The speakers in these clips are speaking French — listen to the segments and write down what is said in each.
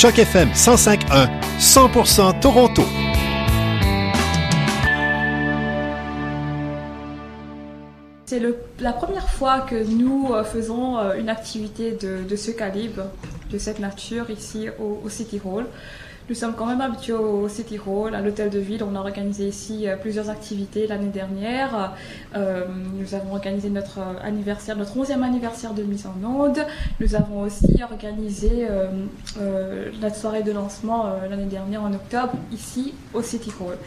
Choc FM 105.1, 100% Toronto. C'est la première fois que nous euh, faisons euh, une activité de, ce calibre, de cette nature ici au City Hall. Nous sommes quand même habitués au City Hall, à l'hôtel de ville. On a organisé ici euh, plusieurs activités l'année dernière. Euh, nous avons organisé notre anniversaire, notre 11e anniversaire de mise en onde. Nous avons aussi organisé euh, notre soirée de lancement l'année dernière en octobre ici au City Hall.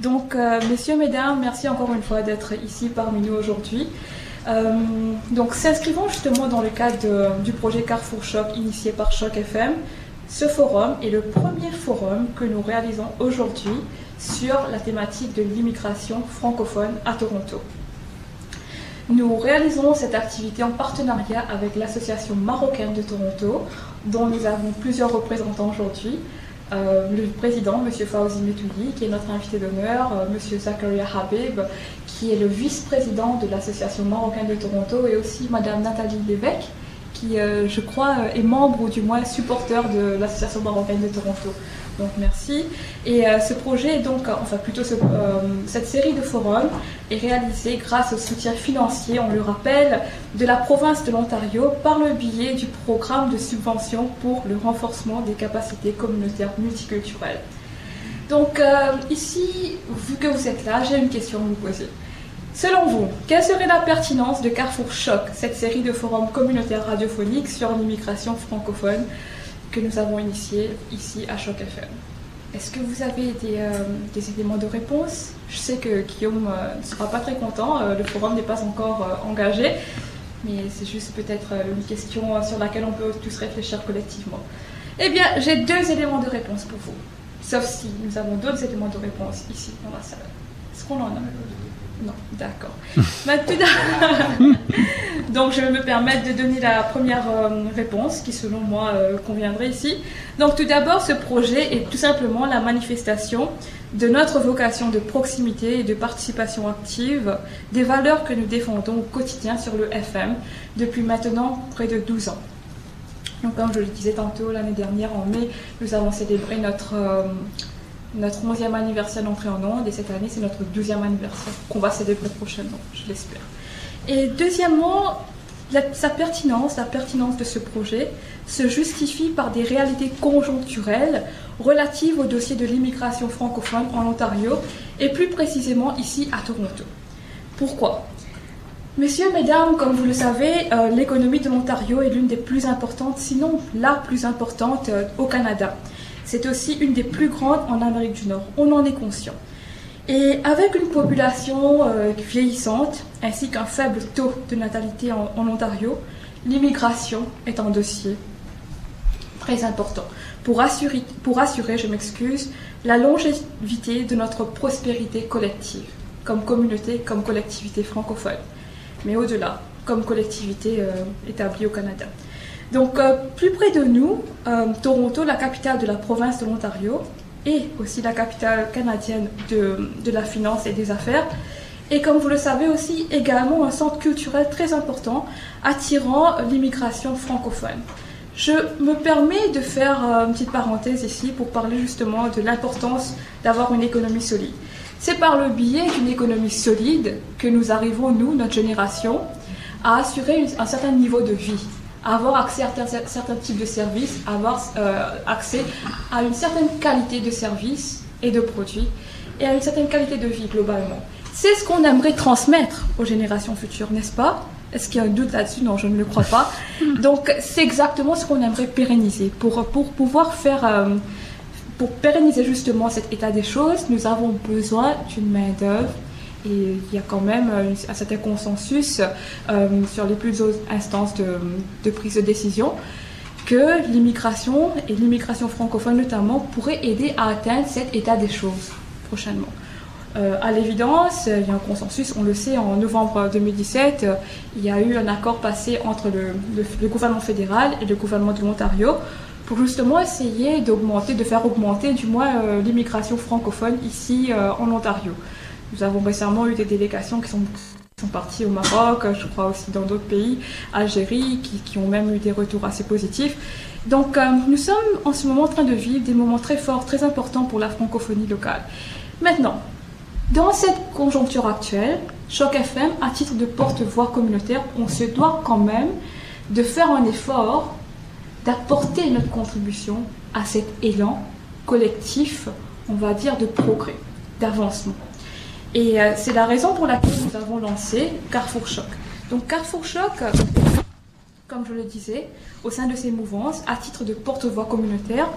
Donc, messieurs, mesdames, merci encore une fois d'être ici parmi nous aujourd'hui. donc, s'inscrivons justement dans le cadre du projet Carrefour Choc initié par Choc FM. Ce forum est le premier forum que nous réalisons aujourd'hui sur la thématique de l'immigration francophone à Toronto. Nous réalisons cette activité en partenariat avec l'Association marocaine de Toronto, dont nous avons plusieurs représentants aujourd'hui. Euh, le président, M. Fawzi Metouli, qui est notre invité d'honneur, euh, M. Zakaria Habib, qui est le vice-président de l'Association marocaine de Toronto, et aussi Mme Nathalie Lévesque, qui, euh, je crois, euh, est membre ou du moins supporter de l'Association marocaine de Toronto. Donc merci. Et euh, ce projet, donc, enfin plutôt cette série de forums est réalisée grâce au soutien financier, on le rappelle, de la province de l'Ontario par le biais du programme de subvention pour le renforcement des capacités communautaires multiculturelles. Donc ici, vu que vous êtes là, j'ai une question à vous poser. Selon vous, quelle serait la pertinence de Carrefour Choc, cette série de forums communautaires radiophoniques sur l'immigration francophone que nous avons initiée ici à Choc FM Est-ce que vous avez des, euh, éléments de réponse? Je sais que Guillaume euh, ne sera pas très content, euh, le forum n'est pas encore engagé, mais c'est juste peut-être une question sur laquelle on peut tous réfléchir collectivement. Eh bien, j'ai deux éléments de réponse pour vous, sauf si nous avons d'autres éléments de réponse ici dans la salle. Est-ce qu'on en a? Non, d'accord. Donc je vais me permettre de donner la première euh, réponse qui selon moi euh, conviendrait ici. Donc tout d'abord, ce projet est tout simplement la manifestation de notre vocation de proximité et de participation active des valeurs que nous défendons au quotidien sur le FM depuis maintenant près de 12 ans. Donc comme je le disais tantôt, l'année dernière en mai, nous avons célébré notre... Notre 11e anniversaire d'entrée en onde et cette année c'est notre 12e anniversaire qu'on va célébrer prochainement, je l'espère. Et deuxièmement, sa pertinence, la pertinence de ce projet se justifie par des réalités conjoncturelles relatives au dossier de l'immigration francophone en Ontario et plus précisément ici à Toronto. Pourquoi? Messieurs, mesdames, comme vous le savez, euh, l'économie de l'Ontario est l'une des plus importantes, sinon la plus importante euh, au Canada. C'est aussi une des plus grandes en Amérique du Nord. On en est conscient. Et avec une population euh, vieillissante ainsi qu'un faible taux de natalité en, Ontario, l'immigration est un dossier très important pour assurer, je m'excuse, la longévité de notre prospérité collective, comme communauté, comme collectivité francophone, mais au-delà, comme collectivité euh, établie au Canada. Donc, euh, plus près de nous, euh, Toronto, la capitale de la province de l'Ontario, et aussi la capitale canadienne de, de, la finance et des affaires, et comme vous le savez aussi également un centre culturel très important attirant l'immigration francophone. Je me permets de faire euh, une petite parenthèse ici pour parler justement de l'importance d'avoir une économie solide. C'est par le biais d'une économie solide que nous arrivons, nous, notre génération, à assurer un certain niveau de vie avoir accès à certains, certains types de services, avoir euh, accès à une certaine qualité de services et de produits et à une certaine qualité de vie globalement. C'est ce qu'on aimerait transmettre aux générations futures, n'est-ce pas? Est-ce qu'il y a un doute là-dessus? Non, je ne le crois pas. Donc c'est exactement ce qu'on aimerait pérenniser. Pour, pour pouvoir faire... Euh, pour pérenniser justement cet état des choses, nous avons besoin d'une main-d'œuvre et il y a quand même euh, un certain consensus euh, sur les plus hautes instances de, prise de décision que l'immigration, et l'immigration francophone notamment, pourraient aider à atteindre cet état des choses prochainement. Euh, à l'évidence, il y a un consensus, on le sait, en novembre 2017, il y a eu un accord passé entre le, gouvernement fédéral et le gouvernement de l'Ontario pour justement essayer d'augmenter, de faire augmenter du moins l'immigration francophone ici en Ontario. Nous avons récemment eu des délégations qui sont partis au Maroc, je crois aussi dans d'autres pays, Algérie, qui, ont même eu des retours assez positifs. Donc euh, nous sommes en ce moment en train de vivre des moments très forts, très importants pour la francophonie locale. Maintenant, dans cette conjoncture actuelle, Choc FM, à titre de porte-voix communautaire, on se doit quand même de faire un effort d'apporter notre contribution à cet élan collectif, on va dire, de progrès, d'avancement. Et euh, c'est la raison pour laquelle nous avons lancé Carrefour Choc. Donc Carrefour Choc, comme je le disais, au sein de ces mouvances, à titre de porte-voix communautaire,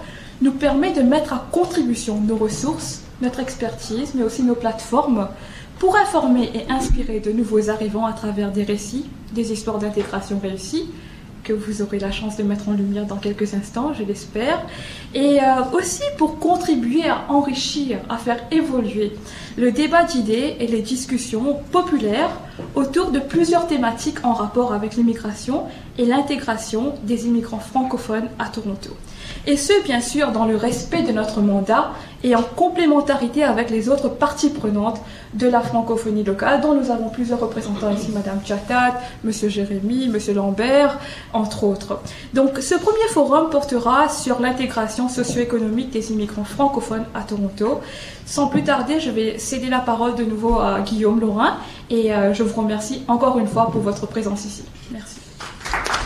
nous permet de mettre à contribution nos ressources, notre expertise, mais aussi nos plateformes pour informer et inspirer de nouveaux arrivants à travers des récits, des histoires d'intégration réussies, que vous aurez la chance de mettre en lumière dans quelques instants, je l'espère, et euh, aussi pour contribuer à enrichir, à faire évoluer le débat d'idées et les discussions populaires autour de plusieurs thématiques en rapport avec l'immigration et l'intégration des immigrants francophones à Toronto. Et ce, bien sûr, dans le respect de notre mandat et en complémentarité avec les autres parties prenantes de la francophonie locale, dont nous avons plusieurs représentants ici, Madame Chatat, Monsieur Jérémy, Monsieur Lambert, entre autres. Donc, ce premier forum portera sur l'intégration socio-économique des immigrants francophones à Toronto. Sans plus tarder, je vais céder la parole de nouveau à Guillaume Laurin et euh, je vous remercie encore une fois pour votre présence ici. Merci. Thank you.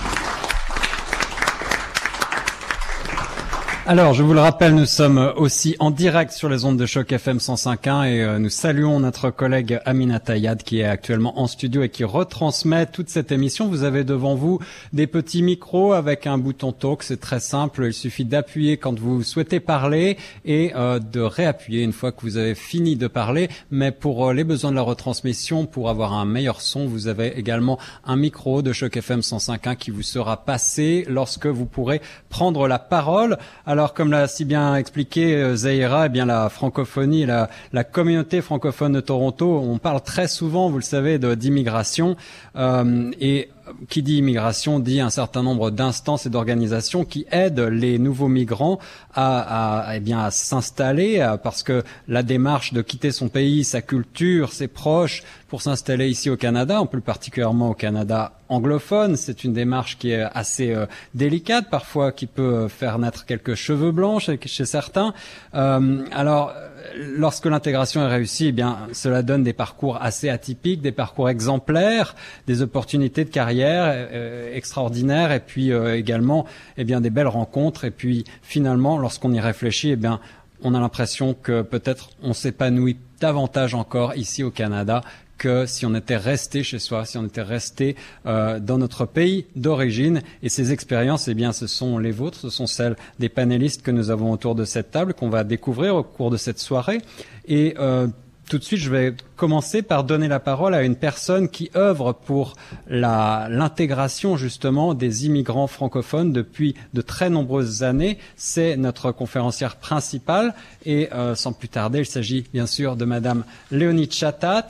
Alors, je vous le rappelle, nous sommes aussi en direct sur les ondes de choc FM 105.1 et euh, nous saluons notre collègue Amina Tayad qui est actuellement en studio et qui retransmet toute cette émission. Vous avez devant vous des petits micros avec un bouton talk. C'est très simple. Il suffit d'appuyer quand vous souhaitez parler et euh, de réappuyer une fois que vous avez fini de parler. Mais pour euh, les besoins de la retransmission, pour avoir un meilleur son, vous avez également un micro de choc FM 105.1 qui vous sera passé lorsque vous pourrez prendre la parole. Comme l'a si bien expliqué euh, Zahira, eh bien la francophonie, la, la communauté francophone de Toronto, on parle très souvent, vous le savez, d'immigration euh, et qui dit immigration dit un certain nombre d'instances et d'organisations qui aident les nouveaux migrants à, à, eh bien à s'installer parce que la démarche de quitter son pays, sa culture, ses proches pour s'installer ici au Canada, en plus particulièrement au Canada anglophone, c'est une démarche qui est assez euh, délicate parfois, qui peut faire naître quelques cheveux blancs chez, chez certains. Euh, alors lorsque l'intégration est réussie, eh bien, cela donne des parcours assez atypiques, des parcours exemplaires, des opportunités de carrière euh, extraordinaires, et puis euh, également, eh bien, des belles rencontres. Et puis, finalement, lorsqu'on y réfléchit, eh bien, on a l'impression que peut-être on s'épanouit davantage encore ici au Canada que si on était resté chez soi, si on était resté euh, dans notre pays d'origine. Et ces expériences, eh bien, ce sont les vôtres, ce sont celles des panélistes que nous avons autour de cette table, qu'on va découvrir au cours de cette soirée. Et euh, tout de suite, je vais commencer par donner la parole à une personne qui œuvre pour l'intégration justement des immigrants francophones depuis de très nombreuses années. C'est notre conférencière principale et euh, sans plus tarder, il s'agit bien sûr de Madame Léonie Chatat.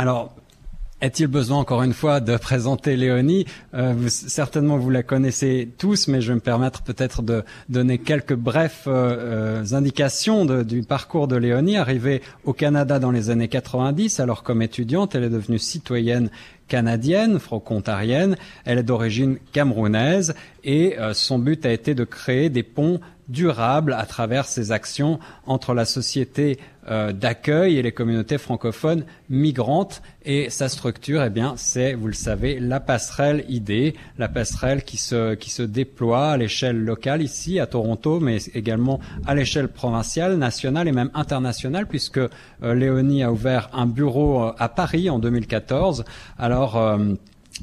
Alors, est-il besoin encore une fois de présenter Léonie? Euh, Certainement vous la connaissez tous, mais je vais me permettre peut-être de donner quelques brefs euh, euh, indications du parcours de Léonie. Arrivée au Canada dans les années 90, alors comme étudiante, elle est devenue citoyenne canadienne, franco-ontarienne. Elle est d'origine camerounaise et son but a été de créer des ponts durables à travers ses actions entre la société euh, d'accueil et les communautés francophones migrantes. Et sa structure, eh bien, c'est, vous le savez, la passerelle idée, la passerelle qui se, qui se déploie à l'échelle locale ici, à Toronto, mais également à l'échelle provinciale, nationale et même internationale, puisque euh, Léonie a ouvert un bureau euh, à Paris en 2014. Alors,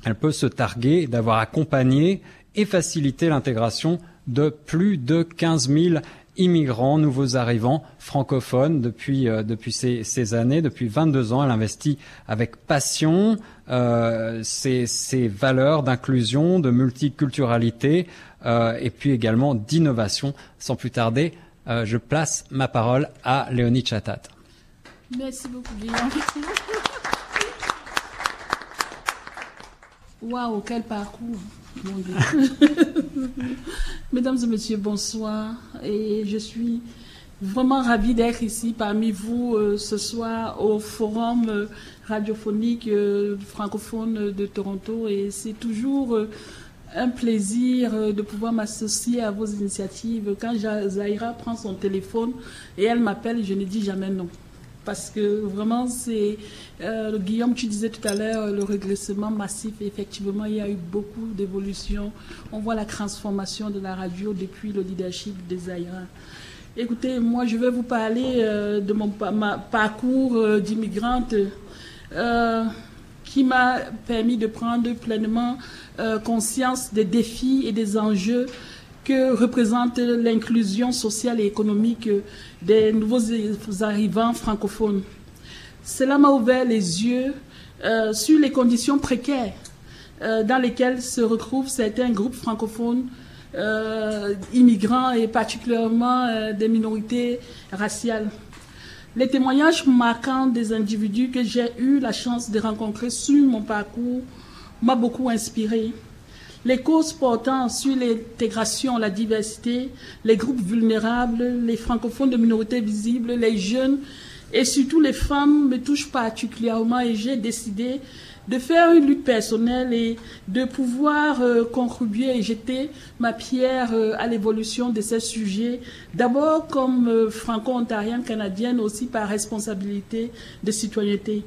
elle peut se targuer d'avoir accompagné et facilité l'intégration de plus de 15 000 immigrants, nouveaux arrivants francophones depuis euh, depuis ces, ces, années, depuis 22 ans. Elle investit avec passion euh, ces, ces, valeurs d'inclusion, de multiculturalité euh, et puis également d'innovation. Sans plus tarder, euh, je place ma parole à Léonie Chatat. Merci beaucoup, Guillaume. Waouh, quel parcours! Mesdames et messieurs, bonsoir. Et je suis vraiment ravie d'être ici parmi vous euh, ce soir au forum euh, radiophonique francophone de Toronto et c'est toujours un plaisir de pouvoir m'associer à vos initiatives. Quand Zaira prend son téléphone et elle m'appelle, je ne dis jamais non parce que vraiment, c'est. Euh, Guillaume, tu disais tout à l'heure le régressement massif. Effectivement, il y a eu beaucoup d'évolutions. On voit la transformation de la radio depuis le leadership des Aïras. Écoutez, moi, je vais vous parler euh, de mon parcours euh, d'immigrante qui m'a permis de prendre pleinement conscience des défis et des enjeux que représente l'inclusion sociale et économique des nouveaux arrivants francophones. Cela m'a ouvert les yeux euh, sur les conditions précaires euh, dans lesquelles se retrouvent certains groupes francophones euh, immigrants et particulièrement des minorités raciales. Les témoignages marquants des individus que j'ai eu la chance de rencontrer sur mon parcours m'a beaucoup inspiré. Les causes portant sur l'intégration, la diversité, les groupes vulnérables, les francophones de minorités visibles, les jeunes et surtout les femmes me touchent particulièrement et j'ai décidé de faire une lutte personnelle et de pouvoir euh, contribuer et jeter ma pierre euh, à l'évolution de ces sujets, d'abord comme euh, franco-ontarienne canadienne, aussi par responsabilité de citoyenneté.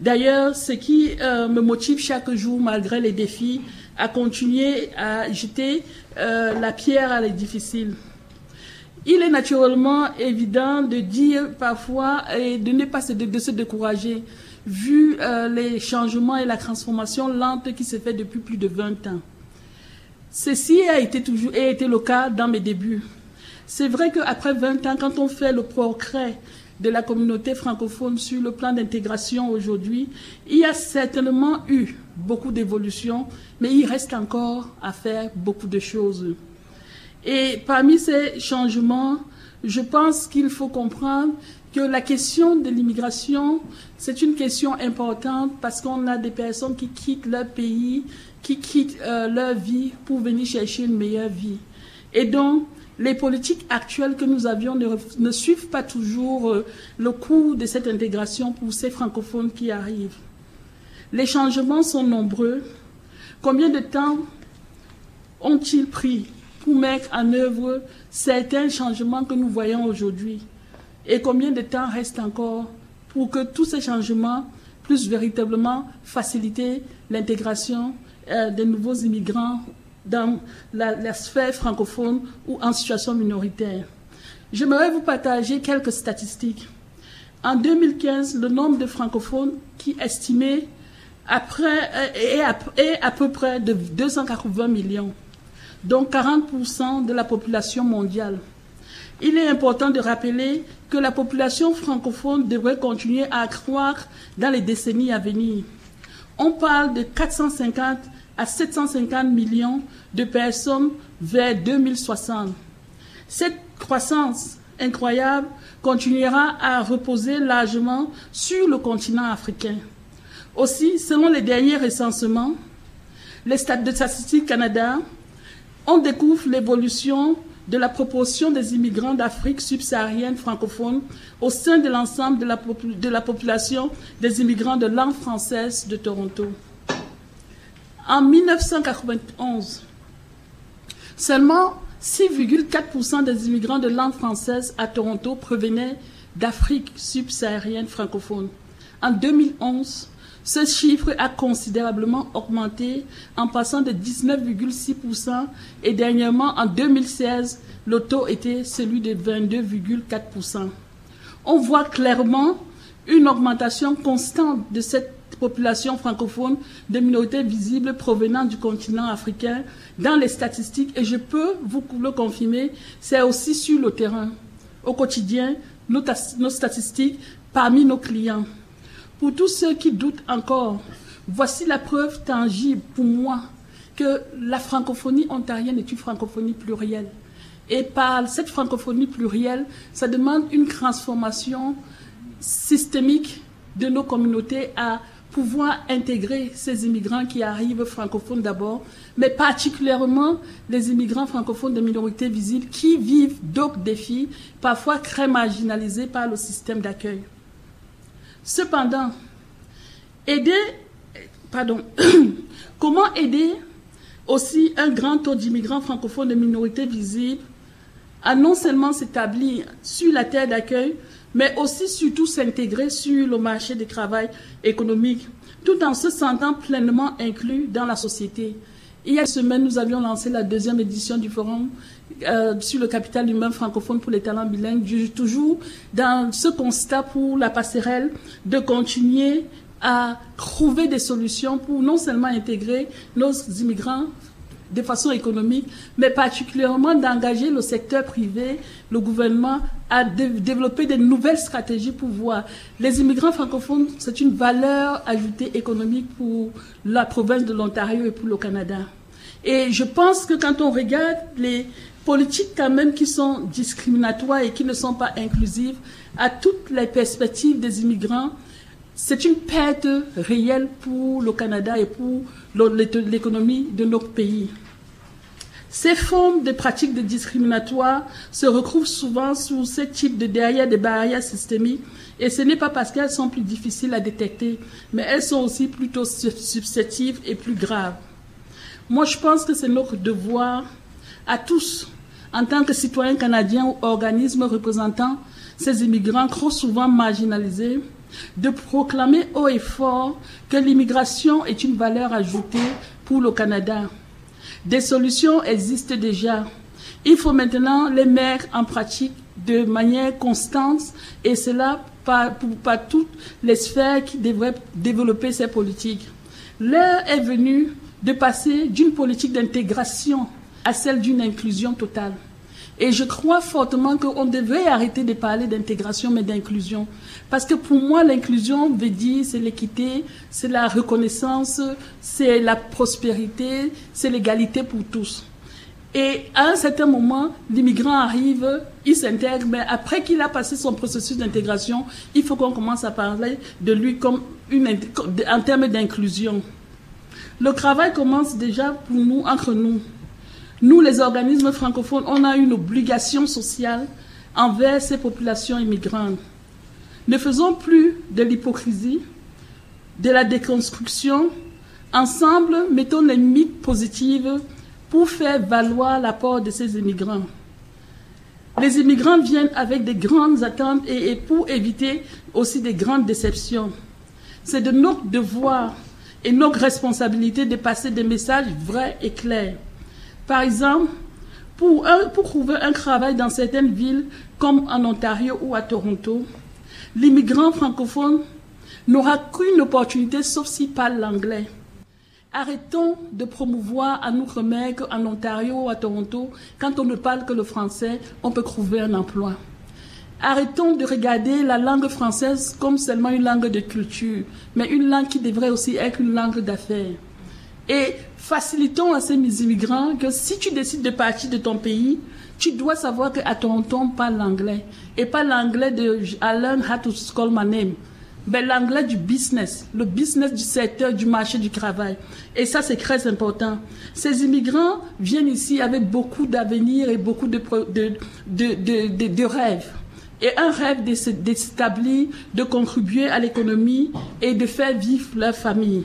D'ailleurs, ce qui me motive chaque jour, malgré les défis, à continuer à jeter euh, la pierre à les. Il est naturellement évident de dire parfois et de ne pas se, de, se décourager vu euh, les changements et la transformation lente qui se fait depuis plus de 20 ans. Ceci a été toujours a été le cas dans mes débuts. C'est vrai qu'après 20 ans, quand on fait le progrès de la communauté francophone sur le plan d'intégration aujourd'hui, il y a certainement eu beaucoup d'évolutions, mais il reste encore à faire beaucoup de choses. Et parmi ces changements, je pense qu'il faut comprendre que la question de l'immigration, c'est une question importante parce qu'on a des personnes qui quittent leur pays, qui quittent euh, leur vie pour venir chercher une meilleure vie. Et donc, les politiques actuelles que nous avions ne, suivent pas toujours euh, le cours de cette intégration pour ces francophones qui arrivent. Les changements sont nombreux. Combien de temps ont-ils pris pour mettre en œuvre certains changements que nous voyons aujourd'hui? Et combien de temps reste encore pour que tous ces changements puissent véritablement faciliter l'intégration euh, des nouveaux immigrants dans la, sphère francophone ou en situation minoritaire. J'aimerais vous partager quelques statistiques. En 2015, le nombre de francophones qui estimait après, est, à, est à peu près de 280 millions, donc 40% de la population mondiale. Il est important de rappeler que la population francophone devrait continuer à croître dans les décennies à venir. On parle de 450 à 750 millions de personnes vers 2060. Cette croissance incroyable continuera à reposer largement sur le continent africain. Aussi, selon les derniers recensements, les stades de Statistique Canada, on découvre l'évolution de la proportion des immigrants d'Afrique subsaharienne francophone au sein de l'ensemble de la population des immigrants de langue française de Toronto. En 1991, seulement 6,4% des immigrants de langue française à Toronto provenaient d'Afrique subsaharienne francophone. En 2011, ce chiffre a considérablement augmenté en passant de 19,6% et dernièrement en 2016, le taux était celui de 22,4%. On voit clairement une augmentation constante de cette population francophone de minorités visibles provenant du continent africain dans les statistiques et je peux vous le confirmer, c'est aussi sur le terrain. Au quotidien, nos, nos statistiques parmi nos clients. Pour tous ceux qui doutent encore, voici la preuve tangible pour moi que la francophonie ontarienne est une francophonie plurielle. Et par cette francophonie plurielle, ça demande une transformation systémique de nos communautés à pouvoir intégrer ces immigrants qui arrivent francophones d'abord, mais particulièrement les immigrants francophones de minorités visibles qui vivent d'autres défis, parfois très marginalisés par le système d'accueil. Cependant, aider, comment aider aussi un grand taux d'immigrants francophones de minorités visibles à non seulement s'établir sur la terre d'accueil, mais aussi surtout s'intégrer sur le marché du travail économique, tout en se sentant pleinement inclus dans la société. Il semaine, nous avions lancé la deuxième édition du forum euh, sur le capital humain francophone pour les talents bilingues, toujours dans ce constat pour la passerelle de continuer à trouver des solutions pour non seulement intégrer nos immigrants de façon économique, mais particulièrement d'engager le secteur privé, le gouvernement, à développer de nouvelles stratégies pour voir. Les immigrants francophones, c'est une valeur ajoutée économique pour la province de l'Ontario et pour le Canada. Et je pense que quand on regarde les politiques quand même qui sont discriminatoires et qui ne sont pas inclusives à toutes les perspectives des immigrants, c'est une perte réelle pour le Canada et pour l'économie de notre pays. Ces formes de pratiques discriminatoires se retrouvent souvent sous ce type de derrière des barrières systémiques et ce n'est pas parce qu'elles sont plus difficiles à détecter, mais elles sont aussi plutôt susceptibles et plus graves. Moi, je pense que c'est notre devoir à tous, en tant que citoyens canadiens ou organismes représentant ces immigrants trop souvent marginalisés, de proclamer haut et fort que l'immigration est une valeur ajoutée pour le Canada. Des solutions existent déjà. Il faut maintenant les mettre en pratique de manière constante et cela par, par toutes les sphères qui devraient développer ces politiques. L'heure est venue de passer d'une politique d'intégration à celle d'une inclusion totale. Et je crois fortement qu'on devrait arrêter de parler d'intégration, mais d'inclusion. Parce que pour moi, l'inclusion veut dire c'est l'équité, c'est la reconnaissance, c'est la prospérité, c'est l'égalité pour tous. Et à un certain moment, l'immigrant arrive, il s'intègre, mais après qu'il a passé son processus d'intégration, il faut qu'on commence à parler de lui comme une, en termes d'inclusion. Le travail commence déjà pour nous, entre nous. Nous, les organismes francophones, on a une obligation sociale envers ces populations immigrantes. Ne faisons plus de l'hypocrisie, de la déconstruction. Ensemble, mettons les mythes positives pour faire valoir l'apport de ces immigrants. Les immigrants viennent avec de grandes attentes et, pour éviter aussi des grandes déceptions. C'est de notre devoir et notre responsabilité de passer des messages vrais et clairs. Par exemple, pour, trouver un travail dans certaines villes comme en Ontario ou à Toronto, l'immigrant francophone n'aura qu'une opportunité sauf s'il parle l'anglais. Arrêtons de promouvoir à outre-mer qu'en Ontario ou à Toronto, quand on ne parle que le français, on peut trouver un emploi. Arrêtons de regarder la langue française comme seulement une langue de culture, mais une langue qui devrait aussi être une langue d'affaires. Et facilitons à ces immigrants que si tu décides de partir de ton pays, tu dois savoir qu'à ton ton parle l'anglais. Et pas l'anglais de I learn how to call my name. Mais l'anglais du business, le business du secteur du marché du travail. Et ça, c'est très important. Ces immigrants viennent ici avec beaucoup d'avenir et beaucoup de, de, de, de rêves et un rêve de s'établir, de contribuer à l'économie et de faire vivre leur famille.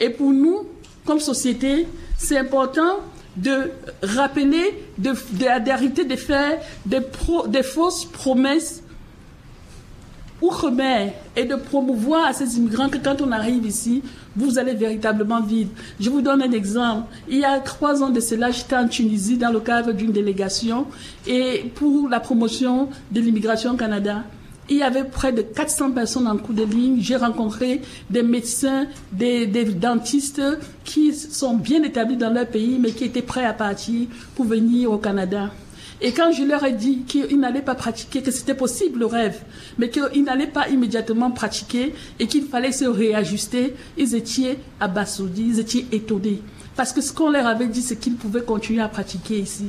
Et pour nous, comme société, c'est important de rappeler, de, de, faire des, des fausses promesses outre-mer et de promouvoir à ces immigrants que quand on arrive ici, vous allez véritablement vivre. Je vous donne un exemple. Il y a trois ans de cela, j'étais en Tunisie dans le cadre d'une délégation et pour la promotion de l'immigration au Canada. Il y avait près de 400 personnes en coup de ligne. J'ai rencontré des médecins, des, dentistes qui sont bien établis dans leur pays, mais qui étaient prêts à partir pour venir au Canada. Et quand je leur ai dit qu'ils n'allaient pas pratiquer, que c'était possible le rêve, mais qu'ils n'allaient pas immédiatement pratiquer et qu'il fallait se réajuster, ils étaient abasourdis, ils étaient étonnés. Parce que ce qu'on leur avait dit, c'est qu'ils pouvaient continuer à pratiquer ici.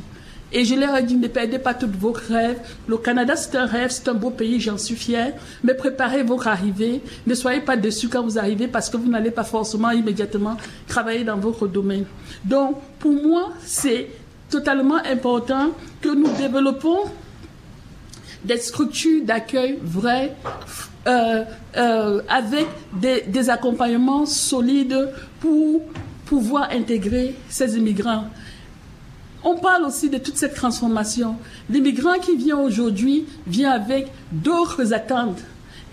Et je leur ai dit, ne perdez pas tous vos rêves. Le Canada, c'est un rêve, c'est un beau pays, j'en suis fier. Mais préparez votre arrivée. Ne soyez pas déçus quand vous arrivez parce que vous n'allez pas forcément immédiatement travailler dans votre domaine. Donc, pour moi, c'est totalement important que nous développons des structures d'accueil vraies, avec des, des accompagnements solides pour pouvoir intégrer ces immigrants. On parle aussi de toute cette transformation. L'immigrant qui vient aujourd'hui vient avec d'autres attentes.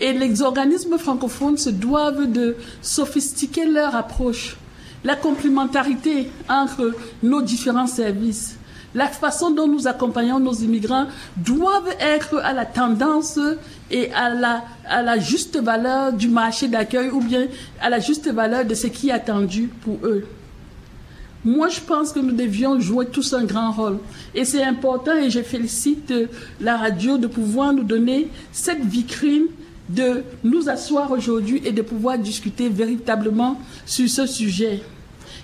Et les organismes francophones se doivent de sophistiquer leur approche, la complémentarité entre nos différents services. La façon dont nous accompagnons nos immigrants doivent être à la tendance et à la, à la juste valeur du marché d'accueil ou bien à la juste valeur de ce qui est attendu pour eux. Moi, je pense que nous devions jouer tous un grand rôle. Et c'est important et je félicite euh, la radio de pouvoir nous donner cette vitrine de nous asseoir aujourd'hui et de pouvoir discuter véritablement sur ce sujet.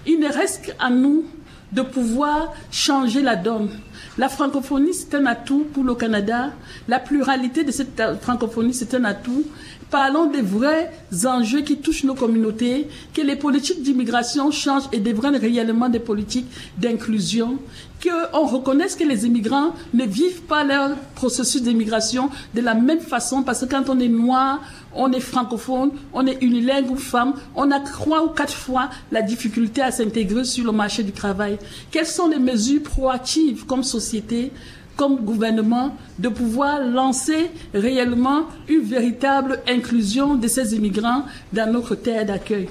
Il ne reste qu'à nous de pouvoir changer la donne. La francophonie, c'est un atout pour le Canada. La pluralité de cette francophonie, c'est un atout. Parlons des vrais enjeux qui touchent nos communautés, que les politiques d'immigration changent et deviennent réellement des politiques d'inclusion, qu'on reconnaisse que les immigrants ne vivent pas leur processus d'immigration de la même façon, parce que quand on est noir, on est francophone, on est unilingue ou femme, on a trois ou quatre fois la difficulté à s'intégrer sur le marché du travail. Quelles sont les mesures proactives comme société comme gouvernement de pouvoir lancer réellement une véritable inclusion de ces immigrants dans notre terre d'accueil.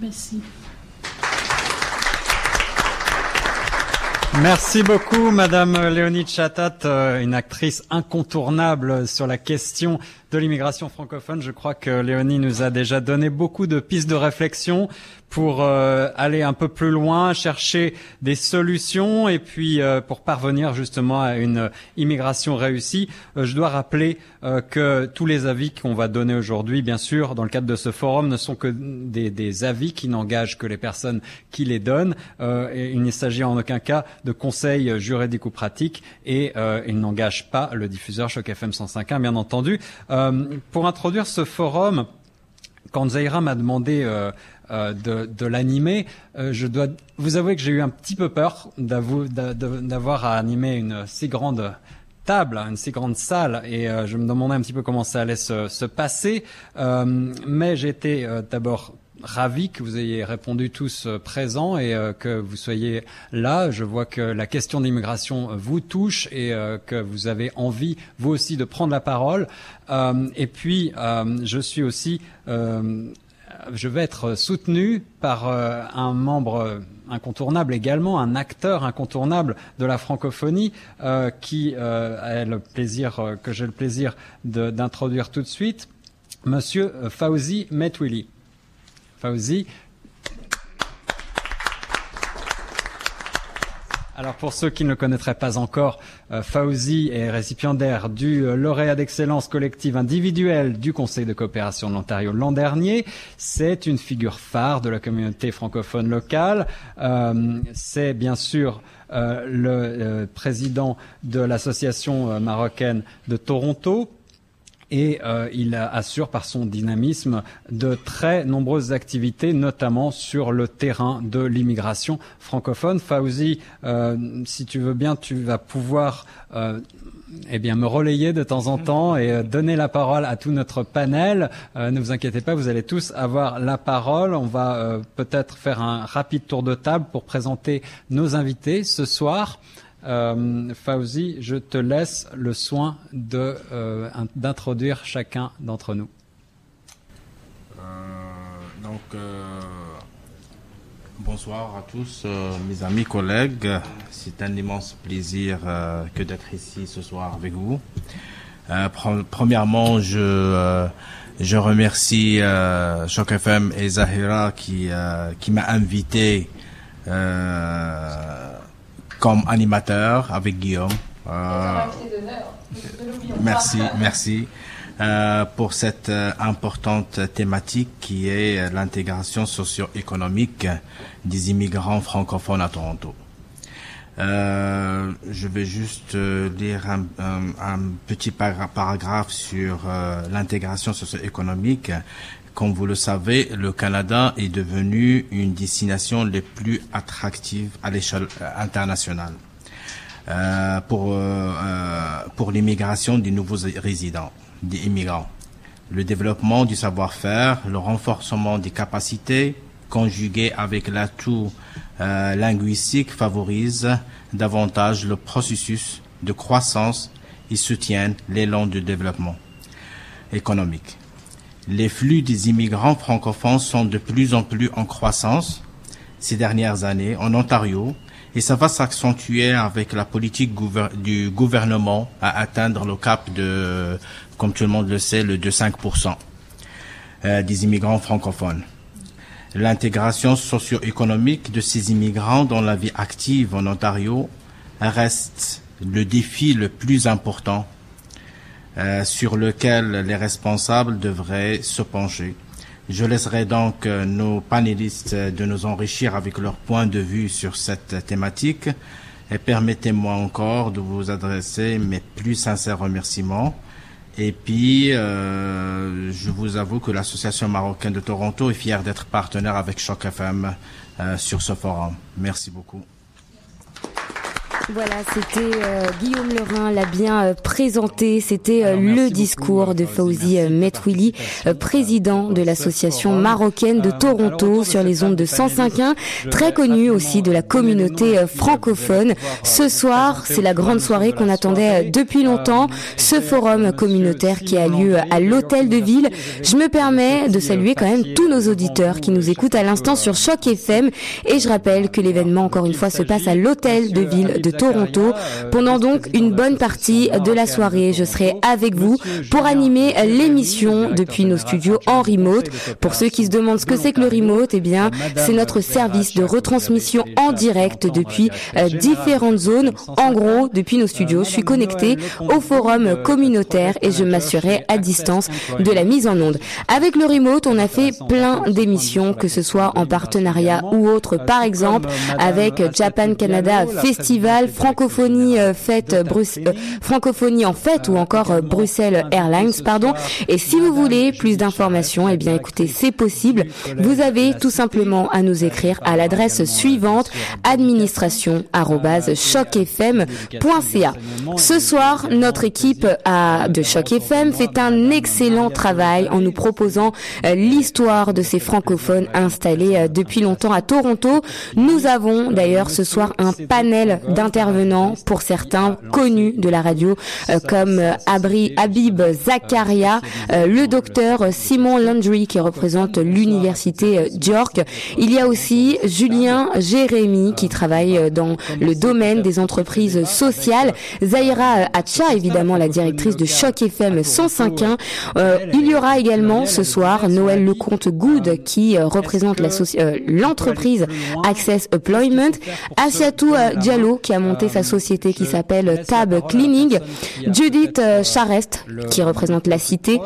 Merci. Merci beaucoup, Madame Léonie Chatat, euh, une actrice incontournable sur la question de l'immigration francophone. Je crois que Léonie nous a déjà donné beaucoup de pistes de réflexion pour euh, aller un peu plus loin, chercher des solutions et puis euh, pour parvenir justement à une immigration réussie. Euh, je dois rappeler que tous les avis qu'on va donner aujourd'hui, bien sûr, dans le cadre de ce forum, ne sont que des, avis qui n'engagent que les personnes qui les donnent. il ne s'agit en aucun cas de conseils juridiques ou pratiques et il n'engage pas le diffuseur Choc FM 105.1, bien entendu. Pour introduire ce forum, quand Zaira m'a demandé euh, euh, de, l'animer, euh, je dois vous avouer que j'ai eu un petit peu peur d'avoir à animer une si grande table, une si grande salle, et je me demandais un petit peu comment ça allait se, se passer. mais j'étais d'abord ravi que vous ayez répondu tous présents et que vous soyez là. Je vois que la question d'immigration vous touche et que vous avez envie, vous aussi, de prendre la parole. et puis, je suis aussi je vais être soutenu par euh, un membre incontournable également, un acteur incontournable de la francophonie euh, qui euh, a le plaisir que j'ai le plaisir d'introduire tout de suite, Monsieur Fauzi Metwili. Fauzi, Alors pour ceux qui ne le connaîtraient pas encore, euh, Fauzi est récipiendaire du euh, lauréat d'excellence collective individuelle du Conseil de coopération de l'Ontario l'an dernier. C'est une figure phare de la communauté francophone locale. Euh, c'est bien sûr le président de l'association marocaine de Toronto et euh, il assure par son dynamisme de très nombreuses activités, notamment sur le terrain de l'immigration francophone. Fauzi, euh, si tu veux bien, tu vas pouvoir euh, eh bien, me relayer de temps en temps et donner la parole à tout notre panel. ne vous inquiétez pas, vous allez tous avoir la parole. On va peut-être faire un rapide tour de table pour présenter nos invités ce soir. Euh, Fauzi, je te laisse le soin euh, d'introduire chacun d'entre nous. Euh, donc, bonsoir à tous, mes amis, collègues. C'est un immense plaisir que d'être ici ce soir avec vous. premièrement, je je remercie euh, Choc FM et Zahira qui qui m'a invité comme animateur avec Guillaume. Euh, merci, merci euh, pour cette euh, importante thématique qui est l'intégration socio-économique des immigrants francophones à Toronto. je vais juste lire un, un, petit paragraphe sur l'intégration socio-économique comme vous le savez, le Canada est devenu une destination les plus attractives à l'échelle euh, internationale euh, pour, euh, pour l'immigration des nouveaux résidents, des immigrants. Le développement du savoir-faire, le renforcement des capacités, conjugué avec l'atout euh, linguistique, favorise davantage le processus de croissance et soutiennent l'élan du développement économique. Les flux des immigrants francophones sont de plus en plus en croissance ces dernières années en Ontario et ça va s'accentuer avec la politique du gouvernement à atteindre le cap de, comme tout le monde le sait, le de 5% euh, des immigrants francophones. L'intégration socio-économique de ces immigrants dans la vie active en Ontario reste le défi le plus important euh, sur lequel les responsables devraient se pencher. Je laisserai donc euh, nos panélistes de nous enrichir avec leur point de vue sur cette thématique et permettez-moi encore de vous adresser mes plus sincères remerciements. Et puis, euh, je vous avoue que l'Association marocaine de Toronto est fière d'être partenaire avec Choc FM sur ce forum. Merci beaucoup. Voilà, c'était euh, Guillaume Lerin l'a bien euh, présenté. C'était euh, le discours de Fauzi Metwili, président de l'association marocaine de Toronto sur les ondes de 105.1, très connu aussi de la communauté francophone. Ce soir, c'est la grande soirée qu'on attendait depuis longtemps. Ce forum communautaire qui a lieu à l'hôtel de ville. Je me permets de saluer quand même tous nos auditeurs qui nous écoutent à l'instant sur Choc FM. Et je rappelle que l'événement, encore une fois, se passe à l'hôtel de ville de Toronto. Pendant donc une bonne partie de la soirée, je serai avec vous pour animer l'émission depuis nos studios en remote. Pour ceux qui se demandent ce que c'est que le remote, eh bien, c'est notre service de retransmission en direct depuis euh, différentes zones. En gros, depuis nos studios, je suis connecté au forum communautaire et je m'assurerai à distance de la mise en onde. Avec le remote, on a fait plein d'émissions, que ce soit en partenariat ou autre, par exemple avec Japan Canada Festival, francophonie euh, fête euh, euh, francophonie en fête ou encore Bruxelles Airlines pardon. Et si vous voulez plus d'informations eh bien écoutez c'est possible. Vous avez tout simplement à nous écrire à l'adresse suivante administration chocfm.ca ce soir notre équipe de Choc FM fait un excellent travail en nous proposant l'histoire de ces francophones installés depuis longtemps à Toronto. Nous avons d'ailleurs ce soir un panel d'intervenants intervenants, pour certains connus de la radio, euh, comme euh, Abri, Habib Zakaria, euh, le docteur Simon Landry qui représente l'université d'York. Il y a aussi Julien Jérémy qui travaille dans le domaine des entreprises sociales. Zaira Hacha, évidemment la directrice de Choc FM 105.1. il y aura également ce soir Noël Lecomte Good qui représente l'entreprise Access Employment. Asiatou Diallo qui a monté sa société qui s'appelle Tab Cleaning, Judith euh, Charest qui représente la cité,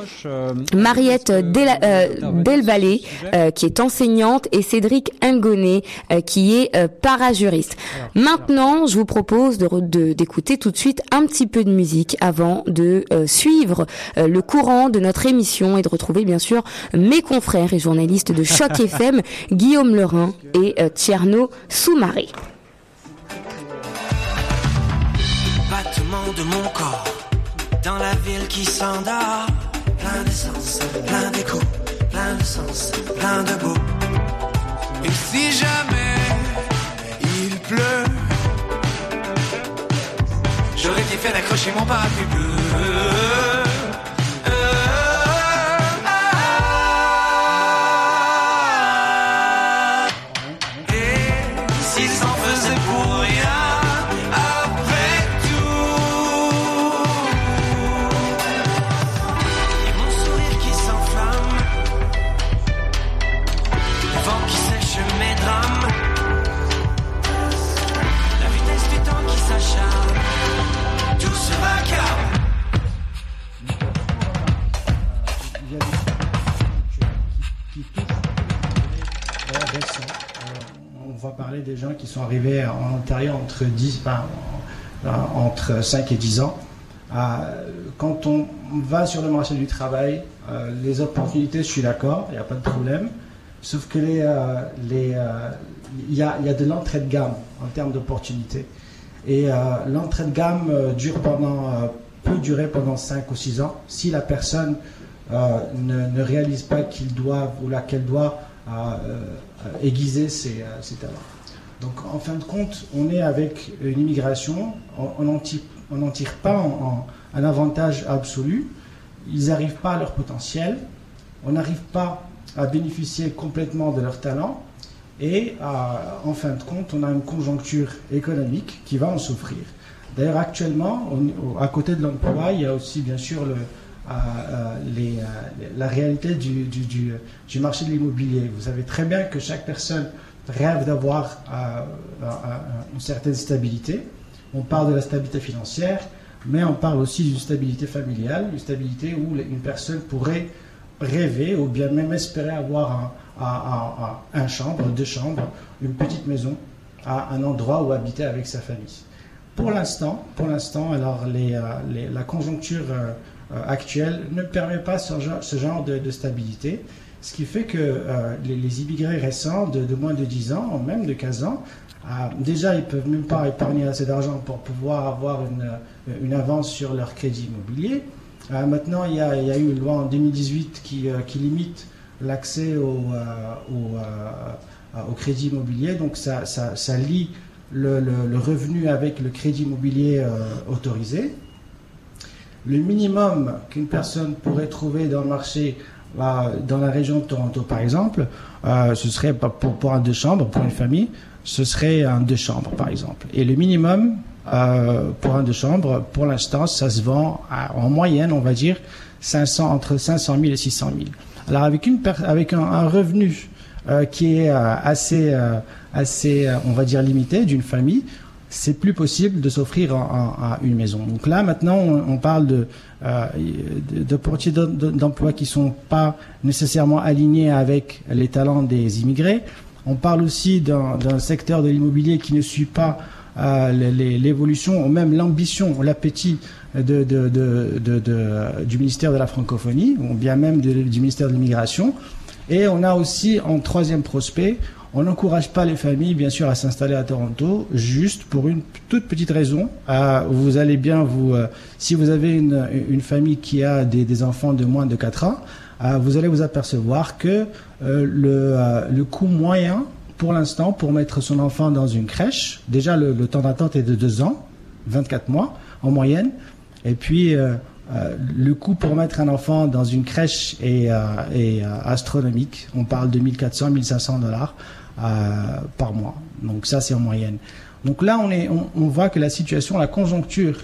Mariette Del, euh, qui est enseignante et Cédric Ngoné qui est parajuriste. Maintenant, je vous propose de d'écouter tout de suite un petit peu de musique avant de suivre le courant de notre émission et de retrouver bien sûr mes confrères et journalistes de Choc FM, Guillaume Lerin et Tierno Soumaré. De mon corps dans la ville qui s'endort. Plein d'essence, plein d'écho, plein de sens, plein de beau. Et si jamais il pleut, j'aurais dit fait d'accrocher mon parapluie bleu. Des gens qui sont arrivés en Ontario entre, 10, entre 5 et 10 ans. Euh, quand on va sur le marché du travail, euh, les opportunités, je suis d'accord, il n'y a pas de problème. Sauf que les, euh, les, y, a, y, a, de l'entrée de gamme en termes d'opportunités. Et l'entrée de gamme dure pendant, peut durer pendant 5 ou 6 ans si la personne ne, réalisent pas qu'ils doivent ou là qu'elles doivent aiguiser ses, talents. Donc en fin de compte, on est avec une immigration, on n'en tire, pas un avantage absolu, ils n'arrivent pas à leur potentiel, on n'arrive pas à bénéficier complètement de leur talent, et en fin de compte, on a une conjoncture économique qui va en souffrir. D'ailleurs, actuellement, à côté de l'emploi, il y a aussi bien sûr la réalité du, marché de l'immobilier. Vous savez très bien que chaque personne rêve d'avoir une certaine stabilité. On parle de la stabilité financière, mais on parle aussi d'une stabilité familiale, une stabilité où une personne pourrait rêver ou bien même espérer avoir un, chambre, deux chambres, une petite maison un endroit où habiter avec sa famille. Pour l'instant, pour l'instant, alors euh, la conjoncture euh, actuelle ne permet pas ce genre, de, stabilité, ce qui fait que euh, les, immigrés récents de, moins de 10 ans, même de 15 ans, déjà ils peuvent même pas épargner assez d'argent pour pouvoir avoir une, une avance sur leur crédit immobilier. maintenant, il y, a, eu une loi en 2018 qui, limite l'accès au, crédit immobilier, donc ça, lie le, revenu avec le crédit immobilier euh, autorisé. Le minimum qu'une personne pourrait trouver dans le marché dans la région de Toronto, par exemple, euh, ce serait pour, un deux chambres, pour une famille, ce serait un deux chambres, par exemple. Et le minimum euh, pour un deux chambres, pour l'instant, ça se vend en moyenne, on va dire, 500, entre 500 000 et 600 000. Alors avec, une, avec un, revenu qui est assez assez, euh, on va dire, limité d'une famille, c'est plus possible de s'offrir à une maison. Donc là, maintenant, on, parle de, euh, de, d'emploi qui sont pas nécessairement alignés avec les talents des immigrés. On parle aussi d'un, secteur de l'immobilier qui ne suit pas euh, l'évolution ou même l'ambition, l'appétit de, du ministère de la francophonie, ou bien même du ministère de l'immigration. Et on a aussi en troisième prospect, on n'encourage pas les familles, bien sûr, à s'installer à Toronto, juste pour une toute petite raison. Euh, vous allez bien vous, euh, si vous avez une, famille qui a des, enfants de moins de 4 ans, euh, vous allez vous apercevoir que le, le coût moyen, pour l'instant, pour mettre son enfant dans une crèche, déjà le, temps d'attente est de 2 ans, 24 mois en moyenne, et puis le coût pour mettre un enfant dans une crèche est, est astronomique. On parle de 1400, 1500 dollars. Euh, par mois. Donc ça, c'est en moyenne. Donc là, on, voit que la situation, la conjoncture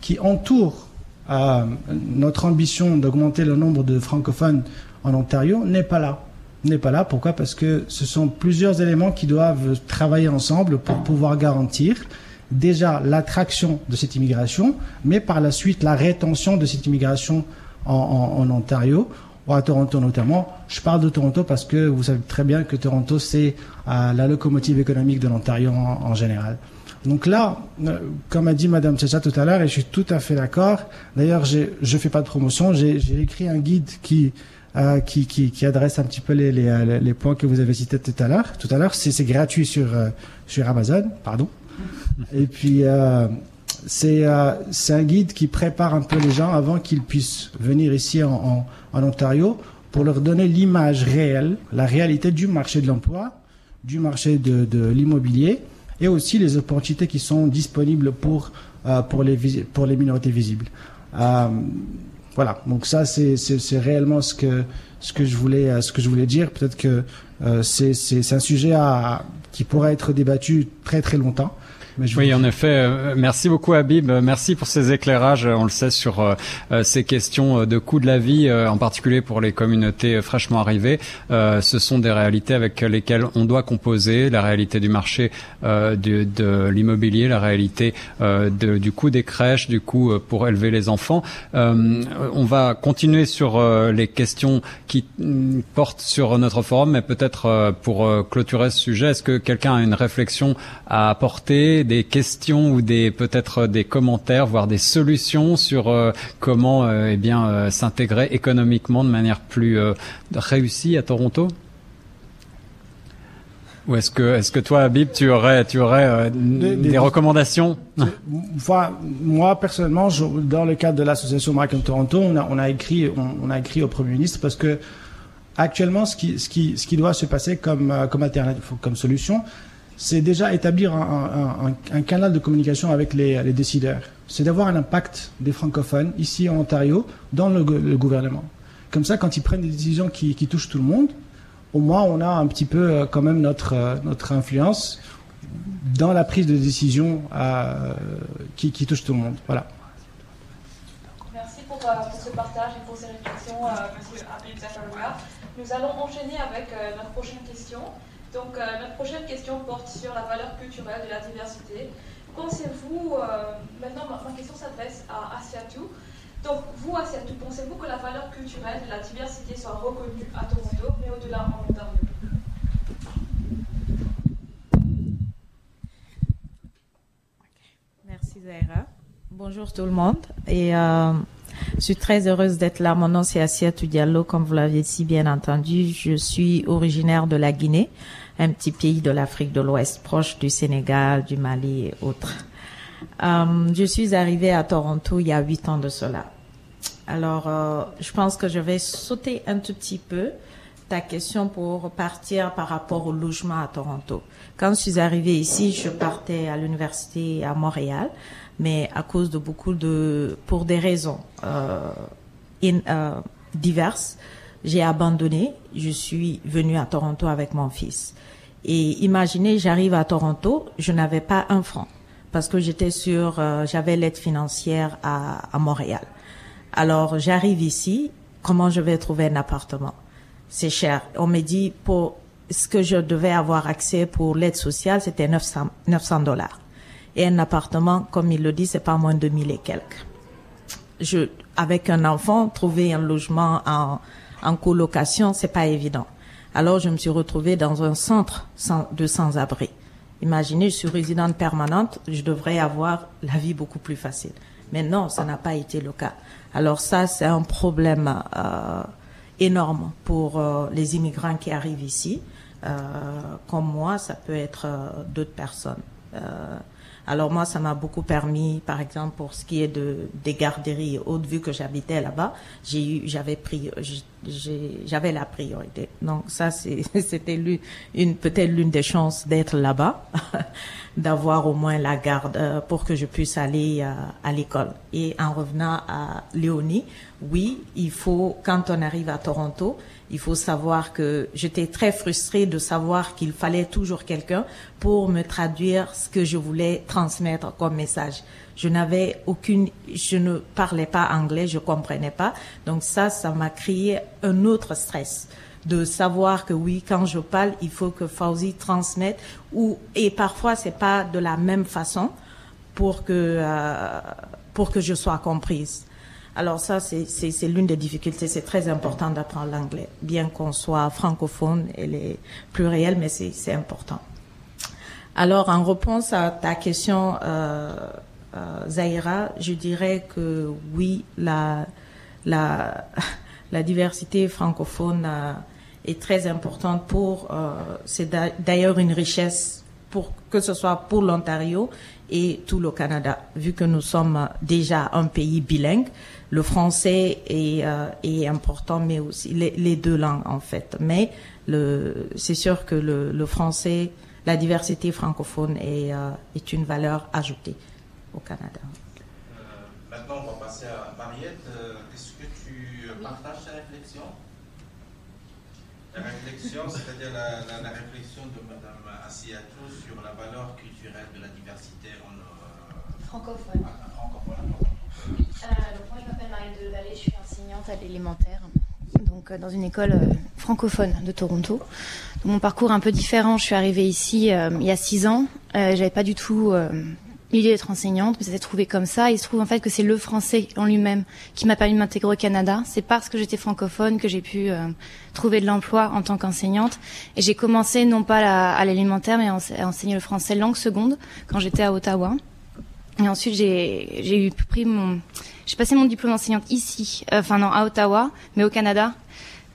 qui entoure euh, notre ambition d'augmenter le nombre de francophones en Ontario n'est pas là. N'est pas là. Pourquoi? Parce que ce sont plusieurs éléments qui doivent travailler ensemble pour pouvoir garantir déjà l'attraction de cette immigration, mais par la suite la rétention de cette immigration en Ontario à Toronto notamment. Je parle de Toronto parce que vous savez très bien que Toronto, c'est euh, la locomotive économique de l'Ontario en, général. Donc là, euh, comme a dit Madame Tchacha tout à l'heure, et je suis tout à fait d'accord. D'ailleurs, je ne fais pas de promotion. J'ai écrit un guide qui, euh, qui, qui, qui, adresse un petit peu les, les, les, points que vous avez cités tout à l'heure. Tout à l'heure, c'est gratuit sur sur Amazon, pardon. Et puis c'est c'est un guide qui prépare un peu les gens avant qu'ils puissent venir ici en, Ontario pour leur donner l'image réelle, la réalité du marché de l'emploi, du marché de, l'immobilier et aussi les opportunités qui sont disponibles pour, euh, les, minorités visibles. Euh, voilà, donc ça c'est réellement ce que, je voulais, euh, dire. Peut-être que c'est un sujet qui pourrait être débattu très très longtemps oui, en effet. Euh, merci beaucoup, Habib. Merci pour ces éclairages. On le sait sur euh, euh, ces questions de coût de la vie, en particulier pour les communautés fraîchement arrivées. ce sont des réalités avec lesquelles on doit composer. La réalité du marché de, de l'immobilier, la réalité de, du coût des crèches, du coût pour élever les enfants. on va continuer sur les questions qui mm, portent sur notre forum, mais peut-être pour clôturer ce sujet, est-ce que quelqu'un a une réflexion à apporter des questions ou des peut-être des commentaires, voire des solutions sur euh, comment euh, eh bien euh, s'intégrer économiquement de manière plus réussie à Toronto? Ou est-ce que, est-ce que toi, Habib, tu aurais, tu aurais euh, des, recommandations? Moi, moi personnellement, dans le cadre de l'association Marocaine Toronto, on a, on a écrit, on, a écrit au Premier ministre parce que actuellement, ce qui, ce qui, ce qui doit se passer comme, euh, comme comme solution, c'est déjà établir un, canal de communication avec les, décideurs. C'est d'avoir un impact des francophones ici en Ontario dans le, gouvernement. Comme ça, quand ils prennent des décisions qui, touchent tout le monde, au moins on a un petit peu euh, quand même notre, euh, notre influence dans la prise de décision euh, qui, qui, touche tout le monde. Voilà. Merci pour, ce partage et pour ces réflexions, Monsieur Abib Zafaroua. Nous allons enchaîner avec notre prochaine question. Donc, notre prochaine question porte sur la valeur culturelle de la diversité. Pensez-vous, maintenant ma, question s'adresse à Asiatou, donc, vous, Asiatou, pensez-vous que la valeur culturelle de la diversité soit reconnue à Toronto, mais au-delà en Ontario Merci, Zaira. Bonjour tout le monde. Et euh, je suis très heureuse d'être là. Mon nom, c'est Asiatou Diallo, comme vous l'avez si bien entendu. Je suis originaire de la Guinée, un petit pays de l'Afrique de l'Ouest, proche du Sénégal, du Mali et autres. Euh, je suis arrivée à Toronto il y a huit ans de cela. Alors, euh, je pense que je vais sauter un tout petit peu ta question pour partir par rapport au logement à Toronto. Quand je suis arrivée ici, je partais à l'université à Montréal, mais à cause de beaucoup de, pour des raisons euh, diverses, j'ai abandonné. Je suis venue à Toronto avec mon fils. Et imaginez, j'arrive à Toronto, je n'avais pas un franc parce que j'étais sur, euh, j'avais l'aide financière à, à Montréal. Alors j'arrive ici, comment je vais trouver un appartement? C'est cher. On me dit pour ce que je devais avoir accès pour l'aide sociale, c'était 900 dollars. Et un appartement, comme il le dit, c'est pas moins de 1000 et quelques. Je, avec un enfant, trouver un logement en, en colocation, c'est pas évident. Alors je me suis retrouvée dans un centre de sans-abri. Imaginez, je suis résidente permanente, je devrais avoir la vie beaucoup plus facile. Mais non, ça n'a pas été le cas. Alors ça, c'est un problème euh, énorme pour euh, les immigrants qui arrivent ici. Euh, comme moi, ça peut être euh, d'autres personnes. Alors moi, ça m'a beaucoup permis, par exemple, pour ce qui est de des garderies haute vu que j'habitais là-bas, j'avais pris, j'avais la priorité. Donc ça, c'était une peut-être l'une des chances d'être là-bas, d'avoir au moins la garde euh, pour que je puisse aller euh, à l'école. Et en revenant à Léonie, oui, il faut quand on arrive à Toronto, il faut savoir que j'étais très frustrée de savoir qu'il fallait toujours quelqu'un pour me traduire ce que je voulais transmettre comme message. Je n'avais aucune, je ne parlais pas anglais, je comprenais pas. Donc ça, ça m'a créé un autre stress de savoir que oui, quand je parle, il faut que Fauzi transmette ou et parfois c'est pas de la même façon pour que euh, pour que je sois comprise. Alors ça, c'est l'une des difficultés. C'est très important d'apprendre l'anglais, bien qu'on soit francophone, elle est plurielle, mais c'est important. Alors, en réponse à ta question, euh, euh, Zaira, je dirais que oui, la, diversité francophone euh, est très importante pour, c'est d'ailleurs une richesse pour que ce soit pour l'Ontario et tout le Canada, vu que nous sommes déjà un pays bilingue le français est, euh, est important, mais aussi les, les, deux langues en fait. Mais le, c'est sûr que le, le, français, la diversité francophone est, euh, est une valeur ajoutée au Canada. Euh, maintenant, on va passer à Mariette. Est-ce que tu partages ta réflexion? La réflexion, c'est-à-dire la, la, la, réflexion de Mme Assiatou sur la valeur culturelle de la diversité en francophone. Ah, francophone. Euh, moi, je m'appelle Marie Delevallée, je suis enseignante à l'élémentaire, donc euh, dans une école euh, francophone de Toronto. mon parcours est un peu différent. Je suis arrivée ici il y a six ans. J'avais pas du tout l'idée d'être enseignante, mais ça s'est trouvé comme ça. Il se trouve en fait que c'est le français en lui-même qui m'a permis de m'intégrer au Canada. C'est parce que j'étais francophone que j'ai pu trouver de l'emploi en tant qu'enseignante. Et j'ai commencé non pas à l'élémentaire, mais à enseigner le français langue seconde quand j'étais à Ottawa. Et ensuite, j'ai eu pris mon, j'ai passé mon diplôme d'enseignante ici, euh, enfin non, à Ottawa, mais au Canada,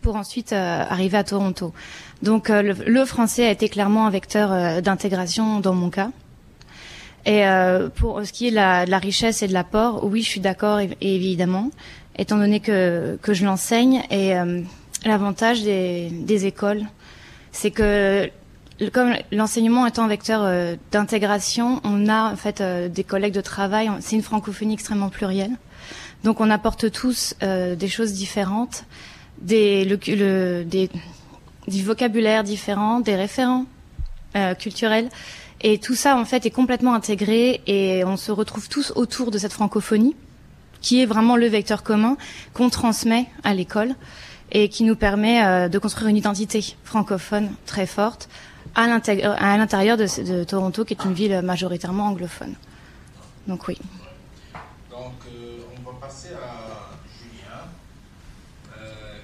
pour ensuite arriver à Toronto. Donc le, français a été clairement un vecteur d'intégration dans mon cas. Et pour ce qui est de la, richesse et de l'apport, oui, je suis d'accord évidemment, étant donné que, que je l'enseigne. Et l'avantage des écoles, c'est que comme l'enseignement étant un vecteur euh, d'intégration, on a en fait euh, des collègues de travail. C'est une francophonie extrêmement plurielle, donc on apporte tous euh, des choses différentes, des, le, des, du vocabulaire différent, des référents culturels, et tout ça en fait est complètement intégré et on se retrouve tous autour de cette francophonie, qui est vraiment le vecteur commun qu'on transmet à l'école et qui nous permet de construire une identité francophone très forte à l'intérieur de, Toronto, qui est une ville majoritairement anglophone. Donc oui. Donc euh, on va passer à Julien. Euh,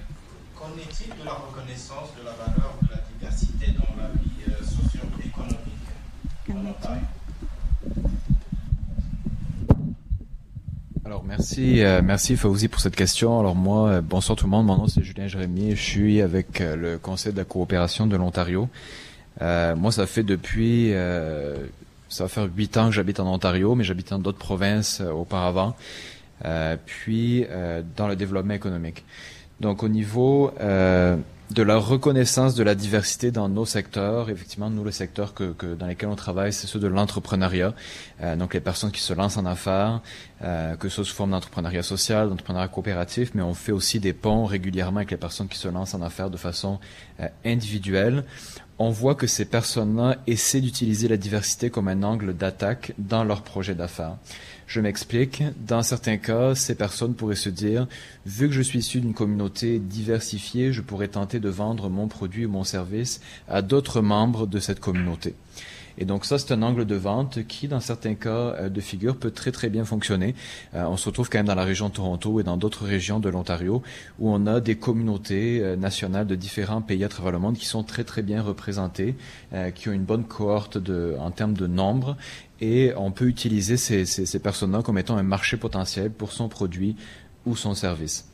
qu'en est-il de la reconnaissance de la valeur de la diversité dans la vie euh, socio-économique? Alors merci, merci Fauzi pour cette question. Alors moi, bonsoir tout le monde, mon nom c'est Julien Jérémy, je suis avec le Conseil de la coopération de l'Ontario euh, moi, ça fait depuis, euh, ça va faire huit ans que j'habite en Ontario, mais j'habite dans d'autres provinces euh, auparavant. puis dans le développement économique. Donc au niveau de la reconnaissance de la diversité dans nos secteurs. Effectivement, nous, le secteur que, que dans lesquels on travaille, c'est ceux de l'entrepreneuriat. Euh, donc les personnes qui se lancent en affaires, euh, que ce soit sous forme d'entrepreneuriat social, d'entrepreneuriat coopératif, mais on fait aussi des ponts régulièrement avec les personnes qui se lancent en affaires de façon euh, individuelle. On voit que ces personnes-là essaient d'utiliser la diversité comme un angle d'attaque dans leur projet d'affaires. Je m'explique. Dans certains cas, ces personnes pourraient se dire, vu que je suis issu d'une communauté diversifiée, je pourrais tenter de vendre mon produit ou mon service à d'autres membres de cette communauté. Et donc ça, c'est un angle de vente qui, dans certains cas euh, de figure, peut très très bien fonctionner. Euh, on se retrouve quand même dans la région de Toronto et dans d'autres régions de l'Ontario où on a des communautés euh, nationales de différents pays à travers le monde qui sont très très bien représentées, qui ont une bonne cohorte de, en termes de nombre et on peut utiliser ces, ces, personnes-là comme étant un marché potentiel pour son produit ou son service.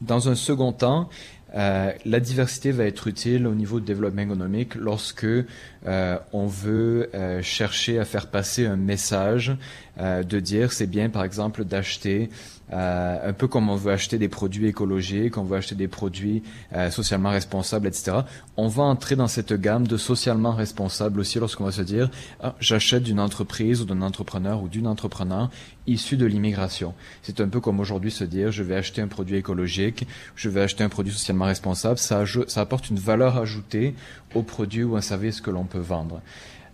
Dans un second temps, euh, la diversité va être utile au niveau du développement économique lorsque euh, on veut euh, chercher à faire passer un message de dire c'est bien par exemple d'acheter euh, un peu comme on veut acheter des produits écologiques, on veut acheter des produits euh, socialement responsables, etc. On va entrer dans cette gamme de socialement responsables aussi lorsqu'on va se dire ah, j'achète d'une entreprise ou d'un entrepreneur ou d'une entrepreneur issu de l'immigration. C'est un peu comme aujourd'hui se dire je vais acheter un produit écologique, je vais acheter un produit socialement responsable. Ça, ça apporte une valeur ajoutée au produit ou un service que l'on peut vendre.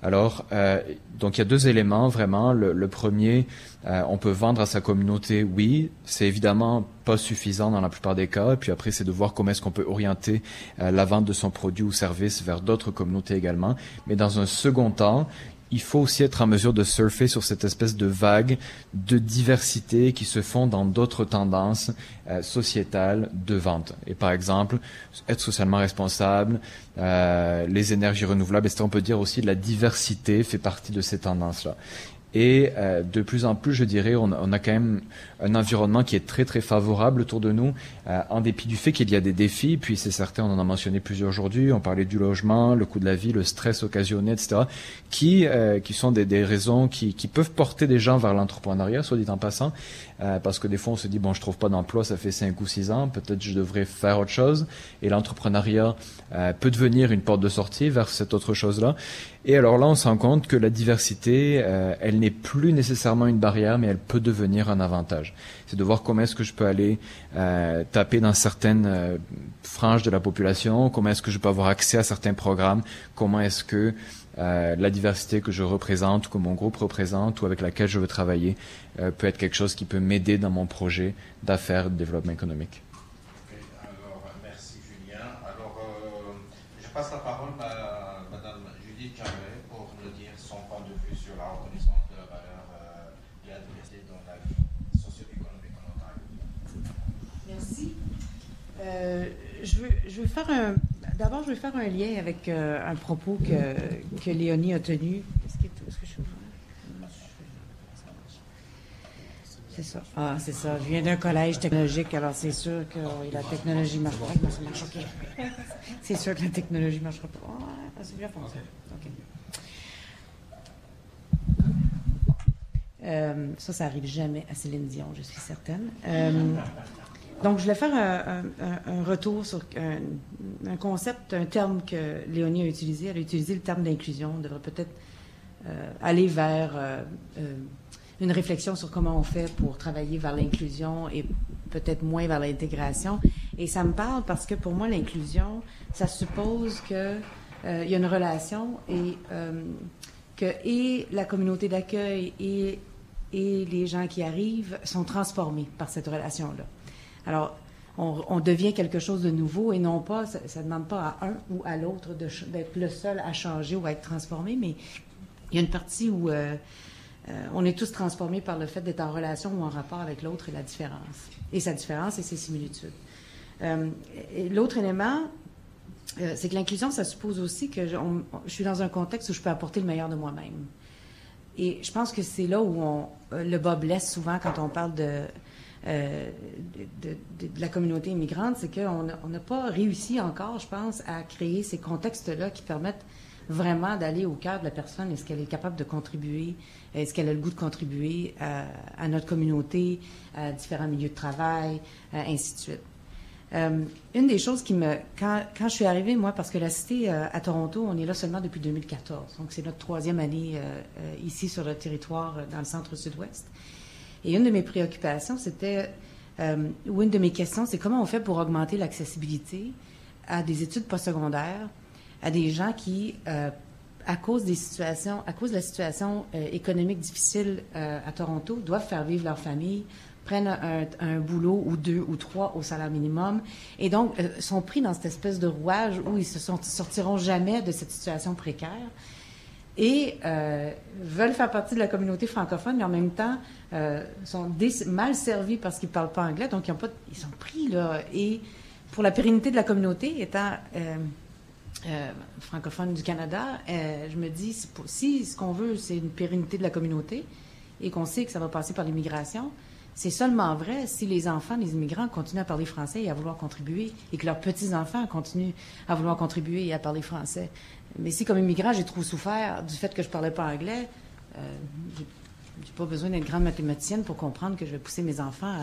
Alors, euh, donc il y a deux éléments vraiment. Le, premier, euh, on peut vendre à sa communauté, oui, c'est évidemment pas suffisant dans la plupart des cas. Et puis après, c'est de voir comment est-ce qu'on peut orienter euh, la vente de son produit ou service vers d'autres communautés également. Mais dans un second temps, il faut aussi être en mesure de surfer sur cette espèce de vague de diversité qui se font dans d'autres tendances euh, sociétales de vente. Et par exemple, être socialement responsable, euh, les énergies renouvelables, etc. On peut dire aussi la diversité fait partie de ces tendances-là? Et euh, de plus en plus, je dirais, on, a quand même un environnement qui est très très favorable autour de nous, euh, en dépit du fait qu'il y a des défis. Puis c'est certain, on en a mentionné plusieurs aujourd'hui. On parlait du logement, le coût de la vie, le stress occasionné, etc. Qui euh, qui sont des, des raisons qui, qui peuvent porter des gens vers l'entrepreneuriat, soit dit en passant, euh, parce que des fois on se dit bon, je trouve pas d'emploi, ça fait cinq ou six ans, peut-être je devrais faire autre chose. Et l'entrepreneuriat euh, peut devenir une porte de sortie vers cette autre chose-là. Et alors là, on se rend compte que la diversité, euh, elle n'est plus nécessairement une barrière, mais elle peut devenir un avantage. C'est de voir comment est-ce que je peux aller euh, taper dans certaines euh, franges de la population, comment est-ce que je peux avoir accès à certains programmes, comment est-ce que la diversité que je représente, que mon groupe représente ou avec laquelle je veux travailler, peut être quelque chose qui peut m'aider dans mon projet d'affaires de développement économique. alors, merci Julien. Alors, je passe la parole à Euh, je, veux, je veux faire un. D'abord, je veux faire un lien avec euh, un propos que, que Léonie a tenu. Est-ce que, est que je C'est ça. Ah, c'est ça. Je viens d'un collège technologique, alors c'est sûr que la technologie marche pas. ça marche OK. c'est sûr que la technologie ne marchera pas. Ah, c'est bien foncé. OK. Euh, ça, ça arrive jamais à Céline Dion, je suis certaine. Euh, donc, je voulais faire un, retour sur un, concept, un terme que Léonie a utilisé. Elle a utilisé le terme d'inclusion. On devrait peut-être euh, aller vers une réflexion sur comment on fait pour travailler vers l'inclusion et peut-être moins vers l'intégration. Et ça me parle parce que pour moi, l'inclusion, ça suppose que il y a une relation et que et la communauté d'accueil et et les gens qui arrivent sont transformés par cette relation-là. Alors, on, devient quelque chose de nouveau et non pas, ça ne demande pas à un ou à l'autre d'être le seul à changer ou à être transformé, mais il y a une partie où euh, euh, on est tous transformés par le fait d'être en relation ou en rapport avec l'autre et la différence. Et sa différence et ses similitudes. Euh, l'autre élément, c'est que l'inclusion, ça suppose aussi que je suis dans un contexte où je peux apporter le meilleur de moi-même. Et je pense que c'est là où on, euh, le bas blesse souvent quand on parle de, euh, de, la communauté immigrante, c'est qu'on n'a pas réussi encore, je pense, à créer ces contextes-là qui permettent vraiment d'aller au cœur de la personne. Est-ce qu'elle est capable de contribuer? Est-ce qu'elle a le goût de contribuer à, notre communauté, à différents milieux de travail, ainsi de suite? Euh, une des choses qui me... Quand, quand, je suis arrivée, moi, parce que la Cité euh, à Toronto, on est là seulement depuis 2014. Donc, c'est notre troisième année euh, ici sur le territoire dans le centre-sud-ouest. Et une de mes préoccupations, c'était... ou une de mes questions, c'est comment on fait pour augmenter l'accessibilité à des études postsecondaires, à des gens qui, à cause des situations, à cause de la situation économique difficile à Toronto, doivent faire vivre leur famille, prennent un, boulot ou deux ou trois au salaire minimum. Et donc euh, sont pris dans cette espèce de rouage où ils se sortiront jamais de cette situation précaire. Et euh, veulent faire partie de la communauté francophone, mais en même temps euh, sont mal servis parce qu'ils ne parlent pas anglais, donc ils, pas, sont pris là. Et pour la pérennité de la communauté, étant francophone du Canada, je me dis, si ce qu'on veut, c'est une pérennité de la communauté et qu'on sait que ça va passer par l'immigration, c'est seulement vrai si les enfants des immigrants continuent à parler français et à vouloir contribuer, et que leurs petits-enfants continuent à vouloir contribuer et à parler français. Mais si, comme immigrant, j'ai trop souffert du fait que je ne parlais pas anglais, euh, j'ai pas besoin d'être grande mathématicienne pour comprendre que je vais pousser mes enfants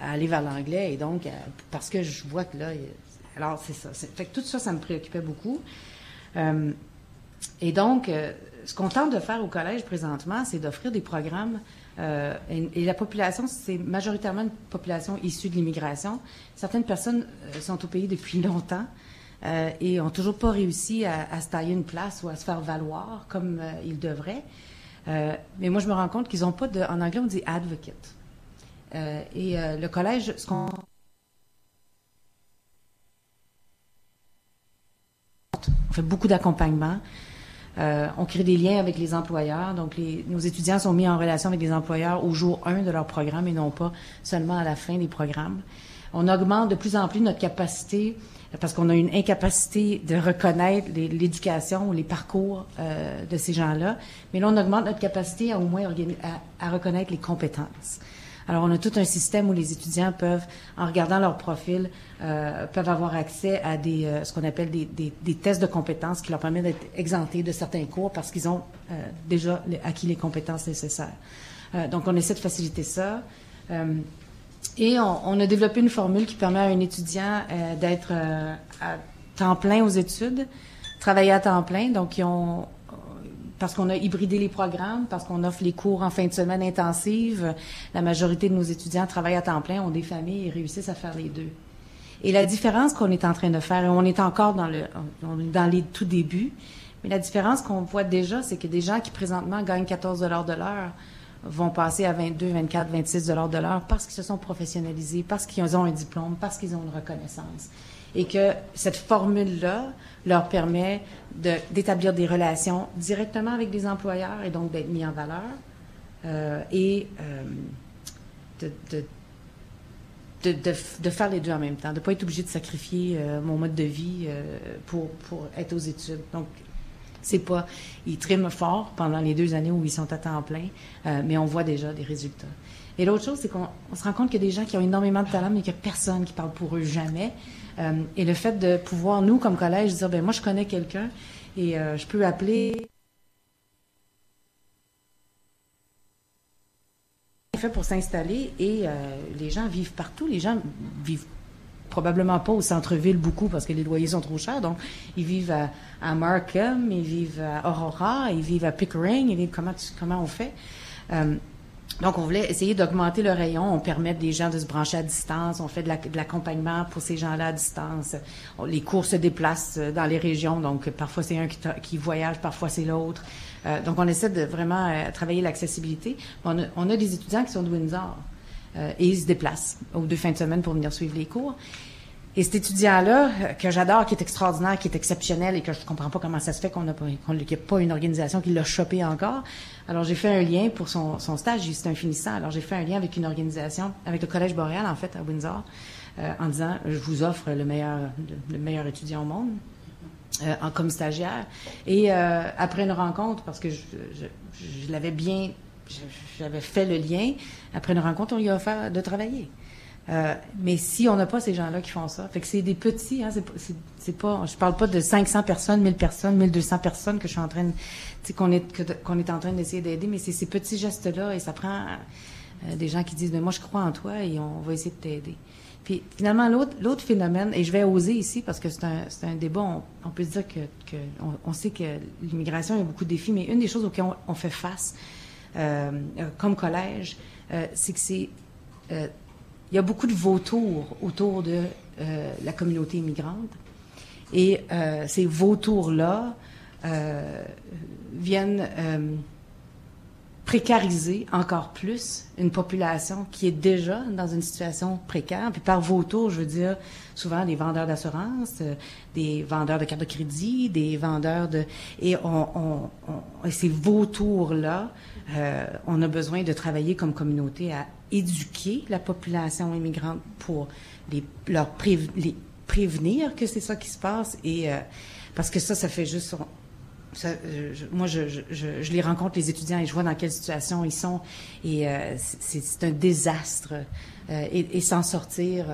à, aller vers l'anglais, et donc, euh, parce que je vois que là... alors, c'est ça. Fait tout ça, ça me préoccupait beaucoup. Euh, et donc, euh, ce qu'on tente de faire au collège présentement, c'est d'offrir des programmes euh, et, la population, c'est majoritairement une population issue de l'immigration. Certaines personnes sont au pays depuis longtemps et n'ont toujours pas réussi à, se tailler une place ou à se faire valoir comme ils devraient. mais moi, je me rends compte qu'ils n'ont pas de... En anglais, on dit advocate. et le collège, ce qu'on... On fait beaucoup d'accompagnement. Euh, on crée des liens avec les employeurs. Donc, nos étudiants sont mis en relation avec les employeurs au jour 1 de leur programme et non pas seulement à la fin des programmes. On augmente de plus en plus notre capacité parce qu'on a une incapacité de reconnaître l'éducation ou les parcours euh, de ces gens-là. Mais là, on augmente notre capacité à au moins à reconnaître les compétences. Alors, on a tout un système où les étudiants peuvent, en regardant leur profil, euh, peuvent avoir accès à des, euh, ce qu'on appelle des, tests de compétences qui leur permettent d'être exemptés de certains cours parce qu'ils ont euh, déjà acquis les compétences nécessaires. donc, on essaie de faciliter ça. et on, on, a développé une formule qui permet à un étudiant d'être à temps plein aux études, travailler à temps plein. Donc, ils ont parce qu'on a hybridé les programmes, parce qu'on offre les cours en fin de semaine intensive. La majorité de nos étudiants travaillent à temps plein, ont des familles et réussissent à faire les deux. Et la différence qu'on est en train de faire, et on est encore dans le dans les tout débuts, mais la différence qu'on voit déjà, c'est que des gens qui présentement gagnent 14 de l'heure vont passer à 22, 24, 26 de l'heure parce qu'ils se sont professionnalisés, parce qu'ils ont un diplôme, parce qu'ils ont une reconnaissance et que cette formule-là leur permet d'établir des relations directement avec des employeurs et donc d'être mis en valeur euh, et euh, de, faire les deux en même temps, de ne pas être obligé de sacrifier euh, mon mode de vie pour, pour être aux études. Donc, c'est pas, ils triment fort pendant les deux années où ils sont à temps plein, mais on voit déjà des résultats. Et l'autre chose, c'est qu'on se rend compte qu'il y a des gens qui ont énormément de talent, mais qu'il n'y a personne qui parle pour eux jamais. Euh, et le fait de pouvoir, nous, comme collège, dire, ben moi, je connais quelqu'un et euh, je peux appeler. fait pour s'installer et euh, les gens vivent partout. Les gens vivent probablement pas au centre-ville beaucoup parce que les loyers sont trop chers. Donc, ils vivent à, Markham, ils vivent à Aurora, ils vivent à Pickering, ils vivent comment, comment on fait? Donc, on voulait essayer d'augmenter le rayon. On permet des gens de se brancher à distance. On fait de l'accompagnement pour ces gens-là à distance. les cours se déplacent euh, dans les régions. Donc, parfois, c'est un qui, voyage, parfois, c'est l'autre. Euh, donc, on essaie de vraiment euh, travailler l'accessibilité. On, a, des étudiants qui sont de Windsor et ils se déplacent aux deux fins de semaine pour venir suivre les cours. Et cet étudiant-là, que j'adore, qui est extraordinaire, qui est exceptionnel et que je comprends pas comment ça se fait qu'on n'a pas, pas une organisation qui l'a chopé encore. Alors, j'ai fait un lien pour son, stage, c'est un finissant. Alors, j'ai fait un lien avec une organisation, avec le Collège Boréal, en fait, à Windsor, euh, en disant, je vous offre le meilleur, le meilleur étudiant au monde. Euh, en, comme stagiaire. Et euh, après une rencontre, parce que je, l'avais bien, j'avais fait le lien, après une rencontre, on lui a offert de travailler. Mais si on n'a pas ces gens-là qui font ça, fait que c'est des petits, hein, c'est pas, je parle pas de 500 personnes, 1000 personnes, 1200 personnes que je suis en train, qu'on est qu'on est en train d'essayer d'aider, mais c'est ces petits gestes-là et ça prend euh, des gens qui disent, mais moi je crois en toi et on va essayer de t'aider. Puis finalement l'autre phénomène et je vais oser ici parce que c'est un un débat, on, peut dire que, que on, sait que l'immigration a beaucoup de défis, mais une des choses auxquelles on, fait face euh, comme collège, c'est que c'est il y a beaucoup de vautours autour de euh, la communauté immigrante. Et euh, ces vautours-là euh, viennent précariser encore plus une population qui est déjà dans une situation précaire. Puis par vautours, je veux dire souvent des vendeurs d'assurance, des vendeurs de cartes de crédit, des vendeurs de... Et ces vautours-là, on a besoin de travailler comme communauté à éduquer la population immigrante pour les, leur prévenir que c'est ça qui se passe et euh, parce que ça, ça fait juste ça, moi, je, je, je, les rencontre, les étudiants, et je vois dans quelle situation ils sont. Et euh, c'est un désastre. Euh, et, et s'en sortir,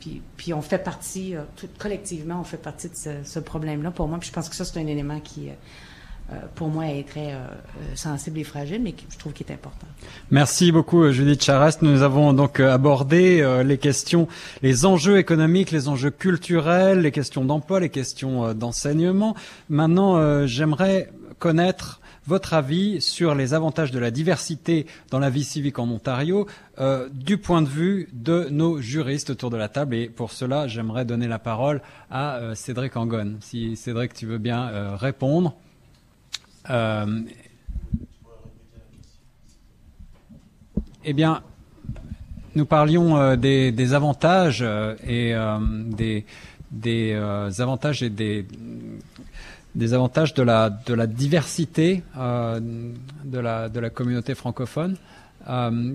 puis, puis on fait partie, tout, collectivement, on fait partie de ce, ce problème-là pour moi. Puis je pense que ça, c'est un élément qui euh, pour moi, est très euh, euh, sensible et fragile, mais je trouve qu'il est important. Merci beaucoup, Judith Charest. Nous avons donc abordé les questions, les enjeux économiques, les enjeux culturels, les questions d'emploi, les questions d'enseignement. Maintenant, j'aimerais connaître votre avis sur les avantages de la diversité dans la vie civique en Ontario euh, du point de vue de nos juristes autour de la table. Et pour cela, j'aimerais donner la parole à euh, Cédric Angon. Si Cédric, tu veux bien euh, répondre. Euh, eh bien, nous parlions euh, des, avantages euh, et des, avantages et des, avantages de la, diversité de, la, de la communauté francophone.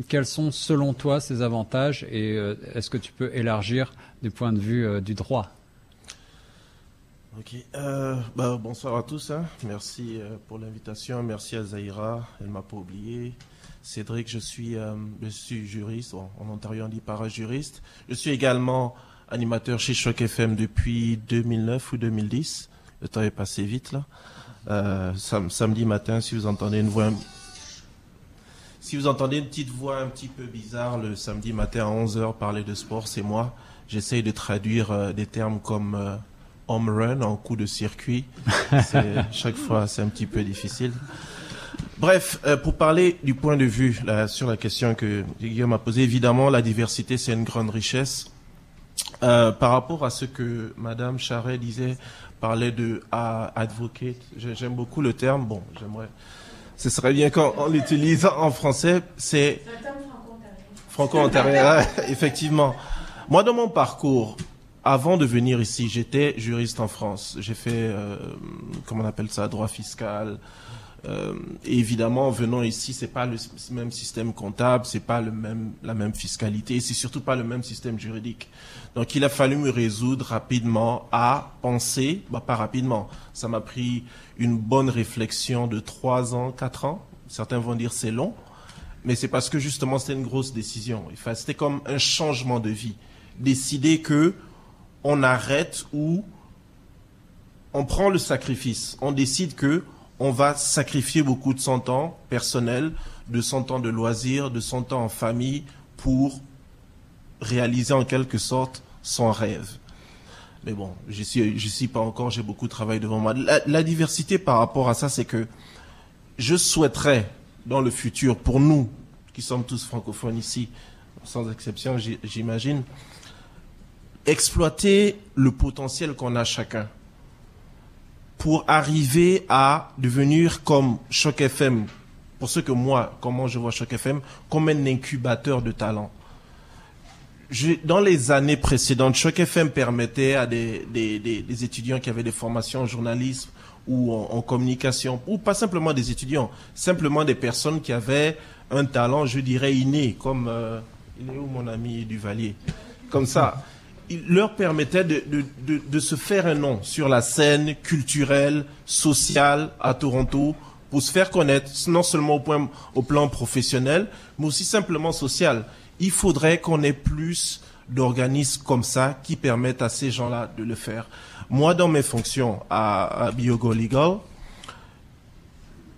quels sont selon toi ces avantages et est-ce que tu peux élargir du point de vue du droit? Ok. Euh, bah, bonsoir à tous. Hein. Merci euh, pour l'invitation. Merci à Zaira. Elle m'a pas oublié. Cédric, je suis, euh, juriste. en Ontario, on dit para-juriste. Je suis également animateur chez Choc FM depuis 2009 ou 2010. Le temps est passé vite là. samedi matin, si vous entendez une voix, si vous entendez une petite voix un petit peu bizarre le samedi matin à 11h parler de sport, c'est moi. J'essaye de traduire des termes comme home run en coup de circuit. chaque fois, c'est un petit peu difficile. Bref, euh, pour parler du point de vue là, sur la question que Guillaume a posée, évidemment, la diversité, c'est une grande richesse. Euh, par rapport à ce que Madame Charret disait, parlait de advocate, j'aime beaucoup le terme. Bon, j'aimerais. Ce serait bien qu'on l'utilise en français. C'est franco-ontarien, effectivement. Moi, dans mon parcours, avant de venir ici, j'étais juriste en France. J'ai fait, euh, comment on appelle ça, droit fiscal. Euh, et évidemment, venant ici, c'est pas le même système comptable, c'est pas le même, la même fiscalité, c'est surtout pas le même système juridique. Donc, il a fallu me résoudre rapidement à penser, bah, pas rapidement. Ça m'a pris une bonne réflexion de trois ans, quatre ans. Certains vont dire c'est long. mais c'est parce que justement c'était une grosse décision. Enfin, c'était comme un changement de vie. Décider que on arrête ou on prend le sacrifice. On décide que on va sacrifier beaucoup de son temps personnel, de son temps de loisirs, de son temps en famille pour réaliser en quelque sorte son rêve. Mais bon, je suis, suis pas encore, j'ai beaucoup de travail devant moi. La, diversité par rapport à ça, c'est que je souhaiterais, dans le futur, pour nous, qui sommes tous francophones ici, sans exception, j'imagine, exploiter le potentiel qu'on a chacun pour arriver à devenir comme Choc FM, pour ce que moi, comment je vois Choc FM, comme un incubateur de talent. dans les années précédentes, Choc FM permettait à des, des, étudiants qui avaient des formations en journalisme ou en, communication, ou pas simplement des étudiants, simplement des personnes qui avaient un talent, je dirais, inné, comme euh, il est où mon ami Duvalier Comme ça il leur permettait de, de, de, se faire un nom sur la scène culturelle, sociale à Toronto pour se faire connaître, non seulement au, plan professionnel, mais aussi simplement social. Il faudrait qu'on ait plus d'organismes comme ça qui permettent à ces gens-là de le faire. Moi, dans mes fonctions à, à Biogo Legal,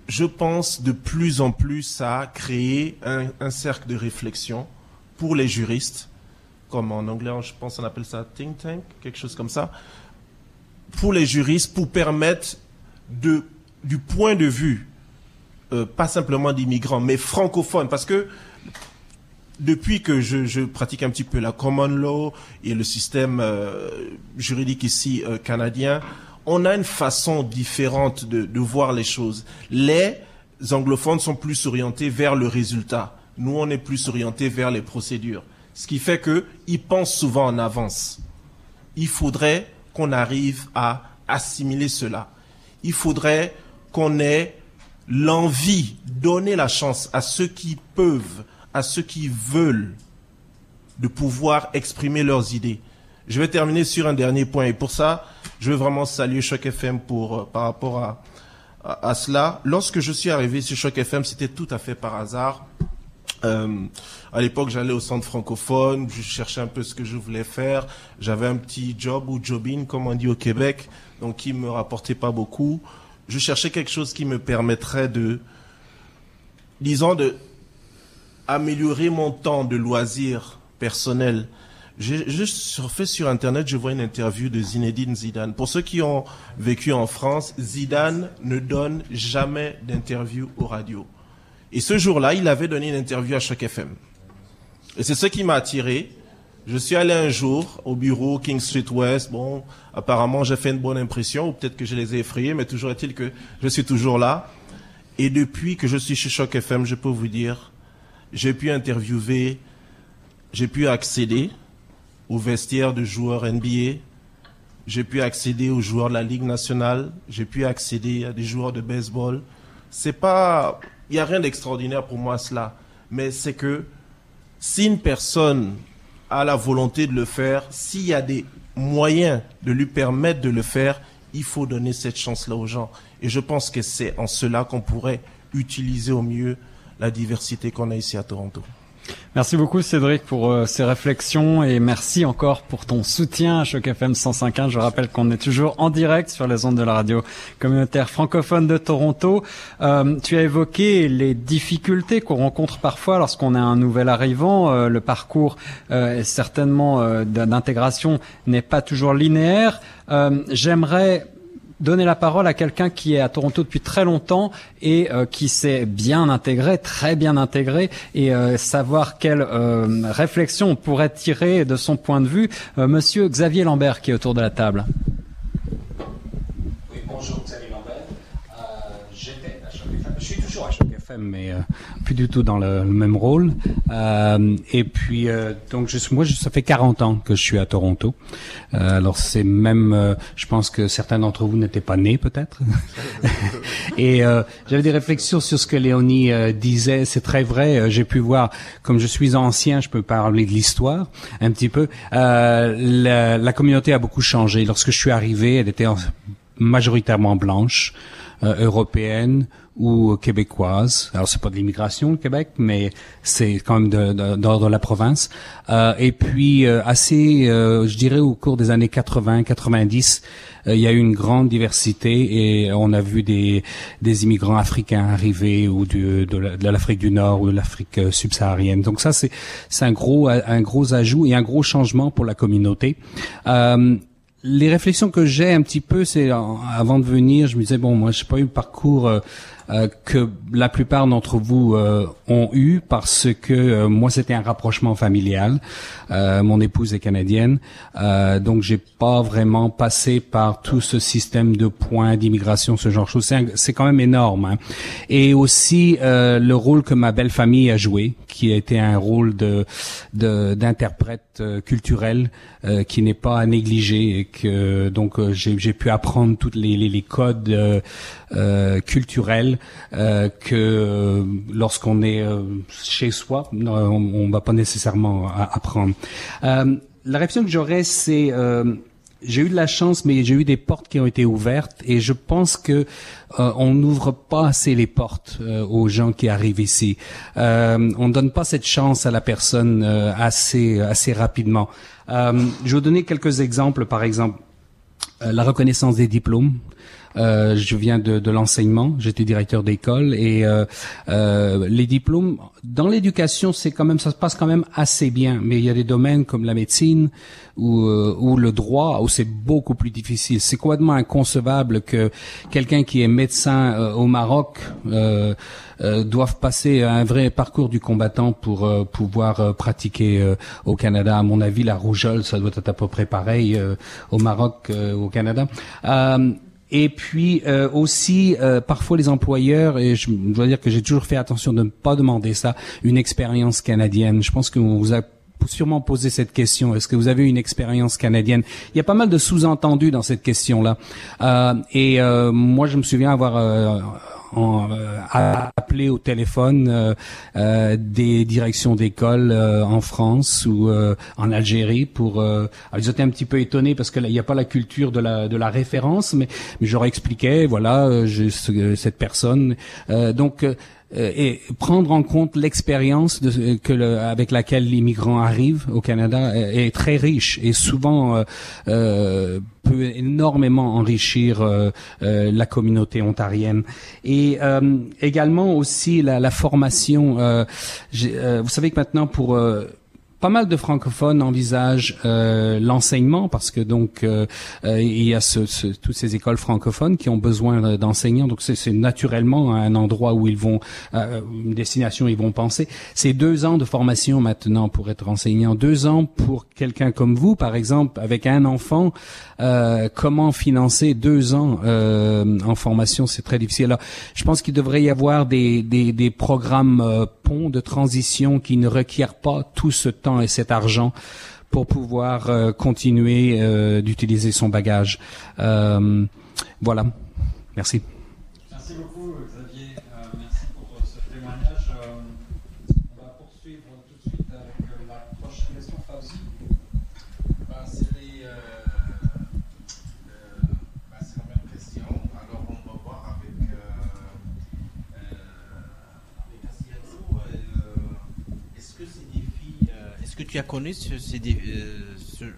je pense de plus en plus à créer un cercle de réflexion pour les juristes comme en anglais, je pense qu'on appelle ça think tank, quelque chose comme ça, pour les juristes, pour permettre de, du point de vue, euh, pas simplement d'immigrants, mais francophones, parce que depuis que je, pratique un petit peu la common law et le système euh, juridique ici euh, canadien, on a une façon différente de, de voir les choses. Les anglophones sont plus orientés vers le résultat. Nous, on est plus orientés vers les procédures. Ce qui fait qu'ils pensent souvent en avance. Il faudrait qu'on arrive à assimiler cela. Il faudrait qu'on ait l'envie, donner la chance à ceux qui peuvent, à ceux qui veulent, de pouvoir exprimer leurs idées. Je vais terminer sur un dernier point et pour ça, je veux vraiment saluer Choc FM pour, euh, par rapport à, cela. Lorsque je suis arrivé sur Choc FM, c'était tout à fait par hasard. Euh, à l'époque, j'allais au centre francophone, je cherchais un peu ce que je voulais faire. J'avais un petit job ou jobin, comme on dit au Québec, donc qui me rapportait pas beaucoup. Je cherchais quelque chose qui me permettrait de, disons, de améliorer mon temps de loisir personnel. J'ai juste surfé sur Internet, je vois une interview de Zinedine Zidane. Pour ceux qui ont vécu en France, Zidane ne donne jamais d'interview aux radios. Et ce jour-là, il avait donné une interview à Choc FM. Et c'est ce qui m'a attiré. Je suis allé un jour au bureau King Street West. Bon, apparemment, j'ai fait une bonne impression, ou peut-être que je les ai effrayés, mais toujours est-il que je suis toujours là. Et depuis que je suis chez Choc FM, je peux vous dire, j'ai pu interviewer, j'ai pu accéder aux vestiaires de joueurs NBA, j'ai pu accéder aux joueurs de la Ligue nationale, j'ai pu accéder à des joueurs de baseball. C'est pas il n'y a rien d'extraordinaire pour moi cela. Mais c'est que si une personne a la volonté de le faire, s'il y a des moyens de lui permettre de le faire, il faut donner cette chance-là aux gens. Et je pense que c'est en cela qu'on pourrait utiliser au mieux la diversité qu'on a ici à Toronto. Merci beaucoup Cédric pour euh, ces réflexions et merci encore pour ton soutien à Choc FM 105.1. Je rappelle qu'on est toujours en direct sur les ondes de la radio communautaire francophone de Toronto. Euh, tu as évoqué les difficultés qu'on rencontre parfois lorsqu'on est un nouvel arrivant. Euh, le parcours certainement d'intégration n'est pas toujours linéaire. J'aimerais donner la parole à quelqu'un qui est à Toronto depuis très longtemps et euh, qui s'est bien intégré, très bien intégré, et euh, savoir quelle euh, réflexion on pourrait tirer de son point de vue. Monsieur Xavier Lambert qui est autour de la table. Oui, bonjour Xavier Lambert. J'étais à je suis mais plus du tout dans le, même rôle. Euh, et puis, euh, donc, je, moi, ça fait 40 ans que je suis à Toronto. Euh, alors, c'est même, je pense que certains d'entre vous n'étaient pas nés, peut-être. et j'avais des réflexions sur ce que Léonie disait. C'est très vrai. J'ai pu voir, comme je suis ancien, je peux parler de l'histoire un petit peu. La, la, communauté a beaucoup changé. Lorsque je suis arrivé, elle était majoritairement blanche. européenne ou québécoise. Alors c'est pas de l'immigration le Québec, mais c'est quand même d'ordre de, de, la province. Euh, et puis euh, assez, euh, je dirais au cours des années 80, 90, il y a eu une grande diversité et on a vu des, des immigrants africains arriver ou de, de l'Afrique du Nord ou de l'Afrique subsaharienne. Donc ça c'est c'est un gros un gros ajout et un gros changement pour la communauté. Euh, les réflexions que j'ai un petit peu, c'est avant de venir, je me disais bon, moi, j'ai pas eu le parcours euh, que la plupart d'entre vous euh, ont eu parce que euh, moi c'était un rapprochement familial. mon épouse est canadienne, donc j'ai pas vraiment passé par tout ce système de points d'immigration, ce genre de choses. C'est quand même énorme. Hein. Et aussi le rôle que ma belle famille a joué, qui a été un rôle de d'interprète culturel qui n'est pas à négliger et que donc j'ai pu apprendre toutes les, les, les codes euh, que euh, lorsqu'on est euh, chez soi, on, on va pas nécessairement apprendre. la réflexion que j'aurais, c'est j'ai eu de la chance, mais j'ai eu des portes qui ont été ouvertes, et je pense que on n'ouvre pas assez les portes aux gens qui arrivent ici. Euh, on donne pas cette chance à la personne assez assez rapidement. je vais vous donner quelques exemples. Par exemple, la reconnaissance des diplômes. Euh, je viens de, de l'enseignement, j'étais directeur d'école et euh, euh, les diplômes dans l'éducation, c'est quand même ça se passe quand même assez bien. Mais il y a des domaines comme la médecine ou, euh, ou le droit où c'est beaucoup plus difficile. C'est complètement inconcevable que quelqu'un qui est médecin au Maroc doive passer un vrai parcours du combattant pour pouvoir pratiquer au Canada. À mon avis, la rougeole, ça doit être à peu près pareil au Maroc, au Canada. Et puis euh, aussi, euh, parfois les employeurs, et je dois dire que j'ai toujours fait attention de ne pas demander ça, une expérience canadienne. Je pense qu'on vous a sûrement posé cette question. Est-ce que vous avez une expérience canadienne? Il y a pas mal de sous-entendus dans cette question-là. Euh, et moi, je me souviens avoir en, euh, appeler au téléphone euh, euh, des directions d'école en France ou en Algérie pour. ils étaient un petit peu étonnés parce que il n'y a pas la culture de la référence, mais, mais expliquais voilà, cette personne. donc et prendre en compte l'expérience que le, avec laquelle l'immigrant arrive au Canada est, très riche et souvent euh, euh, peut énormément enrichir euh, la communauté ontarienne et également aussi la, la formation. vous savez que maintenant pour pas mal de francophones envisagent euh, l'enseignement parce que donc euh, euh, il y a ce, ce, toutes ces écoles francophones qui ont besoin d'enseignants donc c'est naturellement un endroit où ils vont une destination où ils vont penser. C'est deux ans de formation maintenant pour être enseignant. Deux ans pour quelqu'un comme vous par exemple avec un enfant comment financer deux ans en formation? C'est très difficile. Alors je pense qu'il devrait y avoir des des, des programmes ponts de transition qui ne requièrent pas tout ce temps et cet argent pour pouvoir euh, continuer euh, d'utiliser son bagage. Euh, voilà. Merci. Tu as connu euh,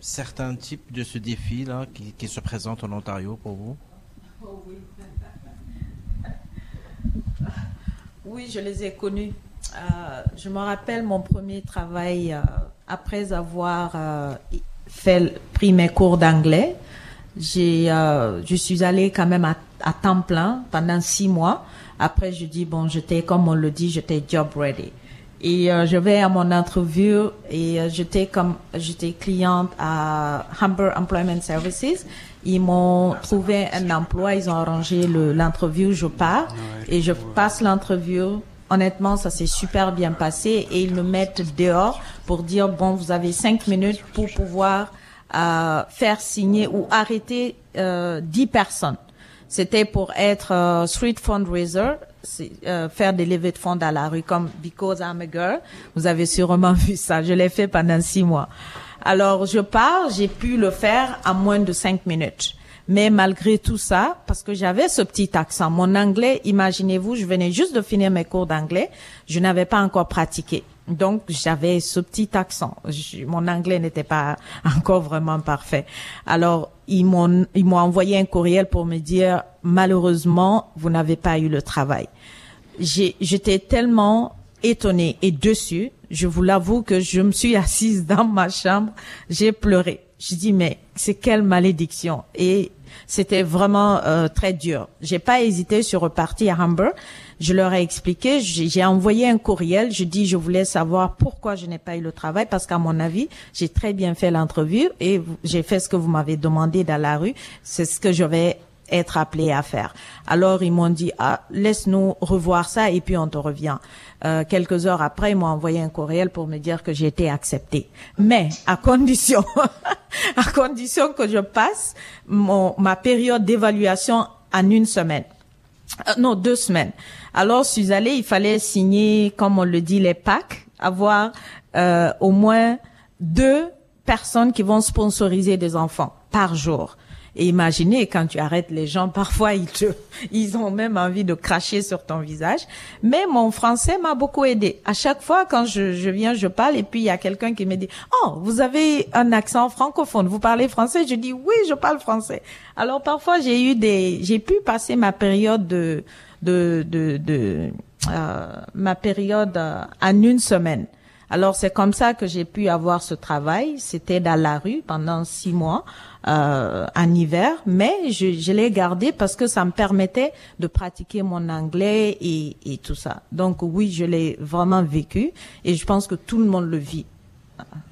certains types de ce défi-là qui, se présentent en Ontario pour vous? Oui, je les ai connus. Euh, je me rappelle mon premier travail euh, après avoir fait, pris mes cours d'anglais. J'ai, je suis allée quand même à, à, temps plein pendant six mois. Après, je dis, bon, j'étais, comme on le dit, j'étais job ready. Et euh, je vais à mon interview et euh, j'étais comme j'étais cliente à Humber Employment Services. Ils m'ont trouvé un emploi, ils ont arrangé l'interview, je pars et je passe l'interview. Honnêtement, ça s'est super bien passé et ils me mettent dehors pour dire bon, vous avez cinq minutes pour pouvoir euh, faire signer ou arrêter euh, dix personnes. C'était pour être euh, street fundraiser, euh, faire des levées de fonds à la rue comme Because I'm a Girl. Vous avez sûrement vu ça. Je l'ai fait pendant six mois. Alors, je pars, j'ai pu le faire en moins de cinq minutes. Mais malgré tout ça, parce que j'avais ce petit accent, mon anglais, imaginez-vous, je venais juste de finir mes cours d'anglais, je n'avais pas encore pratiqué. Donc j'avais ce petit accent. mon anglais n'était pas encore vraiment parfait. Alors ils m'ont ils m'ont envoyé un courriel pour me dire malheureusement vous n'avez pas eu le travail. J'étais tellement étonnée et dessus. Je vous l'avoue que je me suis assise dans ma chambre, j'ai pleuré. Je dis mais c'est quelle malédiction et c'était vraiment euh, très dur. J'ai pas hésité sur repartir à Hamburg. Je leur ai expliqué, j'ai envoyé un courriel, je dis je voulais savoir pourquoi je n'ai pas eu le travail parce qu'à mon avis, j'ai très bien fait l'entrevue et j'ai fait ce que vous m'avez demandé dans la rue, c'est ce que je vais être appelé à faire. Alors ils m'ont dit ah laisse-nous revoir ça et puis on te revient. Euh, quelques heures après, ils m'ont envoyé un courriel pour me dire que j'ai été acceptée. Mais à condition, à condition que je passe mon, ma période d'évaluation en une semaine. Euh, non, deux semaines. Alors, je suis allée, il fallait signer, comme on le dit, les packs, avoir euh, au moins deux personnes qui vont sponsoriser des enfants par jour. Et imaginez, quand tu arrêtes les gens, parfois ils te, ils ont même envie de cracher sur ton visage. Mais mon français m'a beaucoup aidé. À chaque fois, quand je, je viens, je parle, et puis il y a quelqu'un qui me dit, oh, vous avez un accent francophone, vous parlez français? Je dis, oui, je parle français. Alors parfois, j'ai eu des, j'ai pu passer ma période de, de, de, de euh, ma période euh, en une semaine. Alors c'est comme ça que j'ai pu avoir ce travail. C'était dans la rue pendant six mois euh, en hiver, mais je, l'ai gardé parce que ça me permettait de pratiquer mon anglais et, tout ça. Donc oui, je l'ai vraiment vécu et je pense que tout le monde le vit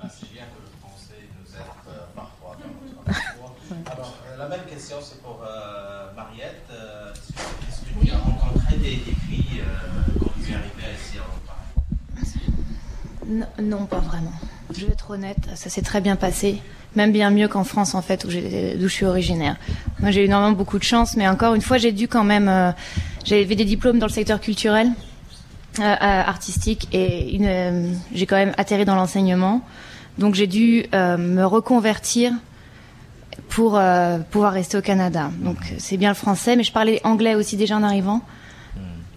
c'est bien que le français nous aide euh, parfois dans Alors, euh, la même question, c'est pour euh, Mariette. Euh, Est-ce que tu as rencontré des défis euh, quand tu es arrivée ici en non, pas vraiment. Je vais être honnête, ça s'est très bien passé même bien mieux qu'en France en fait, où, d'où je suis originaire. Moi, j'ai eu énormément beaucoup de chance, mais encore une fois, j'ai dû quand même. Euh, J'avais des diplômes dans le secteur culturel, euh, euh, artistique, et euh, j'ai quand même atterri dans l'enseignement. Donc, j'ai dû me reconvertir pour pouvoir rester au Canada. Donc, c'est bien le français, mais je parlais anglais aussi déjà en arrivant.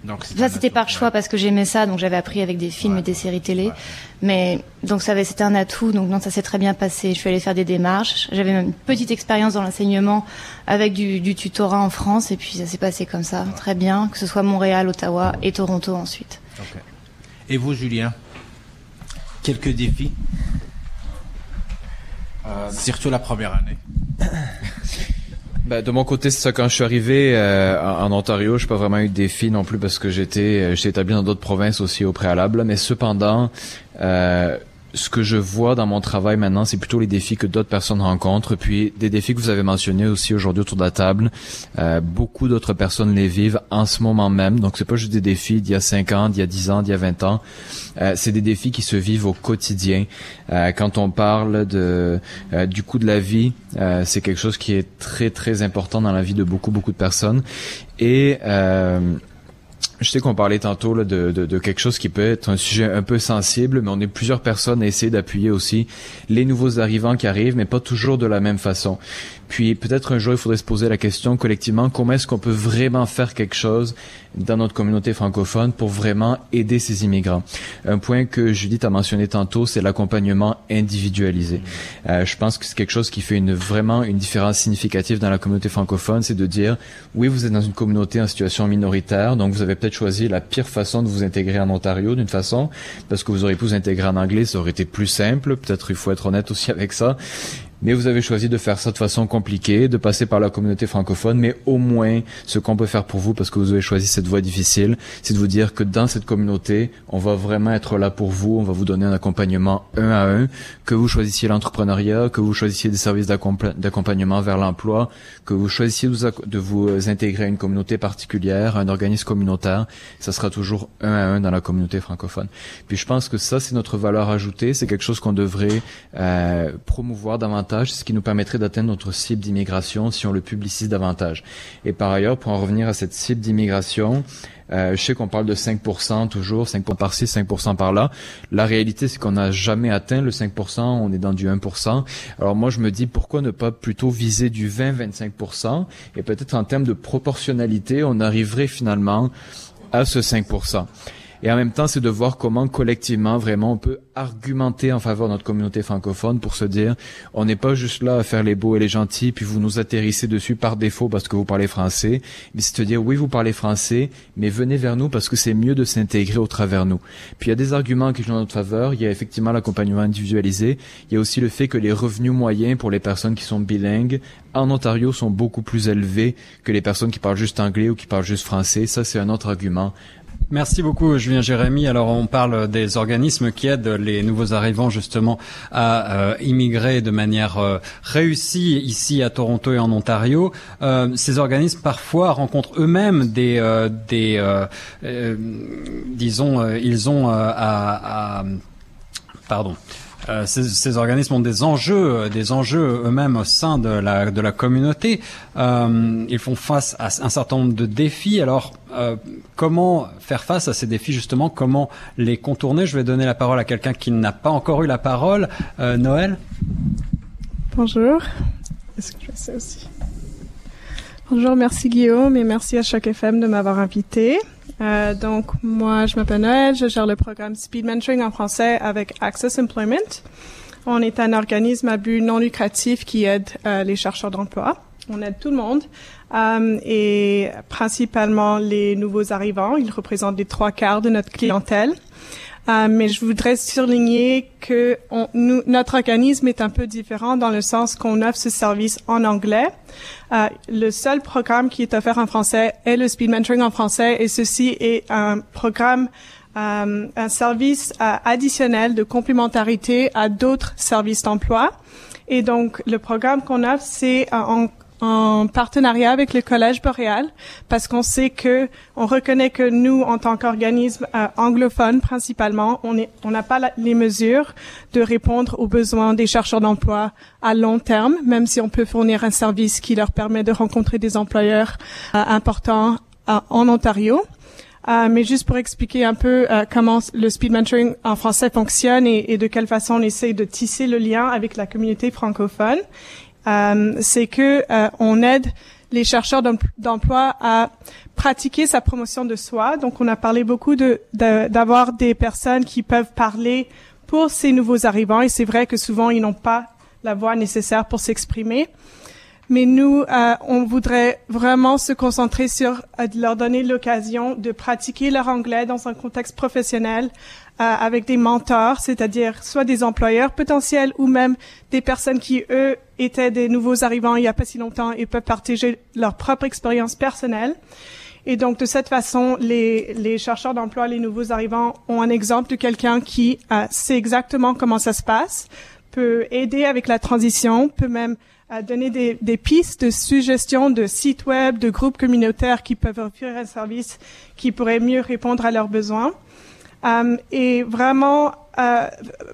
Donc, ça c'était par choix parce que j'aimais ça, donc j'avais appris avec des films et des séries télé. Mais donc ça c'était un atout, donc non ça s'est très bien passé. Je suis allée faire des démarches. J'avais même une petite expérience dans l'enseignement avec du, du, tutorat en France et puis ça s'est passé comme ça, très bien, que ce soit Montréal, Ottawa et Toronto ensuite. Okay. Et vous Julien, quelques défis, euh, surtout la première année. Ben, de mon côté, c'est ça. Quand je suis arrivé euh, en, Ontario, je n'ai pas vraiment eu de défi non plus parce que j'étais euh, j'étais établi dans d'autres provinces aussi au préalable. Mais cependant, euh, ce que je vois dans mon travail maintenant, c'est plutôt les défis que d'autres personnes rencontrent, puis des défis que vous avez mentionnés aussi aujourd'hui autour de la table. Euh, beaucoup d'autres personnes les vivent en ce moment même. Donc c'est pas juste des défis d'il y a 5 ans, d'il y a 10 ans, d'il y a 20 ans. Euh, c'est des défis qui se vivent au quotidien. Euh, quand on parle de euh, du coût de la vie, euh, c'est quelque chose qui est très très important dans la vie de beaucoup beaucoup de personnes. Et je sais qu'on parlait tantôt là, de, de, de, quelque chose qui peut être un sujet un peu sensible, mais on est plusieurs personnes à essayer d'appuyer aussi les nouveaux arrivants qui arrivent, mais pas toujours de la même façon. Puis peut-être un jour, il faudrait se poser la question collectivement, comment est-ce qu'on peut vraiment faire quelque chose dans notre communauté francophone pour vraiment aider ces immigrants? Un point que Judith a mentionné tantôt, c'est l'accompagnement individualisé. Euh, je pense que c'est quelque chose qui fait une, vraiment une différence significative dans la communauté francophone, c'est de dire, oui, vous êtes dans une communauté en situation minoritaire, donc vous avez peut-être choisi la pire façon de vous intégrer en Ontario d'une façon, parce que vous auriez pu vous intégrer en anglais, ça aurait été plus simple, peut-être il faut être honnête aussi avec ça mais vous avez choisi de faire ça de façon compliquée, de passer par la communauté francophone, mais au moins, ce qu'on peut faire pour vous, parce que vous avez choisi cette voie difficile, c'est de vous dire que dans cette communauté, on va vraiment être là pour vous, on va vous donner un accompagnement un à un, que vous choisissiez l'entrepreneuriat, que vous choisissiez des services d'accompagnement vers l'emploi, que vous choisissiez de vous intégrer à une communauté particulière, à un organisme communautaire, ça sera toujours un à un dans la communauté francophone. Puis je pense que ça, c'est notre valeur ajoutée, c'est quelque chose qu'on devrait euh, promouvoir davantage davantage, ce qui nous permettrait d'atteindre notre cible d'immigration si on le publicise davantage. Et par ailleurs, pour en revenir à cette cible d'immigration, euh, je sais qu'on parle de 5% toujours, 5% par-ci, 5% par-là. La réalité, c'est qu'on n'a jamais atteint le 5%, on est dans du 1%. Alors moi, je me dis, pourquoi ne pas plutôt viser du 20-25% et peut-être en termes de proportionnalité, on arriverait finalement à ce 5%. Et en même temps, c'est de voir comment collectivement, vraiment, on peut argumenter en faveur de notre communauté francophone pour se dire, on n'est pas juste là à faire les beaux et les gentils, puis vous nous atterrissez dessus par défaut parce que vous parlez français, mais c'est de dire, oui, vous parlez français, mais venez vers nous parce que c'est mieux de s'intégrer au travers nous. Puis il y a des arguments qui jouent en notre faveur. Il y a effectivement l'accompagnement individualisé. Il y a aussi le fait que les revenus moyens pour les personnes qui sont bilingues en Ontario sont beaucoup plus élevés que les personnes qui parlent juste anglais ou qui parlent juste français. Ça, c'est un autre argument Merci beaucoup, Julien Jérémy. Alors, on parle des organismes qui aident les nouveaux arrivants justement à euh, immigrer de manière euh, réussie ici à Toronto et en Ontario. Euh, ces organismes parfois rencontrent eux-mêmes des, des disons, ils ont à, à pardon. Euh, ces, ces, organismes ont des enjeux, des enjeux eux-mêmes au sein de la, de la communauté. Euh, ils font face à un certain nombre de défis. Alors, euh, comment faire face à ces défis justement? Comment les contourner? Je vais donner la parole à quelqu'un qui n'a pas encore eu la parole. Euh, Noël? Bonjour. Est-ce que je sais aussi? Bonjour, merci Guillaume et merci à Choc FM de m'avoir invité. Euh, donc, moi, je m'appelle Noël, je gère le programme Speed Mentoring en français avec Access Employment. On est un organisme à but non lucratif qui aide euh, les chercheurs d'emploi. On aide tout le monde euh, et principalement les nouveaux arrivants. Ils représentent les trois quarts de notre clientèle. Euh, mais je voudrais souligner que notre organisme est un peu différent dans le sens qu'on offre ce service en anglais. Euh, le seul programme qui est offert en français est le Speed Mentoring en français et ceci est un programme euh, un service additionnel de complémentarité à d'autres services d'emploi. Et donc, le programme qu'on offre, c'est en, en partenariat avec le Collège boréal parce qu'on sait que on reconnaît que nous, en tant qu'organisme euh, anglophone principalement, on est, on n'a pas les mesures de répondre aux besoins des chercheurs d'emploi à long terme, même si on peut fournir un service qui leur permet de rencontrer des employeurs euh, importants euh, en Ontario. Euh, mais juste pour expliquer un peu euh, comment le speed mentoring en français fonctionne et, et, de quelle façon on essaie de tisser le lien avec la communauté francophone. Euh, c'est que euh, on aide les chercheurs d'emploi à pratiquer sa promotion de soi. Donc, on a parlé beaucoup de d'avoir des personnes qui peuvent parler pour ces nouveaux arrivants. Et c'est vrai que souvent, ils n'ont pas la voix nécessaire pour s'exprimer. Mais nous, euh, on voudrait vraiment se concentrer sur euh, leur donner l'occasion de pratiquer leur anglais dans un contexte professionnel avec des mentors, c'est-à-dire soit des employeurs potentiels ou même des personnes qui, eux, étaient des nouveaux arrivants il n'y a pas si longtemps et peuvent partager leur propre expérience personnelle. Et donc, de cette façon, les, les chercheurs d'emploi, les nouveaux arrivants ont un exemple de quelqu'un qui euh, sait exactement comment ça se passe, peut aider avec la transition, peut même euh, donner des, des, pistes de suggestions de sites web, de groupes communautaires qui peuvent offrir un service qui pourrait mieux répondre à leurs besoins. Euh, et vraiment euh,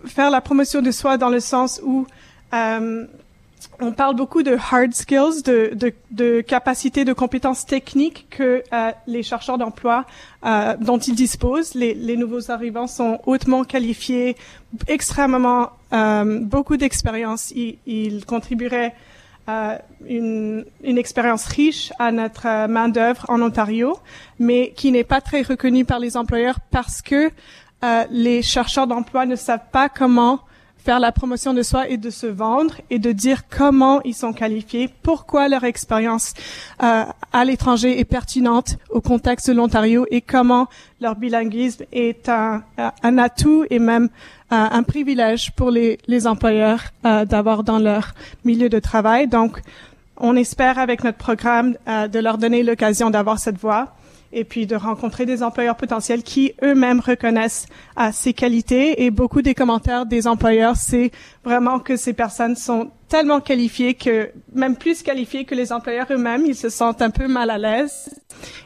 faire la promotion de soi dans le sens où euh, on parle beaucoup de hard skills, de, de, de capacités, de compétences techniques que euh, les chercheurs d'emploi euh, dont ils disposent. Les, les, nouveaux arrivants sont hautement qualifiés, extrêmement euh, beaucoup d'expérience. Ils, ils, contribueraient une, une expérience riche à notre euh, main d'œuvre en Ontario, mais qui n'est pas très reconnue par les employeurs parce que euh, les chercheurs d'emploi ne savent pas comment faire la promotion de soi et de se vendre et de dire comment ils sont qualifiés, pourquoi leur expérience euh, à l'étranger est pertinente au contexte de l'Ontario et comment leur bilinguisme est un, un atout et même euh, un privilège pour les, les employeurs euh, d'avoir dans leur milieu de travail. Donc, on espère avec notre programme euh, de leur donner l'occasion d'avoir cette voix et puis de rencontrer des employeurs potentiels qui eux-mêmes reconnaissent euh, ces qualités. Et beaucoup des commentaires des employeurs, c'est vraiment que ces personnes sont tellement qualifiées que, même plus qualifiées que les employeurs eux-mêmes, ils se sentent un peu mal à l'aise.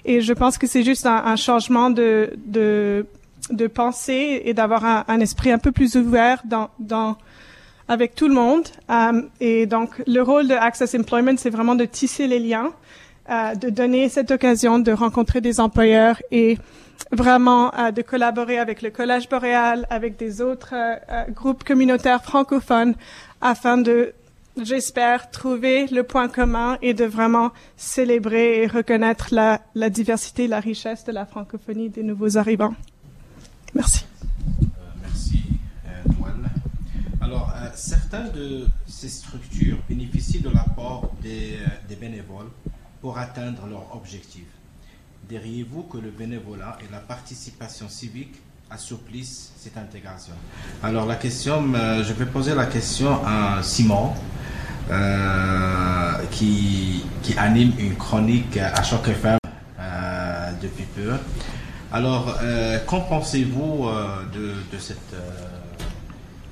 Et je pense que c'est juste un, changement de, de, de pensée et d'avoir un, esprit un peu plus ouvert dans, dans avec tout le monde. et donc, le rôle de Access Employment, c'est vraiment de tisser les liens, de donner cette occasion de rencontrer des employeurs et vraiment de collaborer avec le Collège boréal, avec des autres groupes communautaires francophones afin de j'espère, trouver le point commun et de vraiment célébrer et reconnaître la, la diversité, la richesse de la francophonie des nouveaux arrivants. Merci. Euh, merci, euh, Alors, euh, certains de ces structures bénéficient de l'apport des bénévoles pour atteindre leurs objectifs. Diriez-vous que le bénévolat et la participation civique assouplissent cette intégration? Alors la question, je vais poser la question à Simon. Euh, qui, qui, anime une chronique à chaque FM euh, depuis peu. Alors, euh, qu'en pensez-vous de, de, cette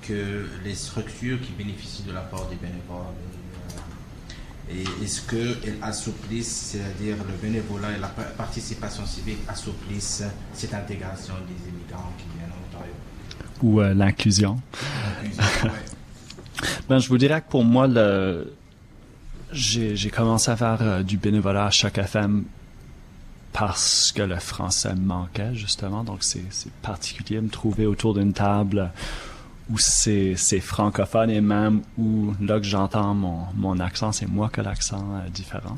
que les structures qui bénéficient de l'apport des bénévoles et est-ce qu'elles assouplissent, c'est-à-dire le bénévolat et la participation civique assouplissent cette intégration des immigrants qui viennent en Ontario? Ou l'inclusion. Ben, je vous dirais que pour moi, le, j'ai, commencé à faire euh, du bénévolat à chaque FM parce que le français manquait, justement. Donc, c'est, particulier de me trouver autour d'une table où c'est, francophone et même où, là que j'entends mon, mon accent, c'est moi que l'accent est différent.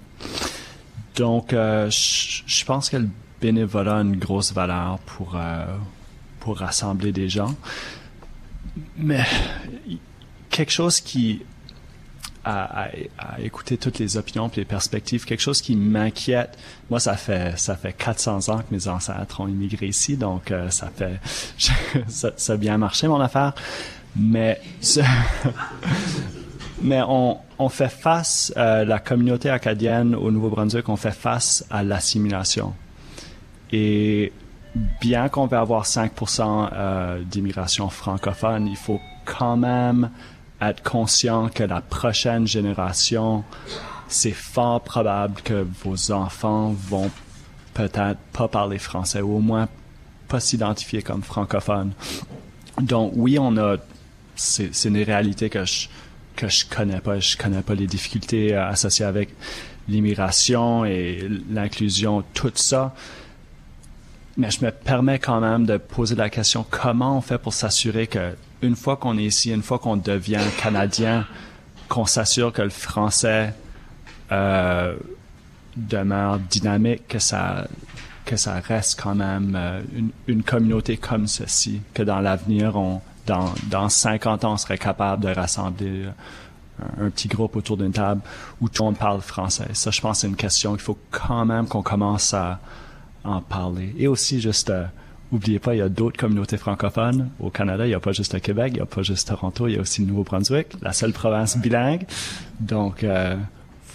Donc, euh, je pense que le bénévolat a une grosse valeur pour, euh, pour rassembler des gens. Mais quelque chose qui à, écouter toutes les opinions et les perspectives, quelque chose qui m'inquiète. Moi, ça fait ça fait 400 ans que mes ancêtres ont immigré ici, donc euh, ça fait ça, a bien marché mon affaire. Mais mais on, on fait face euh, la communauté acadienne au Nouveau-Brunswick, on fait face à l'assimilation. Et bien qu'on va avoir 5% euh, d'immigration francophone, il faut quand même être conscient que la prochaine génération, c'est fort probable que vos enfants vont peut-être pas parler français ou au moins pas s'identifier comme francophones. Donc oui, on a, c'est une réalité que je que je connais pas. Je connais pas les difficultés euh, associées avec l'immigration et l'inclusion, tout ça. Mais je me permets quand même de poser la question comment on fait pour s'assurer que une fois qu'on est ici, une fois qu'on devient canadien, qu'on s'assure que le français euh, demeure dynamique, que ça que ça reste quand même euh, une, communauté comme ceci, que dans l'avenir, dans, dans 50 ans, on serait capable de rassembler un, petit groupe autour d'une table où tout le monde parle français. Ça, je pense, c'est une question qu'il faut quand même qu'on commence à en parler. Et aussi, juste euh, N'oubliez pas, il y a d'autres communautés francophones au Canada. Il n'y a pas juste le Québec, il n'y a pas juste Toronto, il y a aussi le Nouveau-Brunswick, la seule province bilingue. Donc, euh,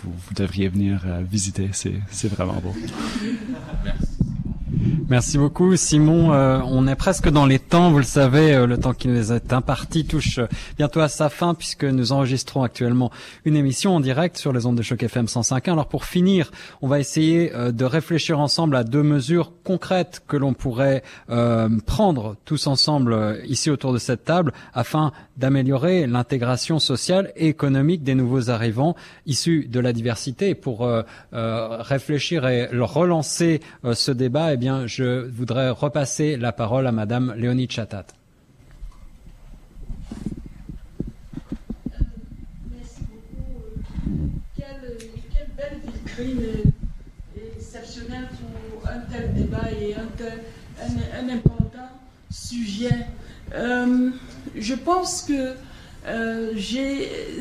vous, devriez venir euh, visiter. C'est vraiment beau. Merci. Merci beaucoup, Simon. Euh, on est presque dans les temps, vous le savez, euh, le temps qui nous est imparti touche euh, bientôt à sa fin puisque nous enregistrons actuellement une émission en direct sur les ondes de choc FM 105.1. Alors pour finir, on va essayer de réfléchir ensemble à deux mesures concrètes que l'on pourrait prendre tous ensemble ici autour de cette table afin d'améliorer l'intégration sociale et économique des nouveaux arrivants issus de la diversité. pour réfléchir et relancer ce débat, eh bien je voudrais repasser la parole à Madame Léonie Chatat. Merci beaucoup. Quelle, belle vitrine exceptionnelle pour un tel débat et un, important sujet. Euh, je pense que euh,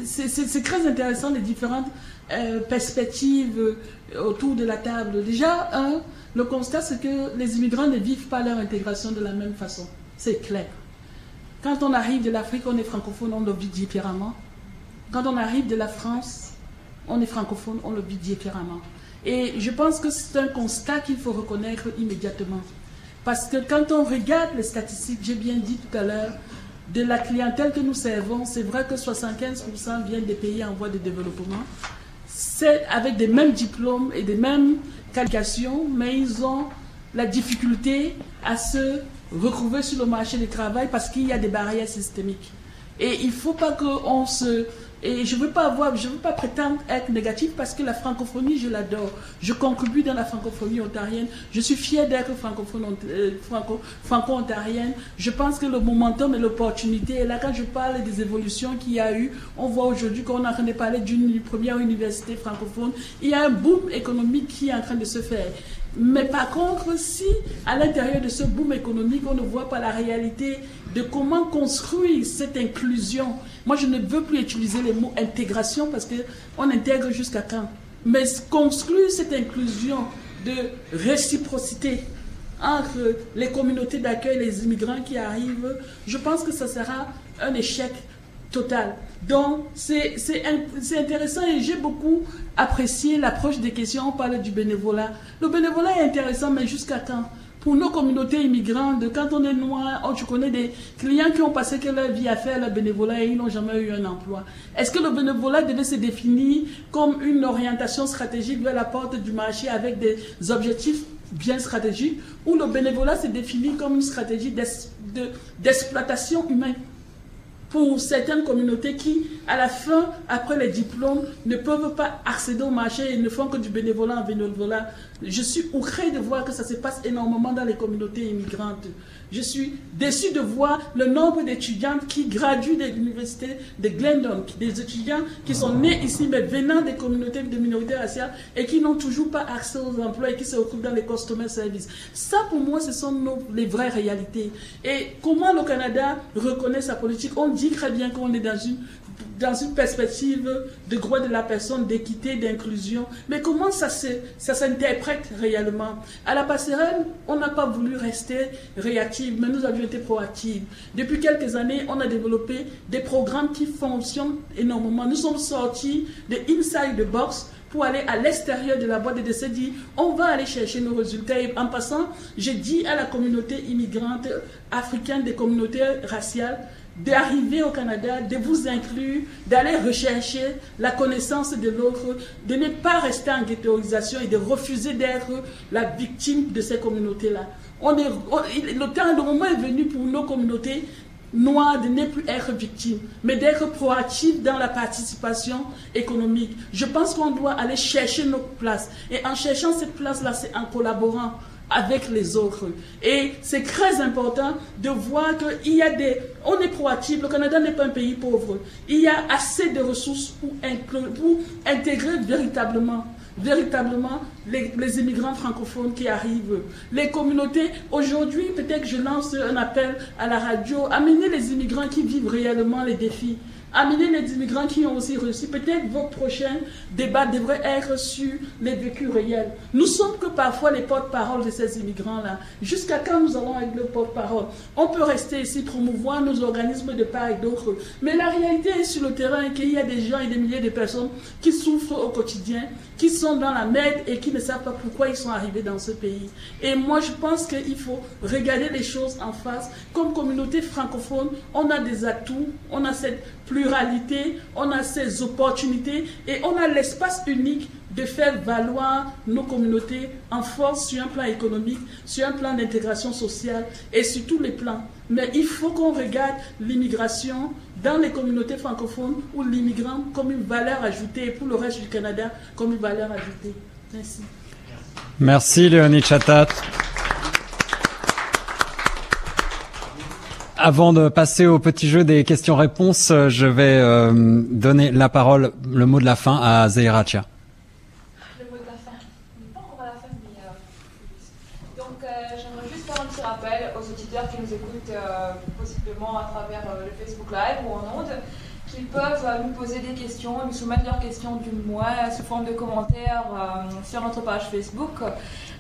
c'est très intéressant les différentes euh, perspectives autour de la table. Déjà, un, le constat, c'est que les immigrants ne vivent pas leur intégration de la même façon. C'est clair. Quand on arrive de l'Afrique, on est francophone, on le vit différemment. Quand on arrive de la France, on est francophone, on le vit différemment. Et je pense que c'est un constat qu'il faut reconnaître immédiatement. Parce que quand on regarde les statistiques, j'ai bien dit tout à l'heure, de la clientèle que nous servons, c'est vrai que 75% viennent des pays en voie de développement. C'est avec des mêmes diplômes et des mêmes mais ils ont la difficulté à se retrouver sur le marché du travail parce qu'il y a des barrières systémiques. Et il ne faut pas qu'on se et je ne veux pas veux pas prétendre être négatif parce que la francophonie, je l'adore. Je contribue dans la francophonie ontarienne. Je suis fière d'être francophone, euh, franco-ontarienne. je pense que le momentum et l'opportunité, et là quand je parle des évolutions qu'il y a eu, on voit aujourd'hui qu'on est en train de parler d'une première université francophone. Il y a un boom économique qui est en train de se faire. Mais par contre, si à l'intérieur de ce boom économique, on ne voit pas la réalité de comment construire cette inclusion, moi je ne veux plus utiliser les mots intégration parce qu'on intègre jusqu'à quand? Mais construire cette inclusion de réciprocité entre les communautés d'accueil et les immigrants qui arrivent, je pense que ça sera un échec total. Donc, c'est intéressant et j'ai beaucoup apprécié l'approche des questions. On parle du bénévolat. Le bénévolat est intéressant, mais jusqu'à quand? Pour nos communautés immigrantes, quand on est noir, oh, tu connais des clients qui ont passé leur vie à faire le bénévolat et ils n'ont jamais eu un emploi. Est-ce que le bénévolat devait se définir comme une orientation stratégique vers la porte du marché avec des objectifs bien stratégiques ou le bénévolat se définit comme une stratégie d'exploitation humaine? Pour certaines communautés qui, à la fin, après les diplômes, ne peuvent pas accéder au marché et ne font que du bénévolat en bénévolat. Je suis outré de voir que ça se passe énormément dans les communautés immigrantes. Je suis déçu de voir le nombre d'étudiantes qui graduent de l'université de Glendon, des étudiants qui sont nés ici mais venant des communautés de minorités raciales et qui n'ont toujours pas accès aux emplois et qui se retrouvent dans les customer services. Ça, pour moi, ce sont les vraies réalités. Et comment le Canada reconnaît sa politique? On dit très bien qu'on est dans une dans une perspective de droit de la personne, d'équité, d'inclusion. Mais comment ça s'interprète réellement? À la passerelle, on n'a pas voulu rester réactive, mais nous avions été proactifs. Depuis quelques années, on a développé des programmes qui fonctionnent énormément. Nous sommes sortis de Inside the Box pour aller à l'extérieur de la boîte de se dire on va aller chercher nos résultats. Et en passant, j'ai dit à la communauté immigrante africaine, des communautés raciales, d'arriver au Canada, de vous inclure, d'aller rechercher la connaissance de l'autre, de ne pas rester en ghettoisation et de refuser d'être la victime de ces communautés-là. On est, le temps, le moment est venu pour nos communautés noires de ne plus être victimes, mais d'être proactifs dans la participation économique. Je pense qu'on doit aller chercher notre place. Et en cherchant cette place-là, c'est en collaborant avec les autres. Et c'est très important de voir qu'il y a des... On est proactif, le Canada n'est pas un pays pauvre. Il y a assez de ressources pour, intégrer véritablement véritablement les, les, immigrants francophones qui arrivent. Les communautés, aujourd'hui, peut-être que je lance un appel à la radio, amener les immigrants qui vivent réellement les défis amener les immigrants qui ont aussi réussi. Peut-être votre prochain débat devrait être sur les vécus réels. Nous sommes que parfois les porte-parole de ces immigrants-là. Jusqu'à quand nous allons être le porte-parole? On peut rester ici, promouvoir nos organismes de part et d'autre. Mais la réalité est sur le terrain qu'il y a des gens et des milliers de personnes qui souffrent au quotidien, qui sont dans la merde et qui ne savent pas pourquoi ils sont arrivés dans ce pays. Et moi, je pense qu'il faut regarder les choses en face. Comme communauté francophone, on a des atouts, on a cette pluralité, on a ces opportunités et on a l'espace unique de faire valoir nos communautés en force sur un plan économique, sur un plan d'intégration sociale et sur tous les plans. Mais il faut qu'on regarde l'immigration dans les communautés francophones ou l'immigrant comme une valeur ajoutée et pour le reste du Canada comme une valeur ajoutée. Merci. Merci Léonie Chatat. Avant de passer au petit jeu des questions-réponses, je vais euh, donner la parole, le mot de la fin à Zahira Chia. Le mot de la fin. Pas encore à la fin, mais euh, donc euh, j'aimerais juste faire un petit rappel aux auditeurs qui nous écoutent possiblement à travers le Facebook Live ou en ondes qu'ils peuvent nous poser des questions, nous soumettre leurs questions du mois sous forme de commentaires sur notre page Facebook.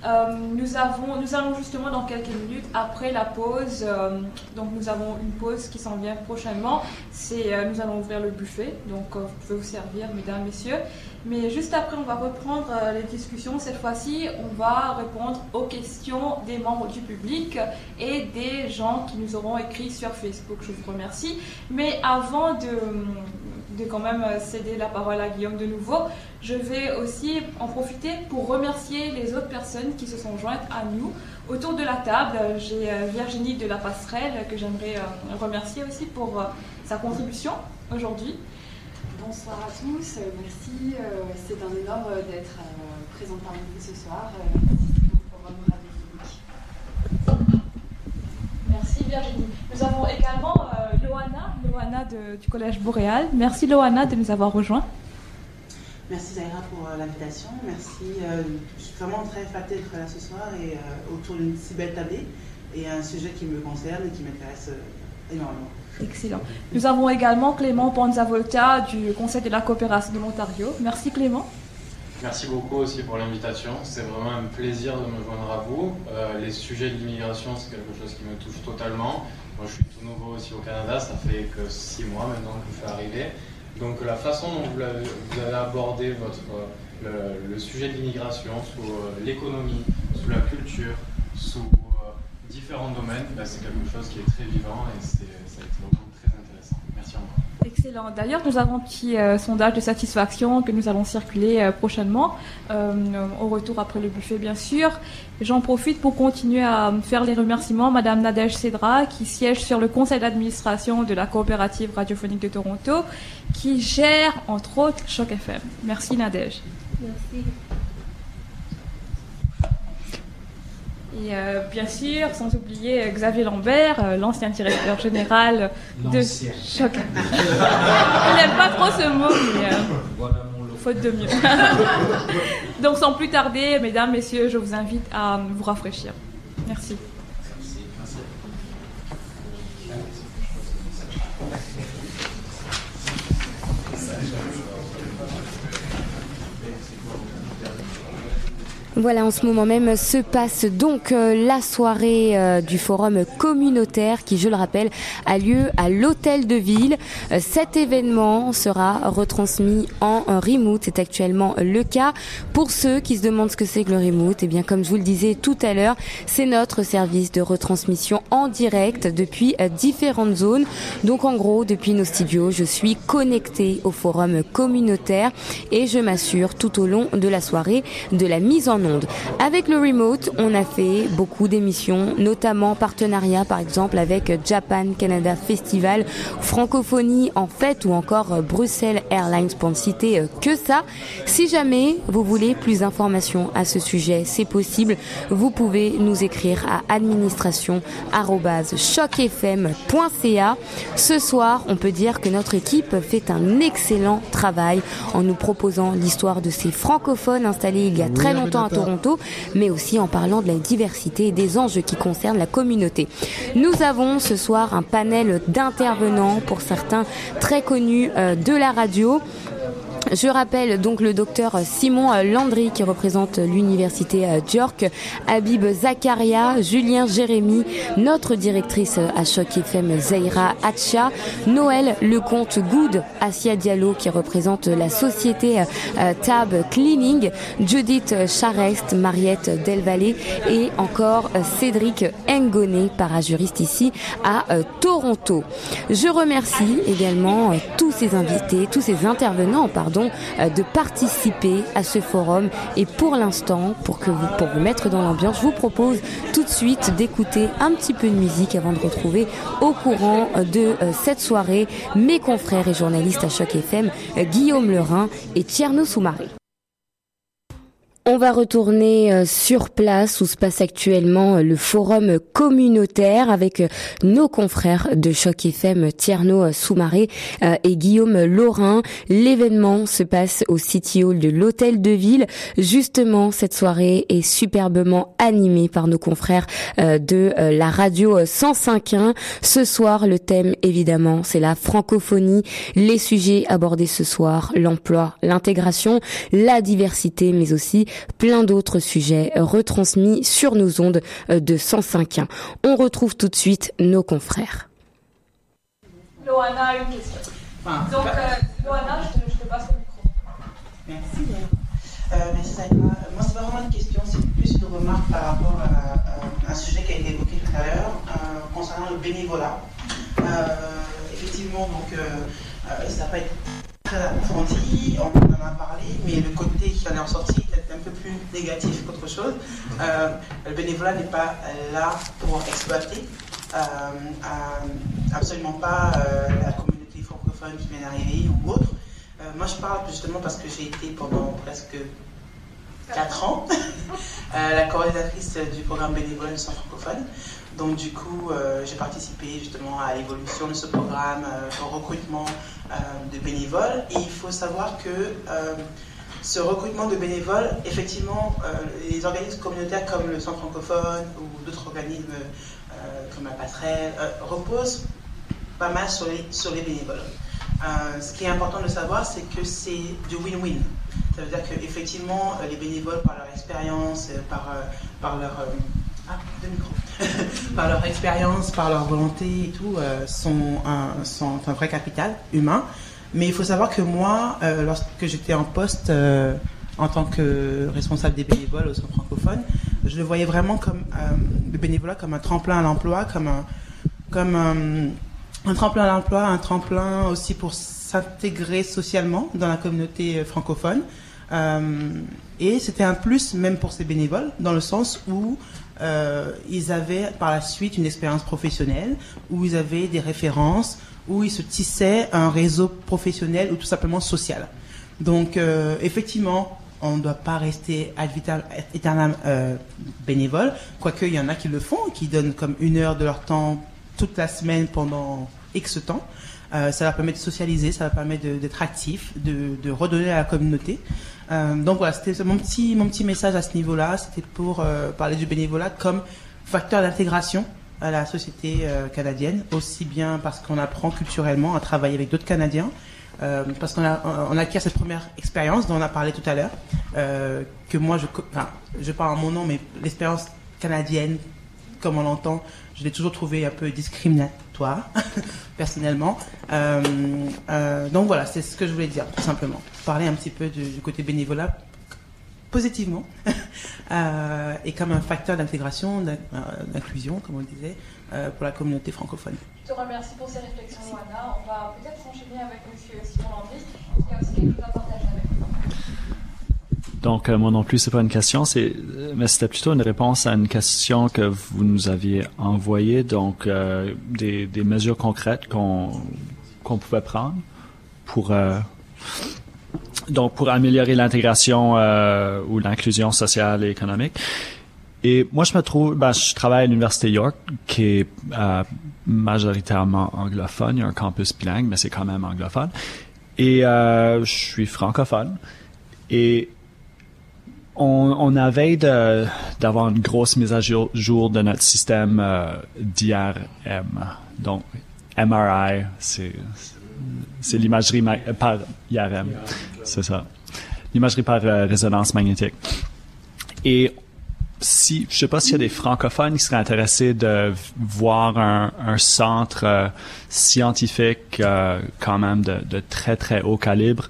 Euh, nous, avons, nous allons justement dans quelques minutes, après la pause, euh, donc nous avons une pause qui s'en vient prochainement, c'est euh, nous allons ouvrir le buffet, donc vous pouvez vous servir, mesdames, messieurs. Mais juste après, on va reprendre les discussions. Cette fois-ci, on va répondre aux questions des membres du public et des gens qui nous auront écrit sur Facebook. Je vous remercie. Mais avant de de quand même euh, céder la parole à Guillaume de nouveau, je vais aussi en profiter pour remercier les autres personnes qui se sont jointes à nous. Autour de la table, j'ai euh, Virginie de la Passerelle que j'aimerais euh, remercier aussi pour sa contribution aujourd'hui. Bonsoir à tous, merci. C'est un honneur d'être présente parmi vous ce soir. Merci Virginie. Nous avons également Loana, Loana du Collège Boréal. Merci Loana de nous avoir rejoints. Merci Zaira pour l'invitation. Merci. je suis vraiment très flattée d'être là ce soir et autour d'une si belle tablée et un sujet qui me concerne et qui m'intéresse énormément. Excellent. Nous avons également Clément Panzavolta du Conseil de la coopération de l'Ontario. Merci Clément. Merci beaucoup aussi pour l'invitation. C'est vraiment un plaisir de me joindre à vous. Euh, les sujets de l'immigration, c'est quelque chose qui me touche totalement. Moi, je suis tout nouveau aussi au Canada. Ça fait que six mois maintenant que je suis arrivé. Donc, la façon dont vous avez, abordé votre, le, sujet de l'immigration sous euh, l'économie, sous la culture, sous différents domaines, bah, c'est quelque chose qui est très vivant et ça a été vraiment très intéressant. Merci encore. Excellent. D'ailleurs, nous avons un petit euh, sondage de satisfaction que nous allons circuler euh, prochainement, euh, au retour après le buffet, bien sûr. J'en profite pour continuer à faire les remerciements. Madame Nadège Cédra, qui siège sur le conseil d'administration de la coopérative radiophonique de Toronto, qui gère, entre autres, Choc FM. Merci Nadège. Merci. Et euh, bien sûr, sans oublier euh, Xavier Lambert, euh, l'ancien directeur général de Choc. Il n'aime pas trop ce mot, mais faute de mieux. Donc sans plus tarder, mesdames, messieurs, je vous invite à vous rafraîchir. Merci. Voilà, en ce moment même se passe donc euh, la soirée euh, du forum communautaire qui, je le rappelle, a lieu à l'hôtel de ville. Euh, cet événement sera retransmis en remote. C'est actuellement le cas. Pour ceux qui se demandent ce que c'est que le remote, eh bien, comme je vous le disais tout à l'heure, c'est notre service de retransmission en direct depuis différentes zones. Donc, en gros, depuis nos studios, je suis connectée au forum communautaire et je m'assure tout au long de la soirée de la mise en avec le remote, on a fait beaucoup d'émissions, notamment partenariat par exemple avec Japan Canada Festival, Francophonie en fait ou encore Bruxelles Airlines pour ne citer que ça. Si jamais vous voulez plus d'informations à ce sujet, c'est possible. Vous pouvez nous écrire à administration@chocfm.ca. Ce soir, on peut dire que notre équipe fait un excellent travail en nous proposant l'histoire de ces francophones installés il y a très longtemps à Toronto, mais aussi en parlant de la diversité et des enjeux qui concernent la communauté. Nous avons ce soir un panel d'intervenants, pour certains très connus euh, de la radio. Je rappelle donc le docteur Simon Landry qui représente l'université d'York, Habib Zakaria, Julien Jérémy, notre directrice à Choc FM Zaira Hatcha, Noël Lecomte Good, Asia Diallo qui représente la société euh, Tab Cleaning, Judith Charest, Mariette Delvalle et encore euh, Cédric Ngoné, parajuriste ici à euh, Toronto. Je remercie également tous ces invités, tous ces intervenants, pardon, euh, de participer à ce forum. Et pour l'instant, pour que vous, pour vous mettre dans l'ambiance, je vous propose tout de suite d'écouter un petit peu de musique avant de retrouver au courant euh, de euh, cette soirée mes confrères et journalistes à Choc FM, Guillaume Lerin et Tierno Soumaré. On va retourner euh, sur place où se passe actuellement euh, le forum communautaire avec euh, nos confrères de Choc FM, Tierno Soumaré et Guillaume Laurin. L'événement se passe au City Hall de l'Hôtel de Ville. Justement, cette soirée est superbement animée par nos confrères de la radio 105.1. Ce soir, le thème, évidemment, c'est la francophonie. Les sujets abordés ce soir, l'emploi, l'intégration, la diversité, mais aussi plein d'autres sujets retransmis sur nos ondes de 105.1. On retrouve tout de suite nos confrères. Loana a une question. Donc, euh, Loana, je te, je te, passe le micro. Merci. Euh, merci Zaira. Moi, c'est pas vraiment une question, c'est plus une remarque par rapport à, à, un sujet qui a été évoqué tout à l'heure euh, concernant le bénévolat. Euh, effectivement, donc, euh, ça n'a pas été très approfondi, on en a parlé, mais le côté qui en est ressorti est un peu plus négatif qu'autre chose. Euh, le bénévolat n'est pas là pour exploiter, euh, absolument pas la communauté francophones qui viennent d'arriver ou autres. moi, je parle justement parce que j'ai été pendant presque 4 ans la coordinatrice du programme bénévole sans francophone. Donc du coup, j'ai participé justement à l'évolution de ce programme, au recrutement de bénévoles. Et il faut savoir que ce recrutement de bénévoles, effectivement, les organismes communautaires comme le Centre francophone ou d'autres organismes comme la passerelle reposent pas mal sur les, bénévoles. Euh, ce qui est important de savoir, c'est que c'est du win-win. Ça veut dire qu'effectivement, euh, les bénévoles, par leur expérience, euh, par, par leur... Ah, par leur expérience, par leur volonté et tout, sont, un, sont un vrai capital humain. Mais il faut savoir que moi, lorsque j'étais en poste en tant que responsable des bénévoles au centre francophone, je le voyais vraiment comme le bénévolat comme un tremplin à l'emploi, comme un, comme un, tremplin à l'emploi, un tremplin aussi pour s'intégrer socialement dans la communauté euh, francophone. Euh, et c'était un plus même pour ces bénévoles, dans le sens où euh, ils avaient par la suite une expérience professionnelle, où ils avaient des références, où ils se tissaient un réseau professionnel ou tout simplement social. Donc effectivement, on ne doit pas rester ad vitam éternel bénévole, quoique il y en a qui le font, qui donnent comme une heure de leur temps toute la semaine pendant X temps. Euh, ça leur permet de socialiser, ça leur permet d'être actifs, de, redonner à la communauté. Euh, donc voilà, c'était mon petit, mon petit message à ce niveau-là. C'était pour euh, parler du bénévolat comme facteur d'intégration à la société canadienne, aussi bien parce qu'on apprend culturellement à travailler avec d'autres Canadiens, parce qu'on acquiert cette première expérience dont on a parlé tout à l'heure, que moi, je, parle en mon nom, mais l'expérience canadienne, comme on l'entend, je l'ai toujours trouvé un peu personnellement. Euh, euh, donc voilà, c'est ce que je voulais dire, tout simplement. Parler un petit peu du, côté bénévolat positivement euh, et comme un facteur d'intégration, d'inclusion, comme on le disait, pour la communauté francophone. Je te remercie pour ces réflexions. On va peut-être avec. Simon Landry, donc, euh, moi non plus, c'est pas une question, c'est, mais c'était plutôt une réponse à une question que vous nous aviez envoyée. Donc, euh, des, mesures concrètes qu'on qu'on pouvait prendre pour euh, donc pour améliorer l'intégration ou l'inclusion sociale et économique. Et moi, je me trouve, ben, je travaille à l'université York, qui est majoritairement anglophone. Il y a un campus bilingue, mais c'est quand même anglophone. Et je suis francophone. Et on, avait d'avoir une grosse mise à jour, de notre système euh, d'IRM. Donc, MRI, c'est l'imagerie par IRM. C'est ça. L'imagerie par euh, résonance magnétique. Et si, je sais pas s'il y a des francophones qui seraient intéressés de voir un, centre euh, scientifique quand même de, de, très très haut calibre,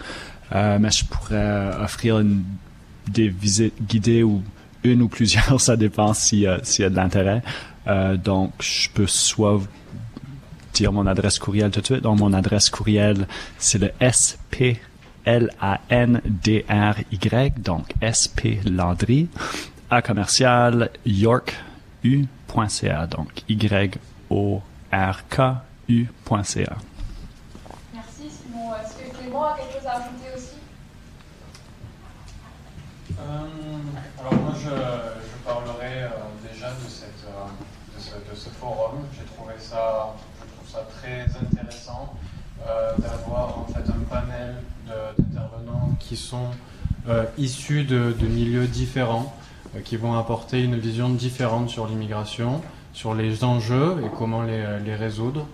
mais je pourrais offrir une des visites guidées ou une ou plusieurs, ça dépend s'il y a de l'intérêt. Euh, donc, je peux soit dire mon adresse courriel tout de suite. Donc, mon adresse courriel, c'est le SP L-A-N-D-R-Y, donc SP Landry, à commercial yorku.ca, donc Y-O-R-K-U.ca. Merci Simon. Est-ce que Clément a quelque chose à ajouter euh, alors moi je, parlerai euh, déjà de, cette, euh, de, ce, forum. J'ai trouvé ça, je trouve ça très intéressant d'avoir en fait un panel d'intervenants qui sont issus de, milieux différents, qui vont apporter une vision différente sur l'immigration, sur les enjeux et comment les, les résoudre.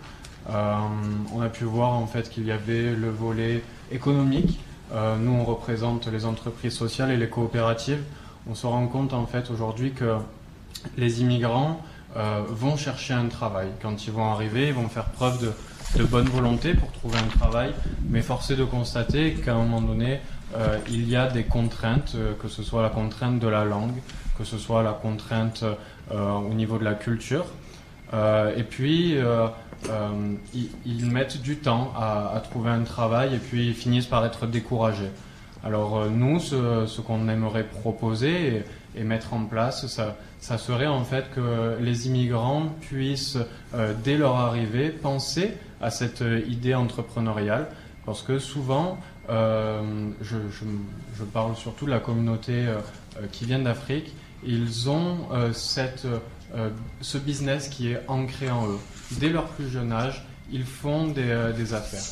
on a pu voir en fait qu'il y avait le volet économique, euh, nous, on représente les entreprises sociales et les coopératives. On se rend compte en fait aujourd'hui que les immigrants euh, vont chercher un travail. Quand ils vont arriver, ils vont faire preuve de, bonne volonté pour trouver un travail, mais force est de constater qu'à un moment donné, euh, il y a des contraintes, que ce soit la contrainte de la langue, que ce soit la contrainte au niveau de la culture. et puis, euh, ils, mettent du temps à, trouver un travail et puis ils finissent par être découragés. Alors nous, ce, qu'on aimerait proposer et, mettre en place, ça, serait en fait que les immigrants puissent, dès leur arrivée, penser à cette idée entrepreneuriale, parce que souvent, je, parle surtout de la communauté qui vient d'Afrique, ils ont euh, ce business qui est ancré en eux. Dès leur plus jeune âge, ils font des, euh, affaires.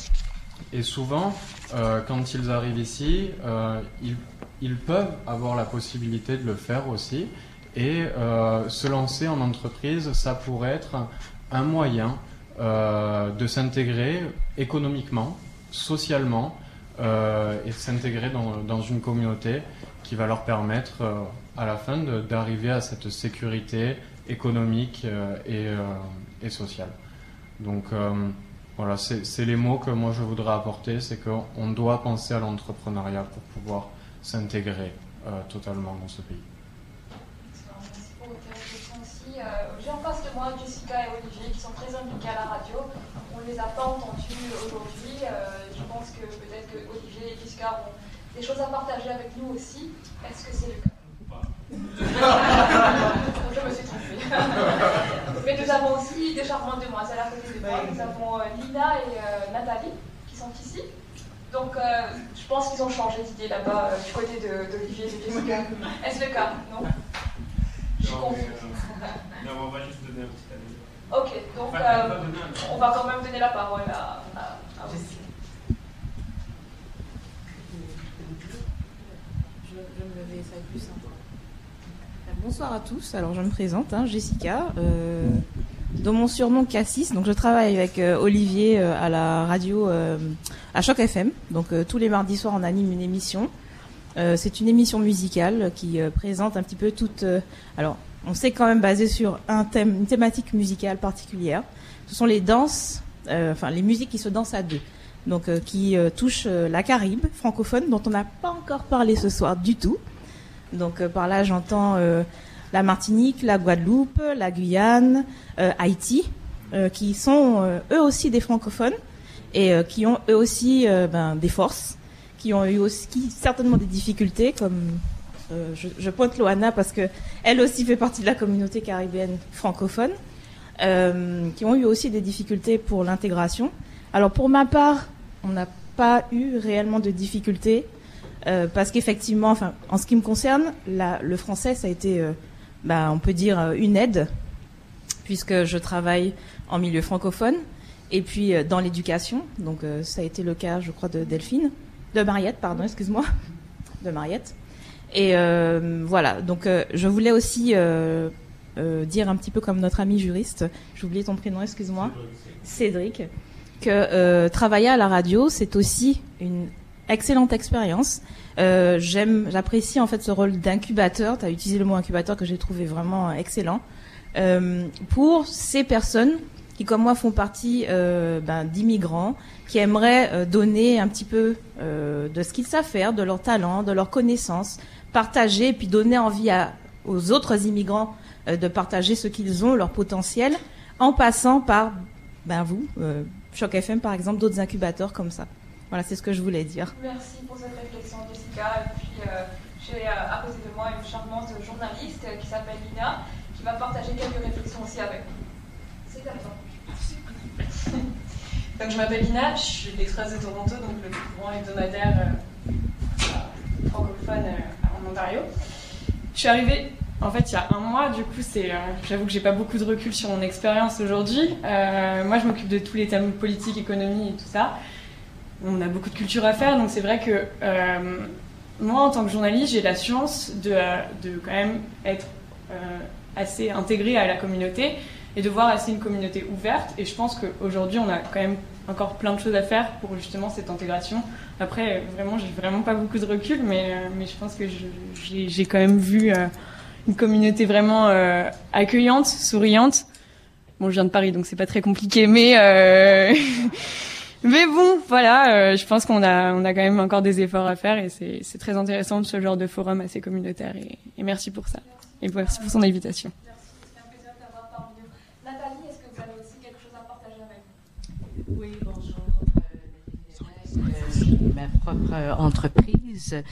Et souvent, euh, quand ils arrivent ici, ils, peuvent avoir la possibilité de le faire aussi. Et se lancer en entreprise, ça pourrait être un, moyen de s'intégrer économiquement, socialement, et s'intégrer dans, une communauté qui va leur permettre à la fin d'arriver à cette sécurité économique euh, et, euh, et sociale. Donc euh, voilà, c'est les mots que moi je voudrais apporter, c'est qu'on doit penser à l'entrepreneuriat pour pouvoir s'intégrer totalement dans ce pays. J'ai en face de moi Jessica et Olivier qui sont très impliqués à la radio. On ne les a pas entendus aujourd'hui. je pense que peut-être que Olivier et Jessica ont des choses à partager avec nous aussi. Est-ce que c'est le cas? Je me suis trompée. Mais nous avons aussi des charmantes demoiselles à côté de moi. Nous avons euh, Lina et euh, Nathalie qui sont ici. Donc, euh, je pense qu'ils ont changé d'idée là-bas du côté d'Olivier et de Jessica. Est-ce le cas Non? Je suis confuse. Non, on va juste donner un petit avis. Ok, donc on va quand même donner la parole à, à, Jessica. Je, je me lever, ça va être plus simple. Bonsoir à tous. Alors je me présente, hein, Jessica, euh, dans mon surnom Cassis. Donc je travaille avec euh, Olivier euh, à la radio à Choc FM. Donc tous les mardis soirs on anime une émission. c'est une émission musicale qui présente un petit peu toute. alors on s'est quand même basé sur un thème, une thématique musicale particulière. Ce sont les danses, enfin les musiques qui se dansent à deux. Donc qui touchent la Caraïbe francophone dont on n'a pas encore parlé ce soir du tout. Donc euh, par là, j'entends euh, la Martinique, la Guadeloupe, la Guyane, euh, Haïti, qui sont eux aussi des francophones et qui ont eux aussi ben, des forces, qui ont eu aussi certainement des difficultés, comme je, pointe Loana parce que elle aussi fait partie de la communauté caribéenne francophone, qui ont eu aussi des difficultés pour l'intégration. Alors pour ma part, on n'a pas eu réellement de difficultés euh, parce qu'effectivement, en ce qui me concerne, le français, ça a été, euh, bah, on peut dire, euh, une aide, puisque je travaille en milieu francophone, et puis dans l'éducation. Donc, ça a été le cas, je crois, de Delphine, de Mariette, pardon, excuse-moi, de Mariette. Et voilà. Donc, je voulais aussi dire un petit peu comme notre ami juriste. J'ai oublié ton prénom, excuse-moi, Cédric, que travailler à la radio, c'est aussi une excellente expérience. Euh, j'aime, j'apprécie en fait ce rôle d'incubateur. Tu as utilisé le mot incubateur que j'ai trouvé vraiment excellent euh, pour ces personnes qui, comme moi, font partie euh, ben, d'immigrants, qui aimeraient donner un petit peu de ce qu'ils savent faire, de leur talent, de leurs connaissances, partager et puis donner envie aux autres immigrants de partager ce qu'ils ont, leur potentiel, en passant par ben vous, Choc FM par exemple, d'autres incubateurs comme ça. Voilà, c'est ce que je voulais dire. Merci pour cette réflexion, Jessica. Et puis, euh, j'ai euh, à côté de moi une charmante journaliste qui s'appelle Lina, qui va partager quelques réflexions aussi avec nous. C'est à toi. donc, je m'appelle Lina, je suis l'Express de Toronto, donc le plus grand hebdomadaire euh, francophone en Ontario. Je suis arrivée en fait, il y a un mois, du coup, c'est, j'avoue que j'ai pas beaucoup de recul sur mon expérience aujourd'hui. moi, je m'occupe de tous les thèmes politiques, économie et tout ça on a beaucoup de culture à faire, donc c'est vrai que euh, moi, en tant que journaliste, j'ai la chance de, de, quand même être euh, assez intégrée à la communauté et de voir assez une communauté ouverte. Et je pense qu'aujourd'hui, on a quand même encore plein de choses à faire pour justement cette intégration. Après, vraiment, j'ai vraiment pas beaucoup de recul, mais, euh, mais je pense que j'ai quand même vu une communauté vraiment accueillante, souriante. Bon, je viens de Paris, donc c'est pas très compliqué, mais Mais bon, voilà, euh, je pense qu'on a, on a quand même encore des efforts à faire et c'est très intéressant de ce genre de forum assez communautaire et, et merci pour ça. Et merci pour son invitation. Nathalie, est-ce que vous avez aussi quelque chose à partager avec nous? Oui, bonjour. Ma propre entreprise.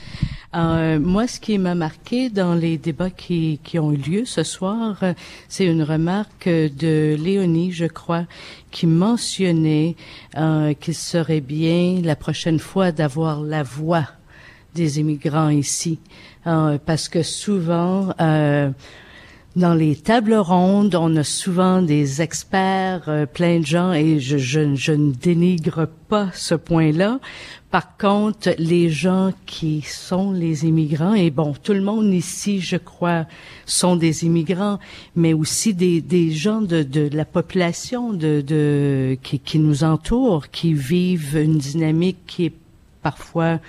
Euh, moi, ce qui m'a marqué dans les débats qui, qui ont eu lieu ce soir, c'est une remarque de Léonie, je crois, qui mentionnait euh, qu'il serait bien la prochaine fois d'avoir la voix des immigrants ici, euh, parce que souvent euh, dans les tables rondes, on a souvent des experts, euh, plein de gens, et je, je, je ne dénigre pas ce point-là. Par contre, les gens qui sont les immigrants, et bon, tout le monde ici, je crois, sont des immigrants, mais aussi des, des gens de, de la population de, de qui, qui nous entoure, qui vivent une dynamique qui est parfois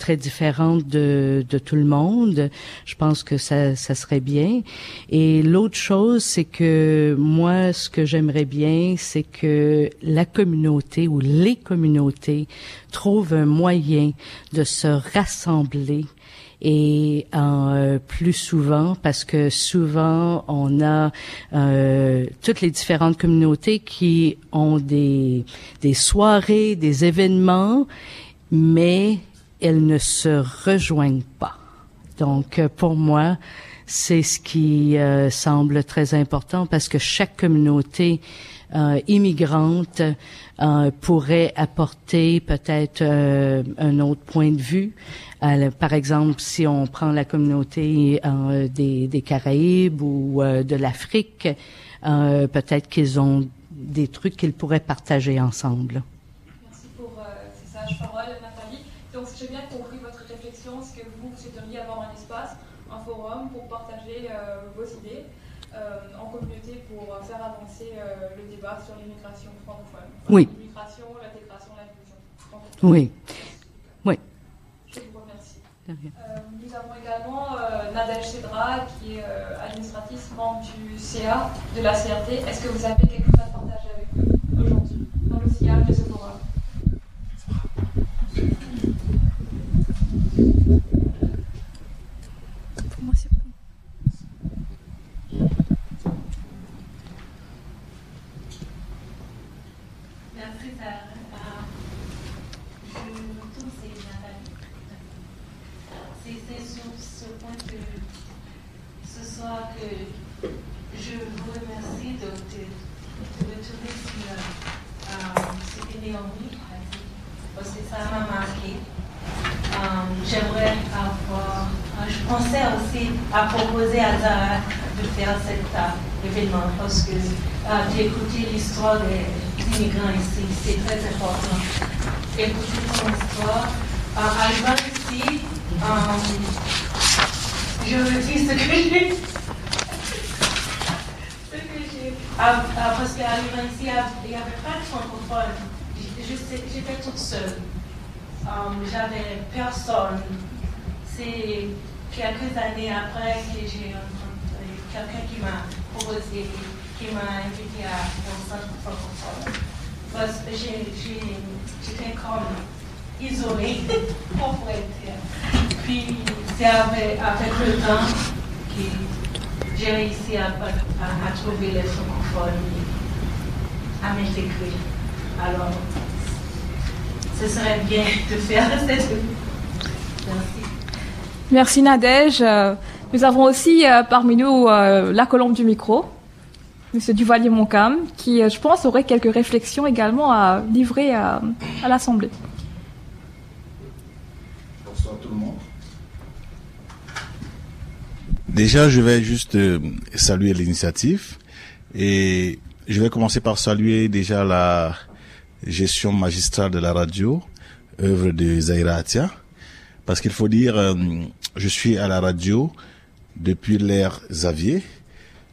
très différente de, de tout le monde. Je pense que ça, ça serait bien. Et l'autre chose, c'est que moi, ce que j'aimerais bien, c'est que la communauté ou les communautés trouvent un moyen de se rassembler et euh, plus souvent parce que souvent on a euh, toutes les différentes communautés qui ont des des soirées, des événements, mais elles ne se rejoignent pas. Donc, euh, pour moi, c'est ce qui euh, semble très important parce que chaque communauté euh, immigrante pourrait apporter peut-être un autre point de vue. par exemple, si on prend la communauté des, des, Caraïbes ou de l'Afrique, peut-être qu'ils ont des trucs qu'ils pourraient partager ensemble. Merci pour ces sages paroles. J'ai bien compris votre réflexion, c'est que vous souhaiteriez avoir un espace, un forum pour partager euh, vos idées euh, en communauté pour faire avancer euh, le débat sur l'immigration francophone. oui. L'immigration, l'intégration, l'inclusion. Oui. Oui. Je vous remercie. nous avons également Nadège Cédra, qui est administratrice membre du CA de la CRT. Est-ce que vous avez quelque chose à partager avec nous aujourd'hui dans le sillage de ce forum? Merci Sarah. je sur ce point que ce soir que je vous remercie de, retourner sur euh. Um, j'aimerais avoir, je pensais aussi à proposer à Zara de faire cet uh, événement parce que uh, d'écouter l'histoire des immigrants ici, c'est très important. Écouter ton histoire. Uh, arrivant ici, je redis ce que j'ai. ce que j'ai. parce qu'arrivant ici, il n'y avait pas de francophone. J'étais toute seule. Um, j'avais personne. C'est quelques années après que j'ai rencontré quelqu'un qui m'a proposé, qui m'a invité à un centre francophone. Parce que j'étais comme isolée, Puis c'est avec, avec, le temps que j'ai réussi à, à, à trouver les francophones, à m'intégrer. Alors, ce serait bien de faire cette... Merci. Merci Nadège. Euh, nous avons aussi euh, parmi nous euh, la colombe du micro, Monsieur Duvalier-Moncam, qui, je pense, aurait quelques réflexions également à livrer à, à l'Assemblée. Bonsoir tout le monde. Déjà, je vais juste saluer l'initiative et je vais commencer par saluer déjà la gestion magistrale de la radio, œuvre de Zaira Atia. Parce qu'il faut dire, euh, je suis à la radio depuis l'ère Xavier,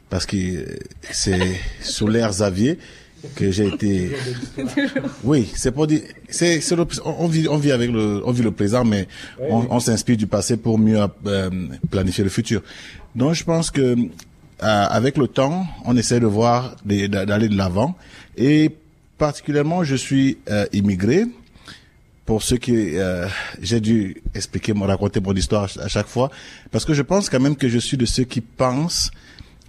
parce que c'est sous l'ère Xavier que j'ai été. Oui, c'est pour dire, c'est, on vit, on vit avec le, on vit le présent, mais on, on s'inspire du passé pour mieux euh, planifier le futur. Donc, je pense que euh, avec le temps, on essaie de voir, d'aller de l'avant et particulièrement, je suis euh, immigré. Pour ceux qui, euh, j'ai dû expliquer, me raconter mon histoire à chaque fois, parce que je pense quand même que je suis de ceux qui pensent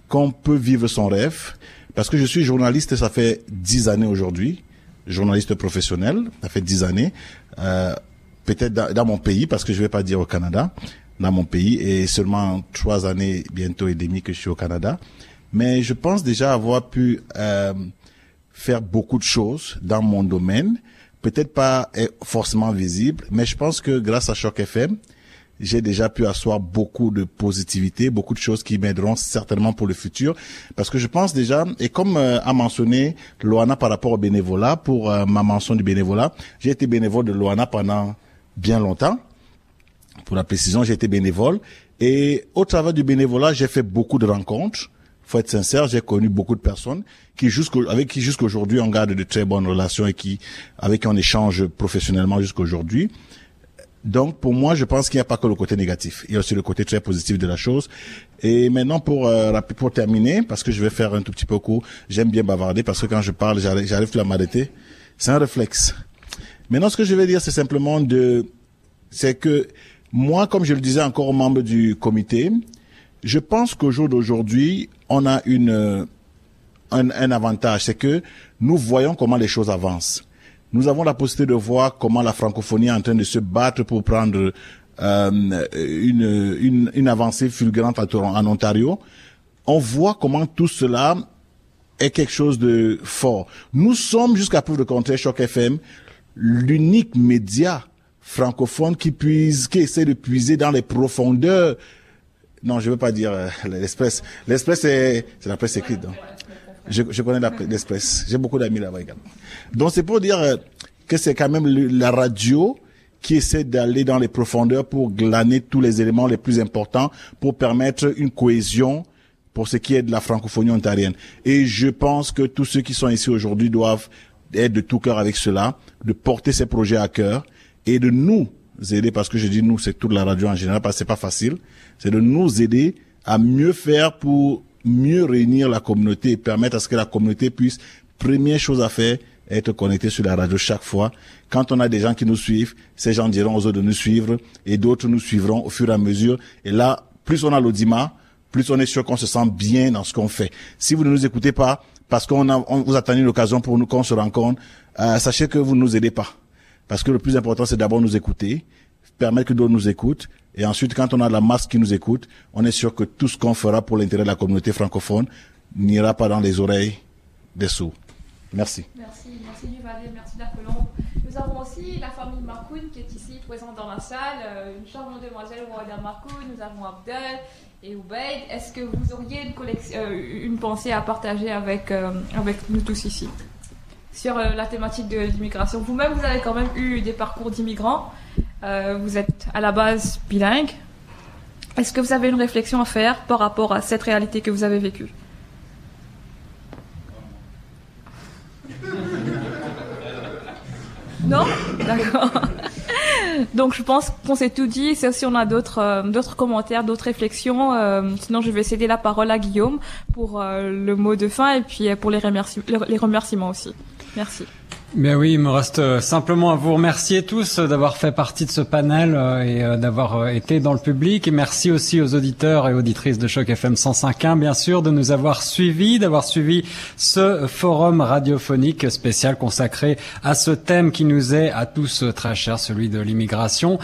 qu'on peut vivre son rêve, parce que je suis journaliste, ça fait dix années aujourd'hui, journaliste professionnel, ça fait dix années. Euh, peut-être dans, mon pays, parce que je vais pas dire au Canada, dans mon pays, et seulement trois années, bientôt et demi que je suis au Canada. Mais je pense déjà avoir pu euh, faire beaucoup de choses dans mon domaine, peut-être pas forcément visible, mais je pense que grâce à Choc FM, j'ai déjà pu asseoir beaucoup de positivité, beaucoup de choses qui m'aideront certainement pour le futur, parce que je pense déjà, et comme euh, a mentionné Loana par rapport au bénévolat, pour euh, ma mention du bénévolat, j'ai été bénévole de Loana pendant bien longtemps. Pour la précision, j'ai été bénévole, et au travers du bénévolat, j'ai fait beaucoup de rencontres. Faut être sincère, j'ai connu beaucoup de personnes qui avec qui jusqu'aujourd'hui on garde de très bonnes relations et qui avec qui on échange professionnellement jusqu'aujourd'hui. Donc, pour moi, je pense qu'il n'y a pas que le côté négatif. Il y a aussi le côté très positif de la chose. Et maintenant, pour euh, pour terminer, parce que je vais faire un tout petit peu court, j'aime bien bavarder parce que quand je parle, j'arrive à m'arrêter. C'est un réflexe. Maintenant, ce que je vais dire, c'est simplement de, c'est que moi, comme je le disais encore aux membres du comité, je pense qu'au jour d'aujourd'hui, on a une un, un avantage, c'est que nous voyons comment les choses avancent nous avons la possibilité de voir comment la francophonie est en train de se battre pour prendre euh, une, une, une, avancée fulgurante en Ontario. On voit comment tout cela est quelque chose de fort. Nous sommes, jusqu'à preuve de contraire, Choc FM, l'unique média francophone qui puise, qui essaie de puiser dans les profondeurs. Non, je veux pas dire euh, l'espèce. L'espèce c'est la presse écrite. Donc. Je, je connais l'Express. J'ai beaucoup d'amis là-bas également. Donc c'est pour dire euh, que c'est quand même la radio qui essaie d'aller dans les profondeurs pour glaner tous les éléments les plus importants pour permettre une cohésion pour ce qui est de la francophonie ontarienne. Et je pense que tous ceux qui sont ici aujourd'hui doivent être de tout cœur avec cela, de porter ces projets à cœur et de nous aider, parce que je dis nous, c'est toute la radio en général, parce que c'est pas facile, c'est de nous aider à mieux faire pour mieux réunir la communauté et permettre à ce que la communauté puisse, première chose à faire, être connecté sur la radio chaque fois. Quand on a des gens qui nous suivent, ces gens diront aux autres de nous suivre et d'autres nous suivront au fur et à mesure. Et là, plus on a l'audimat, plus on est sûr qu'on se sent bien dans ce qu'on fait. Si vous ne nous écoutez pas, parce qu'on a, on vous attendez une occasion pour nous qu'on se rencontre, euh, sachez que vous ne nous aidez pas. Parce que le plus important, c'est d'abord nous écouter, permettre que d'autres nous écoutent, et ensuite, quand on a la masse qui nous écoute, on est sûr que tout ce qu'on fera pour l'intérêt de la communauté francophone n'ira pas dans les oreilles des sourds. Merci. Merci, merci Duvalet, merci d'Apollon. Nous avons aussi la famille Marcoun qui est ici présente dans la salle, euh, une charmante demoiselle Royal Marcoun, nous avons Abdel et Oubaid. Est-ce que vous auriez une, euh, pensée à partager avec, euh, avec nous tous ici? Sur la thématique de l'immigration Vous-même, vous avez quand même eu des parcours d'immigrants. Euh, vous êtes à la base bilingue. Est-ce que vous avez une réflexion à faire par rapport à cette réalité que vous avez vécue? Non? D'accord. Donc je pense qu'on s'est tout dit. C'est si on a d'autres euh, d'autres commentaires, d'autres réflexions. Euh, sinon, je vais céder la parole à Guillaume pour le mot de fin et puis pour les, les remerciements aussi. Merci. Bien oui, il me reste euh, simplement à vous remercier tous d'avoir fait partie de ce panel euh, et euh, d'avoir été dans le public. Et merci aussi aux auditeurs et auditrices de Choc FM 105.1, bien sûr, de nous avoir suivis, d'avoir suivi ce forum radiophonique spécial consacré à ce thème qui nous est à tous très cher, celui de l'immigration.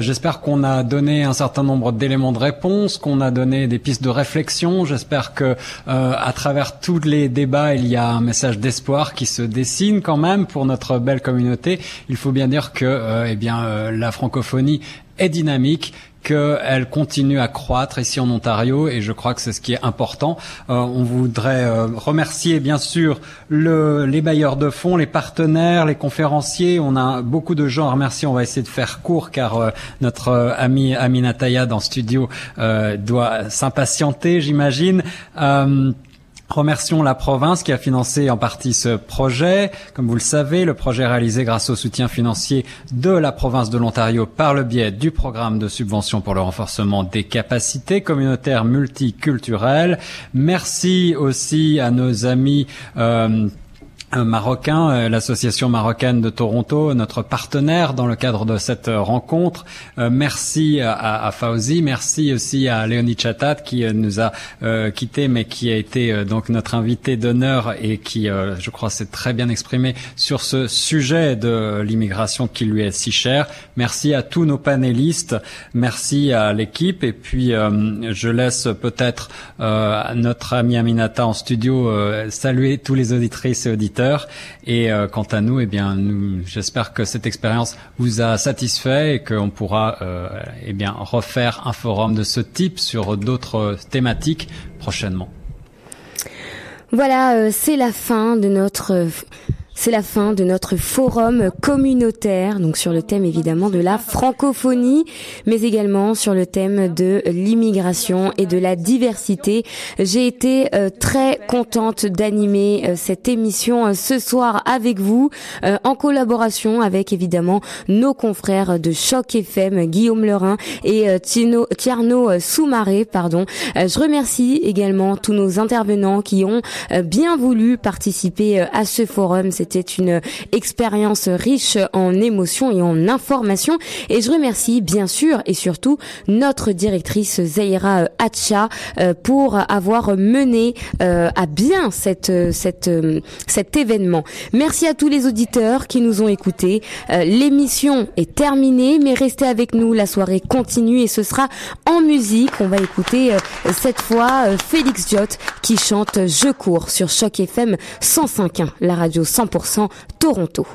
J'espère qu'on a donné un certain nombre d'éléments de réponse, qu'on a donné des pistes de réflexion. J'espère que à travers tous les débats, il y a un message d'espoir qui se dessine quand même pour notre belle communauté. Il faut bien dire que euh, eh bien euh, la francophonie est dynamique qu'elle continue à croître ici en Ontario et je crois que c'est ce qui est important. Euh, on voudrait remercier bien sûr le, les bailleurs de fonds, les partenaires, les conférenciers. On a beaucoup de gens à remercier. On va essayer de faire court car notre ami Amina Tayad en studio doit s'impatienter, j'imagine. Remercions la province qui a financé en partie ce projet. Comme vous le savez, le projet réalisé grâce au soutien financier de la province de l'Ontario par le biais du programme de subvention pour le renforcement des capacités communautaires multiculturelles. Merci aussi à nos amis euh, marocain, euh, l'association marocaine de Toronto, notre partenaire dans le cadre de cette euh, rencontre. Euh, merci à, à Fauzi, merci aussi à Léonie Chatat qui nous a euh, quitté, mais qui a été donc notre invité d'honneur et qui, je crois, s'est très bien exprimé sur ce sujet de l'immigration qui lui est si cher. Merci à tous nos panélistes, merci à l'équipe et puis je laisse peut-être notre ami Aminata en studio saluer tous les auditrices et auditeurs et euh, quant à nous, eh bien, j'espère que cette expérience vous a satisfait et qu'on pourra, euh, eh bien, refaire un forum de ce type sur d'autres thématiques prochainement. Voilà, euh, c'est la fin de notre c'est la fin de notre forum communautaire, donc sur le thème évidemment de la francophonie, mais également sur le thème de l'immigration et de la diversité. J'ai été euh, très contente d'animer euh, cette émission euh, ce soir avec vous, en collaboration avec évidemment nos confrères de Choc FM, Guillaume Lerin et Tino, Tierno Soumaré, pardon. je remercie également tous nos intervenants qui ont bien voulu participer à ce forum. C'était une expérience riche en émotions et en informations. Et je remercie bien sûr et surtout notre directrice Zaira Hatcha euh, pour avoir mené euh, à bien cette, cette, euh, cet événement. Merci à tous les auditeurs qui nous ont écoutés. L'émission est terminée, mais restez avec nous. La soirée continue et ce sera en musique. On va écouter cette fois Félix Diot qui chante Je cours sur Choc FM 105.1, la radio 100% Toronto.